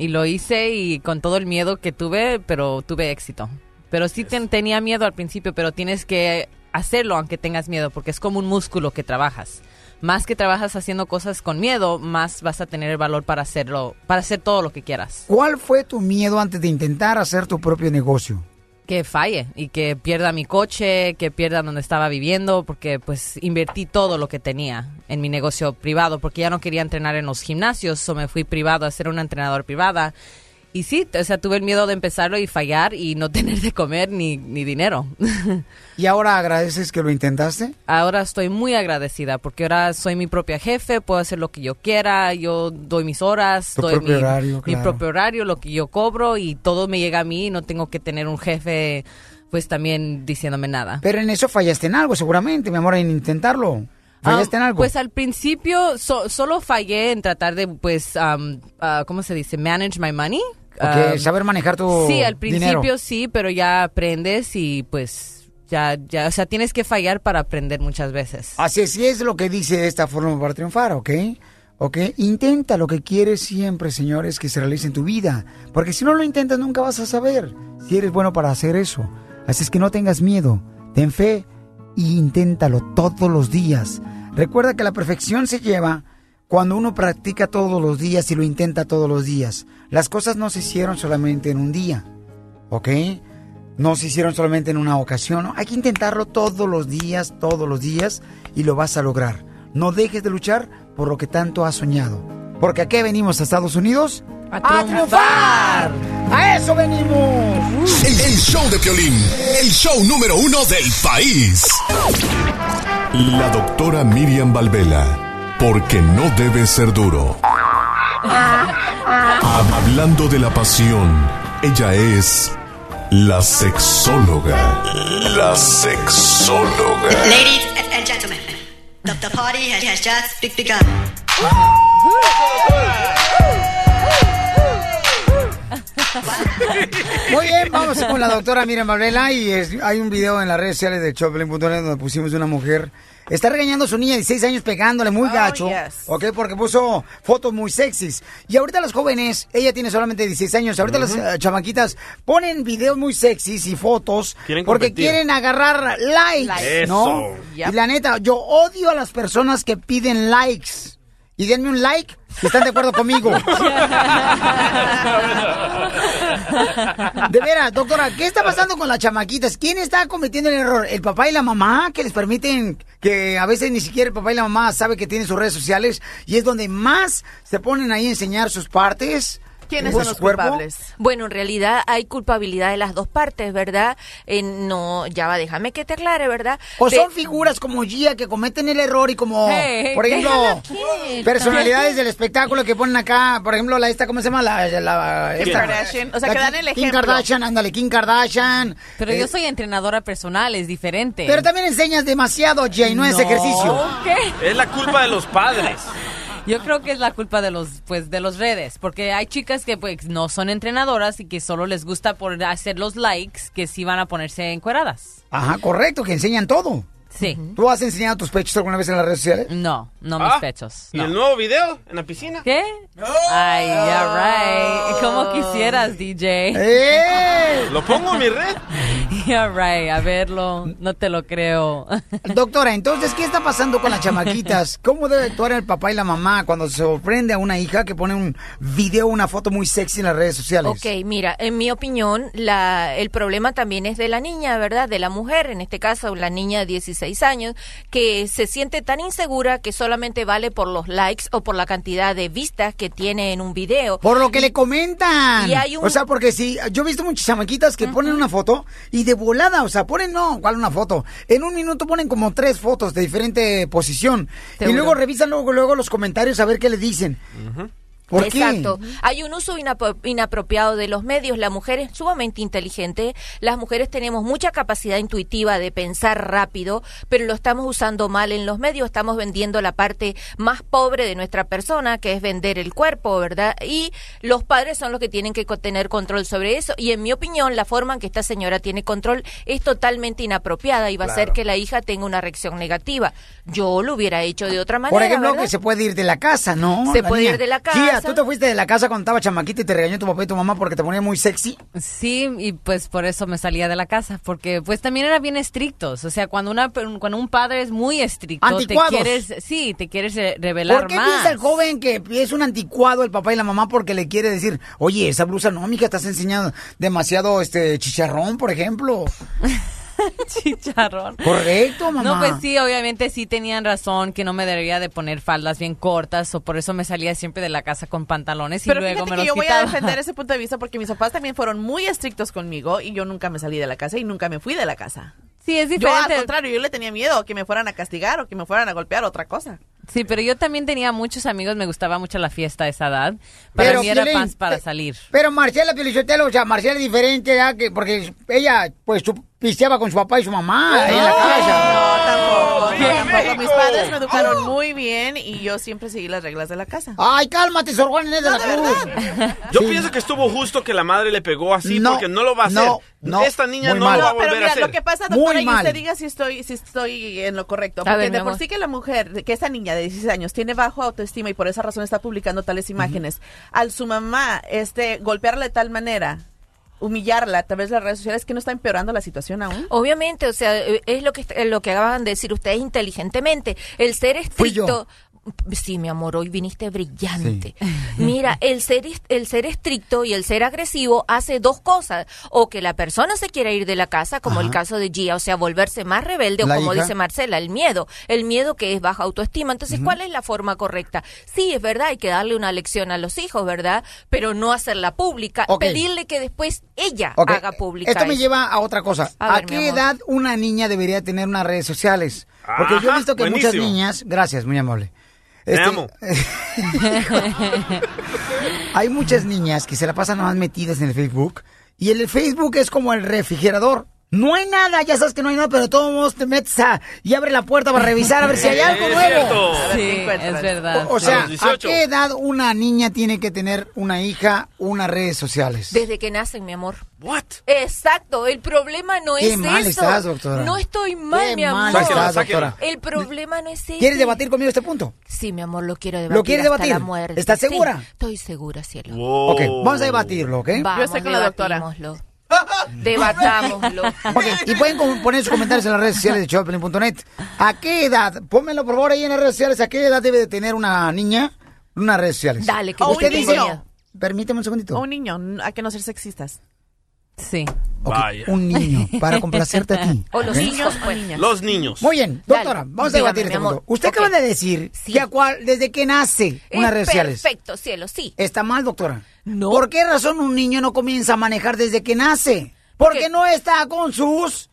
Y lo hice y con todo el miedo que tuve, pero tuve éxito. Pero sí ten- tenía miedo al principio, pero tienes que hacerlo aunque tengas miedo, porque es como un músculo que trabajas. Más que trabajas haciendo cosas con miedo, más vas a tener el valor para hacerlo, para hacer todo lo que quieras. ¿Cuál fue tu miedo antes de intentar hacer tu propio negocio? Que falle y que pierda mi coche, que pierda donde estaba viviendo, porque pues invertí todo lo que tenía en mi negocio privado, porque ya no quería entrenar en los gimnasios, o me fui privado a ser una entrenadora privada. Y sí, o sea, tuve el miedo de empezarlo y fallar y no tener de comer ni, ni dinero. ¿Y ahora agradeces que lo intentaste? Ahora estoy muy agradecida porque ahora soy mi propia jefe, puedo hacer lo que yo quiera, yo doy mis horas, Tu doy propio mi, horario, mi propio horario, lo que yo cobro y todo me llega a mí y no tengo que tener un jefe pues también diciéndome nada. Pero en eso fallaste en algo, seguramente, mi amor, en intentarlo. ¿Fallaste en algo? Pues al principio so- solo fallé en tratar de, pues, um, ah, ¿cómo se dice? Manage my money. Saber manejar tu Sí, al principio dinero. sí, pero ya aprendes y pues ya, ya, o sea, tienes que fallar para aprender muchas veces. Así es, es lo que dice esta forma para triunfar, ¿ok? ¿Ok? Intenta lo que quieres siempre, señores, que se realice en tu vida. Porque si no lo intentas, nunca vas a saber si eres bueno para hacer eso. Así es que no tengas miedo, ten fe e inténtalo todos los días. Recuerda que la perfección se lleva cuando uno practica todos los días y lo intenta todos los días. Las cosas no se hicieron solamente en un día, ¿ok? No se hicieron solamente en una ocasión. ¿no? Hay que intentarlo todos los días, todos los días, y lo vas a lograr. No dejes de luchar por lo que tanto has soñado. Porque aquí venimos a Estados Unidos a, triunfar. A eso venimos. El, el show de Piolín, el show número uno del país. La doctora Miriam Valvela, porque no debe ser duro. Hablando de la pasión, ella es la sexóloga. La sexóloga. Ladies and gentlemen, the, the party has, has just begun. Muy bien, vamos con la doctora Miriam Valvela y es- hay un video en las redes sociales de Choplin.net donde pusimos una mujer. Está regañando a su niña de 16 años pegándole muy gacho, yes. ¿ok? Porque puso fotos muy sexys. Y ahorita las jóvenes, ella tiene solamente 16 años, ahorita las eh, chamaquitas ponen videos muy sexys y fotos Quieren porque competir. quieren agarrar likes, Likes. ¿no? Eso. Y la neta, yo odio a las personas que piden likes. Y denme un like si están de acuerdo conmigo. De veras, doctora, ¿qué está pasando con las chamaquitas? ¿Quién está cometiendo el error? ¿El papá y la mamá que les permiten que a veces ni siquiera el papá y la mamá sabe que tienen sus redes sociales y es donde más se ponen ahí a enseñar sus partes? ¿Quiénes son los cuerpo? culpables? Bueno, en realidad hay culpabilidad de las dos partes, ¿verdad? Eh, no, ya va, déjame que te aclare, ¿verdad? O De- son figuras como Gia que cometen el error y como, Hey, por ejemplo, personalidades del espectáculo que ponen acá, por ejemplo, la esta, ¿cómo se llama? La, la Kim esta- Kardashian. O sea, la que dan Kim- el Kim ejemplo. Kardashian, ándale, Kim Kardashian. Pero Eh, yo soy entrenadora personal, es diferente. Pero también enseñas demasiado, Gia, y no, es ejercicio. ¿Qué? Es la culpa de los padres. Yo creo que es la culpa de los, pues, de los redes, porque hay chicas que, pues, no son entrenadoras y que solo les gusta por hacer los likes, que sí van a ponerse encueradas. Ajá, correcto, que enseñan todo. Sí. ¿Tú has enseñado tus pechos alguna vez en las redes sociales? No, no Ah, mis pechos. ¿Y el nuevo video en la piscina? ¿Qué? Ay, ya right. Como quisieras, DJ. ¡Eh! ¿Lo pongo en mi red? Ya right, a verlo, no te lo creo. Doctora, entonces, ¿qué está pasando con las chamaquitas? ¿Cómo debe actuar el papá y la mamá cuando se sorprende a una hija que pone un video, una foto muy sexy en las redes sociales? Ok, mira, en mi opinión, la, el problema también es de la niña, ¿verdad? De la mujer, en este caso, la niña de 16 años, que se siente tan insegura que solamente vale por los likes o por la cantidad de vistas que tiene en un video. Por lo que le comentan. Y hay un- O sea, porque si yo he visto muchas chamaquitas que ponen una foto y de volada, o sea, ponen no, ¿cuál una foto? En un minuto ponen como tres fotos de diferente posición y luego revisan luego luego los comentarios a ver qué le dicen. ¿Por qué? Exacto. Hay un uso inapro- inapropiado de los medios. La mujer es sumamente inteligente. Las mujeres tenemos mucha capacidad intuitiva de pensar rápido, pero lo estamos usando mal en los medios. Estamos vendiendo la parte más pobre de nuestra persona, que es vender el cuerpo, ¿verdad? Y los padres son los que tienen que tener control sobre eso. Y en mi opinión, la forma en que esta señora tiene control es totalmente inapropiada y va a hacer que la hija tenga una reacción negativa. Yo lo hubiera hecho de otra manera. Por ejemplo, ¿verdad? que se puede ir de la casa, ¿no? Se La puede niña. ir de la Tía, ¿tú te fuiste de la casa cuando estaba chamaquita y te regañó tu papá y tu mamá porque te ponía muy sexy? Sí, y pues por eso me salía de la casa, porque pues también eran bien estrictos. O sea, cuando una cuando un padre es muy estricto, Anticuados. te quieres, sí, te quieres re- revelar ¿Por qué más. piensa el joven que es un anticuado el papá y la mamá porque le quiere decir, oye, esa blusa no, mija, estás enseñando demasiado este chicharrón, por ejemplo? Chicharrón. Correcto, mamá. No, pues sí, obviamente sí tenían razón que no me debería de poner faldas bien cortas o por eso me salía siempre de la casa con pantalones y Pero luego fíjate me que los yo voy a defender ese punto de vista porque mis papás también fueron muy estrictos conmigo y yo nunca me salí de la casa y nunca me fui de la casa. Sí, es Yo diferente. al contrario, yo le tenía miedo que me fueran a castigar o que me fueran a golpear otra cosa. Sí, pero yo también tenía muchos amigos, me gustaba mucho la fiesta a esa edad. Para Pero, mí era paz para salir. Pero Marcela Pielichotelo, o sea, Marcela es diferente, ¿verdad? Que, porque ella, pues, su- pisteaba con su papá y su mamá en la casa. No, tampoco. Mis padres me educaron muy bien y yo siempre seguí las reglas de la casa. Ay, cálmate, Sor Juan Inés de la Cruz. Yo pienso que estuvo justo que la madre le pegó así No, porque no lo va a hacer. no, no, Esta niña no mal. lo va a No, pero volver mira, a hacer. lo que pasa, Muy doctora, y mal. usted diga si estoy, si estoy en lo correcto. Porque ver, de por sí que la mujer, que esta niña de 16 años tiene bajo autoestima y por esa razón está publicando tales imágenes, al su mamá este golpearla de tal manera, humillarla a través de las redes sociales, que no está empeorando la situación aún. Obviamente, o sea, eh, es lo que lo que acaban de decir ustedes inteligentemente. El ser Fui yo. estricto. Sí, mi amor, hoy viniste brillante. Mira, el ser el ser estricto y el ser agresivo hace dos cosas, o que la persona se quiera ir de la casa, como el caso de Gia, o sea, volverse más rebelde, o como hija. dice Marcela, el miedo, el miedo que es baja autoestima. Entonces, ¿cuál es la forma correcta? Sí, es verdad, hay que darle una lección a los hijos, ¿verdad? Pero no hacerla pública, pedirle que después ella haga pública. Esto me lleva a otra cosa. A ¿A, ver, mi qué edad una niña debería tener unas redes sociales? Porque yo he visto que muchas niñas, gracias, muy amable. Te Este, amo. Hay muchas niñas que se la pasan más metidas en el Facebook y el Facebook es como el refrigerador. No hay nada, ya sabes que no hay nada, pero de todos modos te metes a, y abre la puerta para revisar a ver si hay algo Es nuevo. cierto. A ver, ¿qué Sí, es verdad. O, sea, ¿a 18. qué edad una niña tiene que tener una hija unas redes sociales? Desde que nacen, mi amor. What? Exacto, el problema no Qué es mal eso. estás, doctora. No estoy mal, Qué mi mal amor. estás, Sáquela, doctora. El problema no es ese. ¿Quieres debatir conmigo este punto? Sí, mi amor, lo quiero debatir. ¿Lo quieres hasta debatir? la muerte. ¿Estás Sí, segura? estoy segura, cielo. Wow. Ok, vamos a debatirlo, ¿ok? Vamos, la doctora. Debatámoslo. Ok, y pueden poner sus comentarios en las redes sociales de showpelín.net. ¿A qué edad? Pónmelo por favor ahí en las redes sociales. ¿A qué edad debe de tener una niña unas redes sociales? Dale, que O Usted un dice... niño. Permíteme un segundito. O un niño, a que no ser sexistas. Sí. Ok, Vaya. Un niño, para complacerte a ti. O los niños, o pues. niñas. Los niños. Muy bien, Dale, doctora, vamos a debatir este punto. Usted Ok. acaba de decir Sí. que a cuál- desde que nace unas Es redes sociales. Perfecto, cielo, sí. Está mal, doctora. No. ¿Por qué razón un niño no comienza a manejar desde que nace? Porque Porque- no está con sus...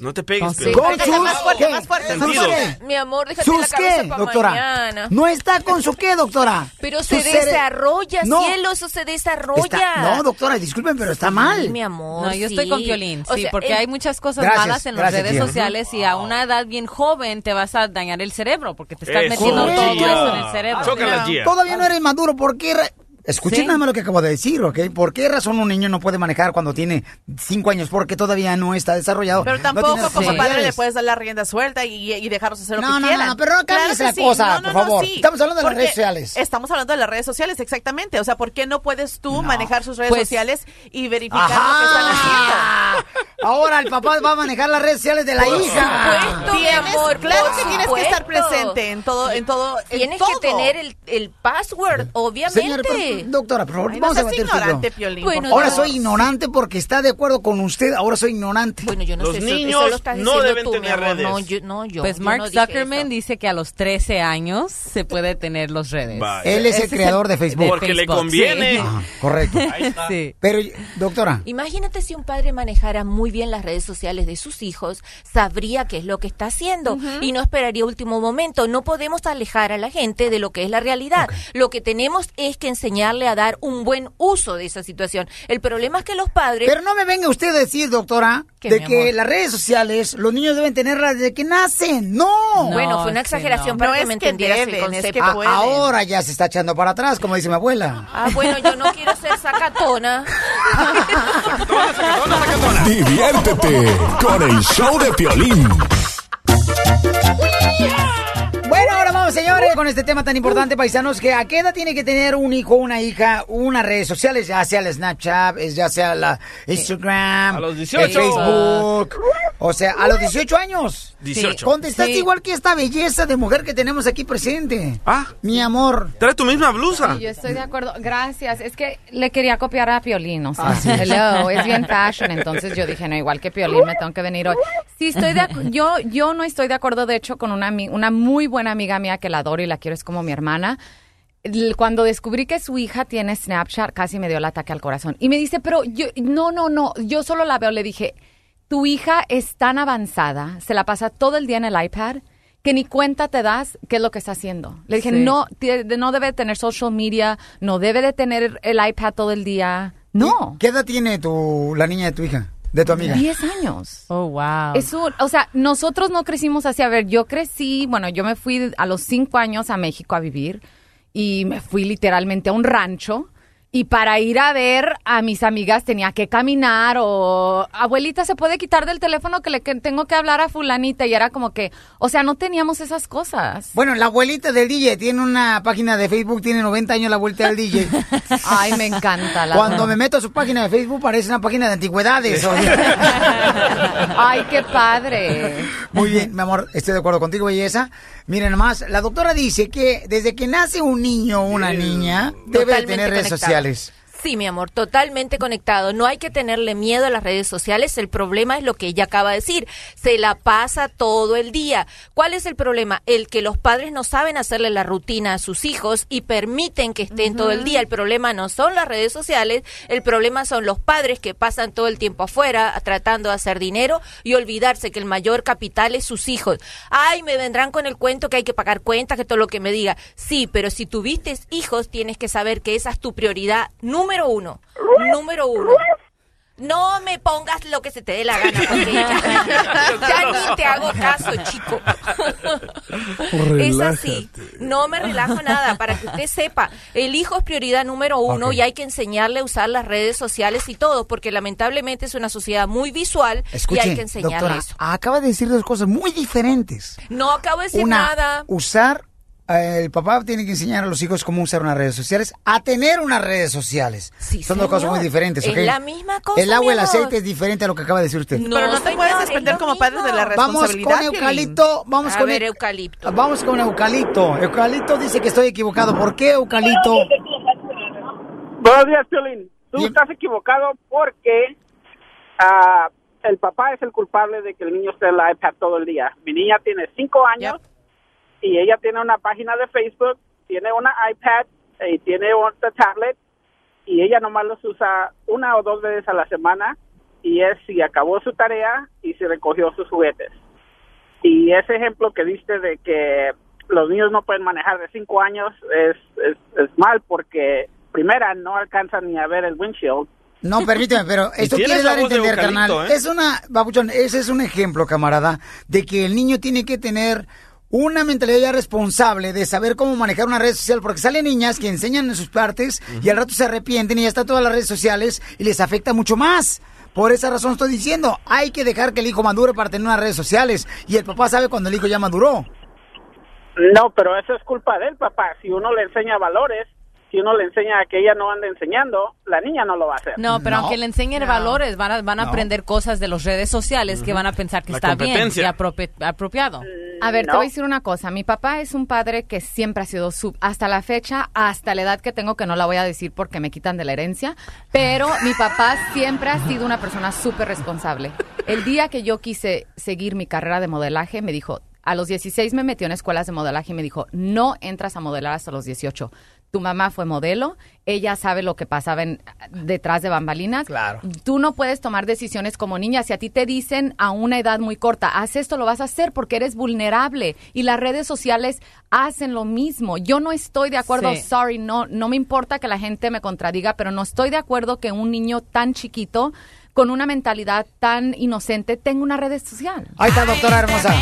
No te pegues, Sí. Con sus- más fuerte, ¿qué? más fuerte. Sentidos. Mi amor, déjate ¿Sus la cabeza qué, para doctora? mañana. No está con su qué, doctora. Pero se cere- desarrolla, No. cielo, eso se desarrolla. Está- No, doctora, disculpen, pero está mal. Mi amor, No, yo estoy con Piolín, O sí, sea, porque el- hay muchas cosas Gracias, malas en las redes sociales y a una edad bien joven te vas a dañar el cerebro porque te estás Eso, metiendo todo eso en el cerebro. Todavía no eres maduro, ¿por qué? Escuchen Sí. nada más lo que acabo de decir, ¿ok? ¿Por qué razón un niño no puede manejar cuando tiene cinco años? Porque todavía no está desarrollado. Pero no tampoco las como padre le puedes dar la rienda suelta y, y dejarlos hacer lo No, que no, quieran. no, pero no cambies que la cosa, No, no, por no, favor. sí. Estamos hablando de las redes sociales. Estamos hablando de las redes sociales, exactamente. O sea, ¿por qué no puedes tú manejar sus redes Pues- sociales y verificar lo que están haciendo? Ahora el papá va a manejar las redes sociales de la Por hija. supuesto, mi Tienes- amor, claro por que tienes que estar presente en todo, en todo, en Tienes todo. que tener el, el password, obviamente. Señora, doctora, por favor, Ay, no vamos a esto, ignorante, Piolín. Bueno, Ahora soy ignorante porque está de acuerdo con usted. Ahora soy ignorante. Bueno, yo no Los sé, eso- eso, niños lo estás no diciendo deben tú, mi tener amor. redes. No, yo, no, yo. Pues yo Mark Zuckerman eso. dice que a los 13 años se puede tener los redes. Vaya. Él es el Ese creador de Facebook. Porque le Facebook, conviene. sí. Ajá, correcto. Sí. Pero, doctora, Imagínate si un padre manejara muy bien las redes sociales de sus hijos, sabría qué es lo que está haciendo y no esperaría último momento. No podemos alejar a la gente de lo que es la realidad. Lo que tenemos es que enseñarle a dar un buen uso de esa situación. El problema es que los padres... pero no me venga usted a decir, doctora, ¿Qué, de que amor? las redes sociales los niños deben tenerlas desde que nacen. No. bueno, fue una es que exageración no. para No que es me que entendieras el es concepto. que pueden. ahora ya se está echando para atrás, como dice mi abuela. Ah, bueno, yo no quiero ser sacatona. Diviértete con el show de Piolín. Vamos, señores, con este tema tan importante, paisanos, que a qué edad tiene que tener un hijo, una hija, unas redes sociales, ya sea el Snapchat, es ya sea la Instagram, A los 18. el Facebook, o sea, a los 18 años. 18. Contestaste Sí. igual que esta belleza de mujer que tenemos aquí presente. Ah, Mi amor. trae tu misma blusa. Sí, yo estoy de acuerdo. Gracias. Es que le quería copiar a Piolín, o sea, Ah, sí. hello, es bien fashion. Entonces yo dije, no, igual que Piolín, me tengo que venir hoy. Sí, estoy de yo, yo no estoy de acuerdo, de hecho, con una, una muy buena amiga mía que la adoro y la quiero, es como mi hermana. Cuando descubrí que su hija tiene Snapchat, casi me dio el ataque al corazón. Y me dice, pero yo, no, no, no, yo solo la veo. Le dije, tu hija es tan avanzada, se la pasa todo el día en el iPad, que ni cuenta te das qué es lo que está haciendo. Le dije, Sí. no, no debe de tener social media, no debe de tener el iPad todo el día. No. ¿Qué edad tiene tu, la niña de tu hija, de tu amiga? 10 años. Oh, wow. Es un, o sea, nosotros no crecimos así. A ver, yo crecí, bueno, yo me fui a los cinco años a México a vivir y me fui literalmente a un rancho. Y para ir a ver a mis amigas tenía que caminar o abuelita se puede quitar del teléfono que le que tengo que hablar a fulanita y era como que, o sea, no teníamos esas cosas. Bueno, la abuelita del DJ tiene una página de Facebook, tiene 90 años la abuelita del DJ. Ay, me encanta. la Cuando me meto a su página de Facebook parece una página de antigüedades. Ay, qué padre. Muy bien, mi amor, estoy de acuerdo contigo, belleza. Miren nomás, la doctora dice que desde que nace un niño o una niña debe Totalmente tener redes conectado. sociales. sociales. Sí, mi amor, totalmente conectado. No hay que tenerle miedo a las redes sociales. El problema es lo que ella acaba de decir. Se la pasa todo el día. ¿Cuál es el problema? El que los padres no saben hacerle la rutina a sus hijos y permiten que estén todo el día. El problema no son las redes sociales, el problema son los padres que pasan todo el tiempo afuera tratando de hacer dinero y olvidarse que el mayor capital es sus hijos. Ay, me vendrán con el cuento que hay que pagar cuentas, que todo lo que me diga. Sí, pero si tuviste hijos, tienes que saber que esa es tu prioridad número uno. Número uno. No me pongas lo que se te dé la gana, porque ya, ya ni te hago caso, chico. es así. No me relajo nada, para que usted sepa. El hijo es prioridad número uno y hay que enseñarle a usar las redes sociales y todo, porque lamentablemente es una sociedad muy visual y hay que enseñarle doctora, eso. acaba de decir dos cosas muy diferentes. No acabo de decir Una, nada. usar, el papá tiene que enseñar a los hijos cómo usar unas redes sociales, a tener unas redes sociales. Son dos cosas muy diferentes, Es la misma cosa, El agua y el aceite es diferente a lo que acaba de decir usted. Pero no te puedes desprender como padres de la Vamos responsabilidad. con Piolín. eucalipto, vamos A con ver, eucalipto. Vamos con eucalipto. Eucalipto dice que estoy equivocado. ¿Por qué eucalipto? Buenos días, Piolín. Tú estás equivocado porque ah, el papá es el culpable de que el niño esté en la iPad todo el día. Mi niña tiene cinco años y ella tiene una página de Facebook, tiene una iPad y tiene otra tablet y ella nomás los usa una o dos veces a la semana y es si acabó su tarea y si recogió sus juguetes. Y ese ejemplo que diste de que los niños no pueden manejar de cinco años es, es, es mal porque primera no alcanzan ni a ver el windshield. No, permíteme, pero esto quiere dar a entender, carnal. ¿eh? Es una, babuchón, ese es un ejemplo, camarada, de que el niño tiene que tener una mentalidad ya responsable de saber cómo manejar una red social, porque salen niñas que enseñan en sus partes y al rato se arrepienten y ya están todas las redes sociales y les afecta mucho más. Por esa razón estoy diciendo, hay que dejar que el hijo madure para tener unas redes sociales y el papá sabe cuando el hijo ya maduró. No, pero eso es culpa del papá. Si uno le enseña valores, si uno le enseña que ella no anda enseñando, la niña no lo va a hacer. No, pero aunque le enseñen valores, van a, van a No. aprender cosas de las redes sociales que van a pensar que La está bien y apropi- apropiado. A ver, te voy a decir una cosa. Mi papá es un padre que siempre ha sido sub, hasta la fecha, hasta la edad que tengo, que no la voy a decir porque me quitan de la herencia, pero mi papá siempre ha sido una persona súper responsable. El día que yo quise seguir mi carrera de modelaje, me dijo, a los 16 me metió en escuelas de modelaje y me dijo, no entras a modelar hasta los 18. Tu mamá fue modelo, ella sabe lo que pasaba en- detrás de bambalinas. Claro. Tú no puedes tomar decisiones como niña. Si a ti te dicen a una edad muy corta, haz esto, lo vas a hacer porque eres vulnerable. Y las redes sociales hacen lo mismo. Yo no estoy de acuerdo, Sí. sorry, no, no me importa que la gente me contradiga, pero no estoy de acuerdo que un niño tan chiquito, con una mentalidad tan inocente, tenga una red social. Ahí está, doctora hermosa.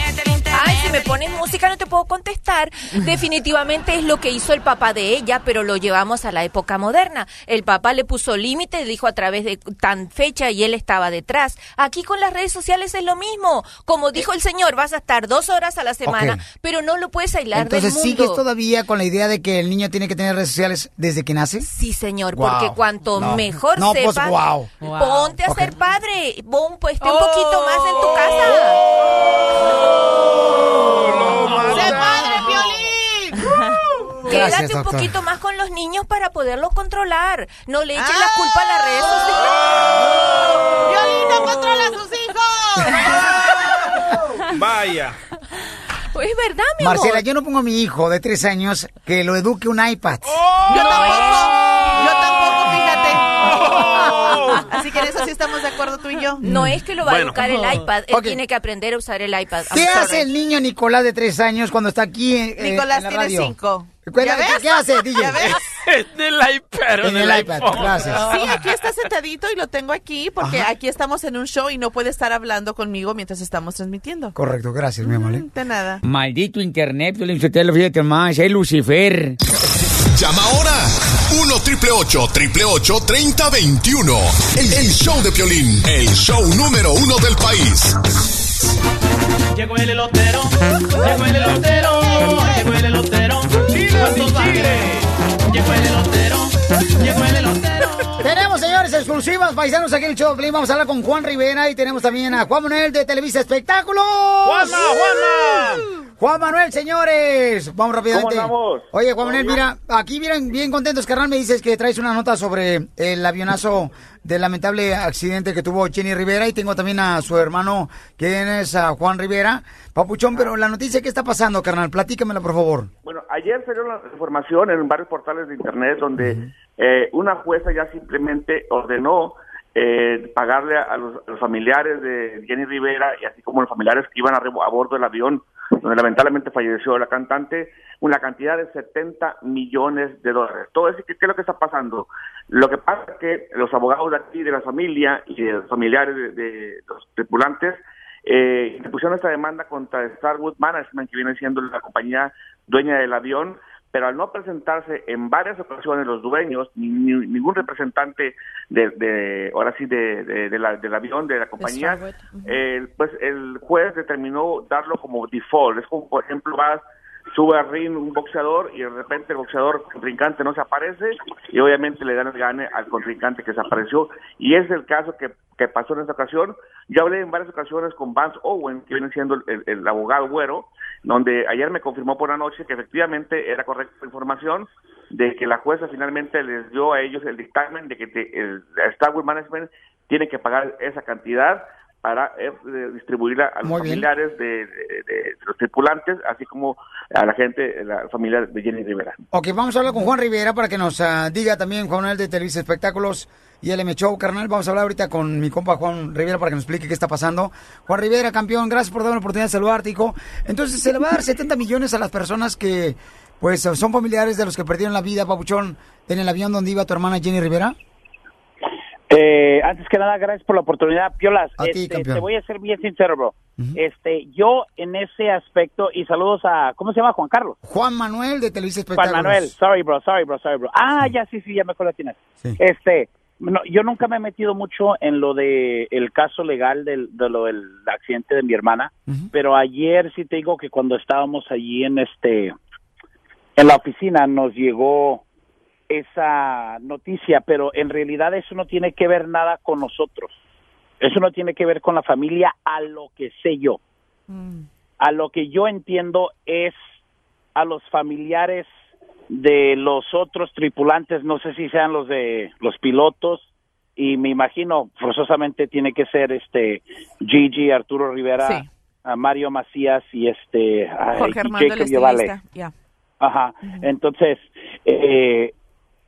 Ay, si me pones música no te puedo contestar. Definitivamente es lo que hizo el papá de ella, pero lo llevamos a la época moderna. El papá le puso límite, dijo a través de tan fecha y él estaba detrás. Aquí con las redes sociales es lo mismo. Como dijo el señor, vas a estar dos horas a la semana, pero no lo puedes aislar Entonces, del mundo. ¿sigues todavía con la idea de que el niño tiene que tener redes sociales desde que nace? Sí, señor, Wow. porque cuanto No. mejor No, pues, sepa, wow. ponte a ser padre, pon, pues, esté un poquito más en tu casa. ¡Sé padre, Piolín! Gracias, Quédate un doctor. poquito más con los niños para poderlos controlar. No le eches Ah. la culpa a las redes sociales. ¡Violín no controla a sus hijos! Vaya. Pues es verdad, mi amor. Marcela, yo no pongo a mi hijo de tres años que lo eduque un iPad. Yo tampoco. Yo. Así que en eso sí estamos de acuerdo tú y yo. No es que lo va Bueno. a educar el iPad. Él tiene que aprender a usar el iPad. ¿Qué hace el niño Nicolás de tres años cuando está aquí en, eh, Nicolás en la tiene radio? cinco. Cuéntame, ¿Ya ¿qué, ves? qué hace, DJ? ¿Ya ves? En el iPad. En el iPad, gracias. Sí, aquí está sentadito y lo tengo aquí porque Ajá. aquí estamos en un show y no puede estar hablando conmigo mientras estamos transmitiendo. Correcto, gracias, mi amor. ¿eh? De nada. Maldito internet, fíjate más, es Lucifer. Llama ahora. 1 triple 8 triple 8 3021. El, el show de Piolín. El show número uno del país. Llegó el elotero, llegó el elotero, llegó el elotero. Llegó el elotero, llegó el elotero. Tenemos, señores, exclusivas paisanos aquí en el show. de Piolín. Vamos a hablar con Juan Rivera y tenemos también a Juan Manuel de Televisa Espectáculos. ¡Juanma, Juanma! Juan Manuel, señores. Vamos rápidamente. ¿Cómo? Oye, Juan Manuel, mira, aquí miren, bien contentos, carnal. Me dices que traes una nota sobre el avionazo del lamentable accidente que tuvo Jenny Rivera y tengo también a su hermano, que es a Juan Rivera. Papuchón, pero la noticia, ¿qué está pasando, carnal? Platícamela, por favor. Bueno, ayer salió la información en varios portales de internet donde eh, una jueza ya simplemente ordenó eh, pagarle a los, familiares de Jenny Rivera y así como los familiares que iban a, bordo del avión donde lamentablemente falleció la cantante, una cantidad de 70 millones de dólares. Todo eso, ¿qué, es lo que está pasando? Lo que pasa es que los abogados de aquí, de la familia y de los familiares de, de los tripulantes, eh, pusieron esta demanda contra Starwood Management, que viene siendo la compañía dueña del avión, pero al no presentarse en varias ocasiones los dueños, ni, ni- ningún representante de, de- ahora sí, de, de- de la- del avión, de la compañía, eh, pues el juez determinó darlo como default. Es como, por ejemplo, vas, sube al ring un boxeador y de repente el boxeador contrincante no se aparece y obviamente le dan el gane al contrincante que se apareció. Y es el caso que, que pasó en esta ocasión. Yo hablé en varias ocasiones con Vance Owen, que viene siendo el, el abogado güero, donde ayer me confirmó por la noche que efectivamente era correcta la información de que la jueza finalmente les dio a ellos el dictamen de que te- el Starwood Management tiene que pagar esa cantidad para eh, distribuirla a los Muy familiares de, de- de los tripulantes, así como a la gente, la familia de Jenny Rivera. Ok, vamos a hablar con Juan Rivera para que nos ah, diga también, Juan Manuel de Televisa Espectáculos, y el M Show, carnal. Vamos a hablar ahorita con mi compa Juan Rivera para que nos explique qué está pasando. Juan Rivera, campeón, gracias por darme la oportunidad de saludarte, hijo. Entonces, se le va a dar 70 millones a las personas que, pues, son familiares de los que perdieron la vida, papuchón, en el avión donde iba tu hermana Jenny Rivera. Eh, antes que nada, gracias por la oportunidad. Piolas, A ti, este, campeón. te voy a ser bien sincero, bro. Este, yo en ese aspecto, y saludos a, ¿cómo se llama? Juan Carlos. Juan Manuel de Televisa Juan Espectáculos. Manuel, sorry, bro, sorry, bro, sorry, bro. Ah, ya, sí, sí, ya me acuerdo quién es. Este, no, yo nunca me he metido mucho en lo de el caso legal del, de lo del accidente de mi hermana, pero ayer sí te digo que cuando estábamos allí en este, en la oficina nos llegó esa noticia, pero en realidad eso no tiene que ver nada con nosotros. Eso no tiene que ver con la familia a lo que sé yo. A lo que yo entiendo es a los familiares de los otros tripulantes, no sé si sean los de los pilotos y me imagino forzosamente tiene que ser este Gigi, Arturo Rivera, Sí. a Mario Macías y este Jorge Jacob Yovale. Ajá. Entonces, eh,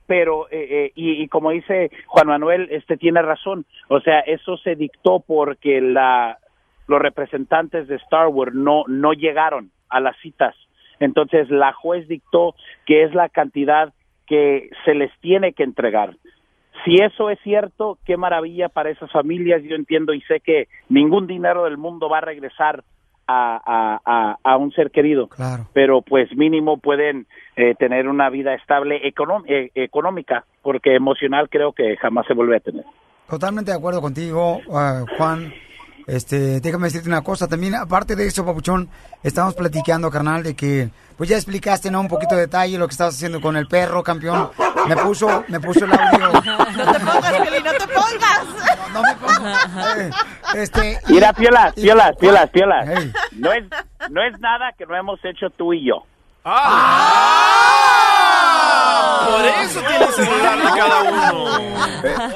pero, eh, eh, y, y como dice Juan Manuel, este tiene razón. O sea, eso se dictó porque la, los representantes de Star Wars no, no llegaron a las citas. Entonces, la juez dictó que es la cantidad que se les tiene que entregar. Si eso es cierto, qué maravilla para esas familias. Yo entiendo y sé que ningún dinero del mundo va a regresar a, a, a, a un ser querido. Pero pues mínimo pueden eh, tener una vida estable eh, económica, porque emocional creo que jamás se vuelve a tener. Totalmente de acuerdo contigo, ah, Juan. Este, déjame decirte una cosa también, aparte de eso, papuchón, estamos platicando, carnal, de que, pues ya explicaste, ¿no? Un poquito de detalle lo que estabas haciendo con el perro, campeón. Me puso, me puso el audio. No te pongas, Piolín, no te pongas. No, me pongo. Este, y- Mira, piolas, piolas, piolas, piolas. No es, no es nada que no hemos hecho tú y yo. Por eso tiene celular de cada uno.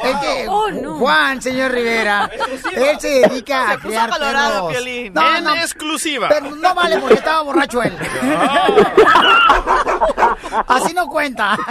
Es que Juan, señor Rivera, él se dedica a criar colorado, perros. Piolín. En exclusiva. Pero no vale porque estaba borracho él. Así no cuenta.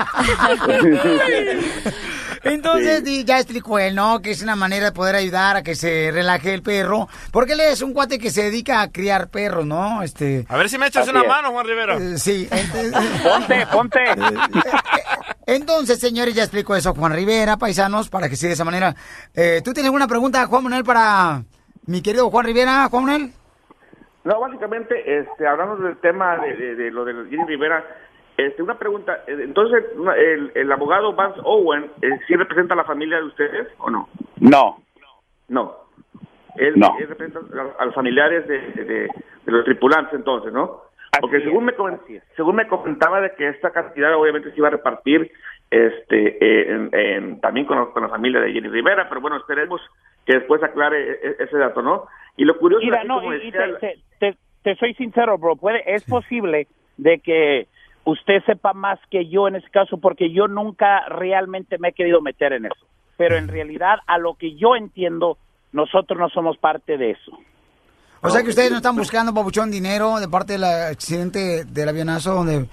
Entonces di- ya explicó él, ¿no? Que es una manera de poder ayudar a que se relaje el perro. Porque él es un cuate que se dedica a criar perros, ¿no? Este. A ver si me echas Así una es. mano, Juan Rivera. Eh, Sí. Ponte, ponte. Entonces, señores, ya explicó eso Juan Rivera, paisanos, para que sea de esa manera. Eh, ¿Tú tienes alguna pregunta, Juan Manuel, para mi querido Juan Rivera, Juan Manuel? No, básicamente, este, hablando del tema de, de- de lo de Jenny Rivera, este, una pregunta. eh, Entonces, el, el abogado Vance Owen, eh, ¿sí representa a la familia de ustedes o no? No. No. Él, No. él representa a, a los familiares de, de- de los tripulantes, entonces, ¿no? Porque según me, según me comentaba de que esta cantidad obviamente se iba a repartir este eh, en- en- también con, con la familia de Jenny Rivera, pero bueno, esperemos que después aclare e- e- ese dato, ¿no? Y lo curioso Mira, así no, como y- y decía te, la- te- te- te soy sincero, bro. Puede, es posible de que usted sepa más que yo en ese caso, porque yo nunca realmente me he querido meter en eso. Pero en realidad, a lo que yo entiendo, nosotros no somos parte de eso. O sea que ustedes no están buscando, Pabuchón, dinero de parte del accidente del avionazo donde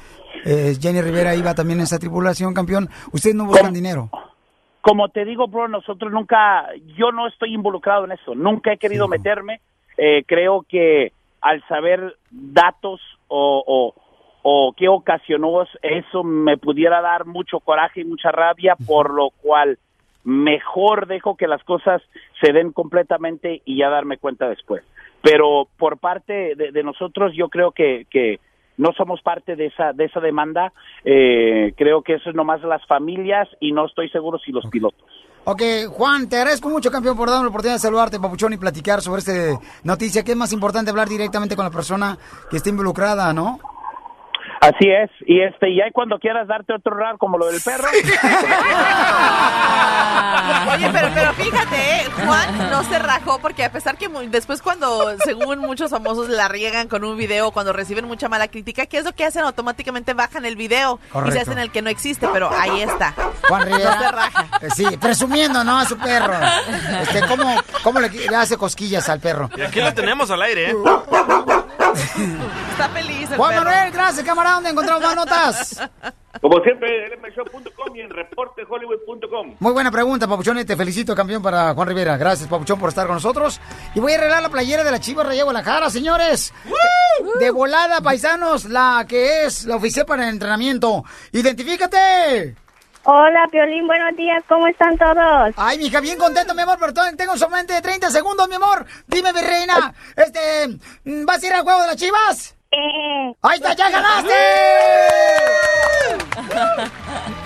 eh, Jenny Rivera iba también en esa tripulación, campeón. Ustedes no buscan dinero. Como te digo, bro, nosotros nunca, yo no estoy involucrado en eso, nunca he querido meterme. Eh, creo que al saber datos o, o, o qué ocasionó eso, me pudiera dar mucho coraje y mucha rabia, por lo cual mejor dejo que las cosas se den completamente y ya darme cuenta después. Pero por parte de, de nosotros, yo creo que, que no somos parte de esa de esa demanda. Eh, creo que eso es nomás las familias y no estoy seguro si los pilotos. Ok, Juan, te agradezco mucho, campeón, por darme la oportunidad de saludarte, Papuchón, y platicar sobre esta noticia, que es más importante hablar directamente con la persona que está involucrada, ¿no? Así es, y este y ahí cuando quieras darte otro rap como lo del perro. Oye, pero, pero fíjate, ¿eh? Juan no se rajó porque a pesar que mu- después cuando, según muchos famosos, la riegan con un video, cuando reciben mucha mala crítica, ¿qué es lo que hacen? Automáticamente bajan el video y se hacen el que no existe, pero ahí está. Juan No se raja. Eh, Sí, presumiendo, ¿no? A su perro. Este, ¿cómo, cómo le, le hace cosquillas al perro? Y aquí lo tenemos al aire, ¿eh? Está feliz el Juan perro. Manuel, gracias, camarada. ¿Dónde encontramos más notas? Como siempre, en lmshow.com y en reportehollywood.com. Muy buena pregunta, Papuchón, te felicito, campeón, para Juan Rivera. Gracias, Papuchón, por estar con nosotros. Y voy a arreglar la playera de la Chivas Raya Guadalajara, señores. De volada, paisanos, la que es la oficial para el entrenamiento. ¡Identifícate! Hola, Piolín, buenos días, ¿cómo están todos? Ay, mija, bien contento, mi amor, pero tengo solamente 30 segundos, mi amor. Dime, mi reina, este, mm, ¿vas a ir al juego de las chivas? ¡Ahí está, ya ganaste!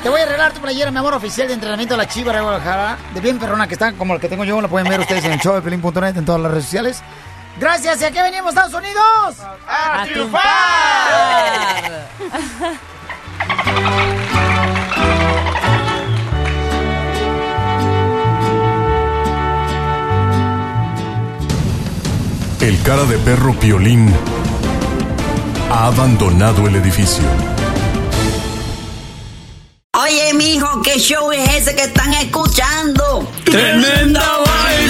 Te voy a arreglar tu playera, mi amor, oficial de entrenamiento de la Chiva de Guadalajara. De bien perrona que está, como la que tengo yo, la pueden ver ustedes en el show de Pelín.net, en todas las redes sociales. Gracias, ¿y a qué venimos, Estados Unidos? ¡A El cara de perro Piolín ha abandonado el edificio. Oye, mijo, ¿qué show es ese que están escuchando? ¡Tremenda vaina!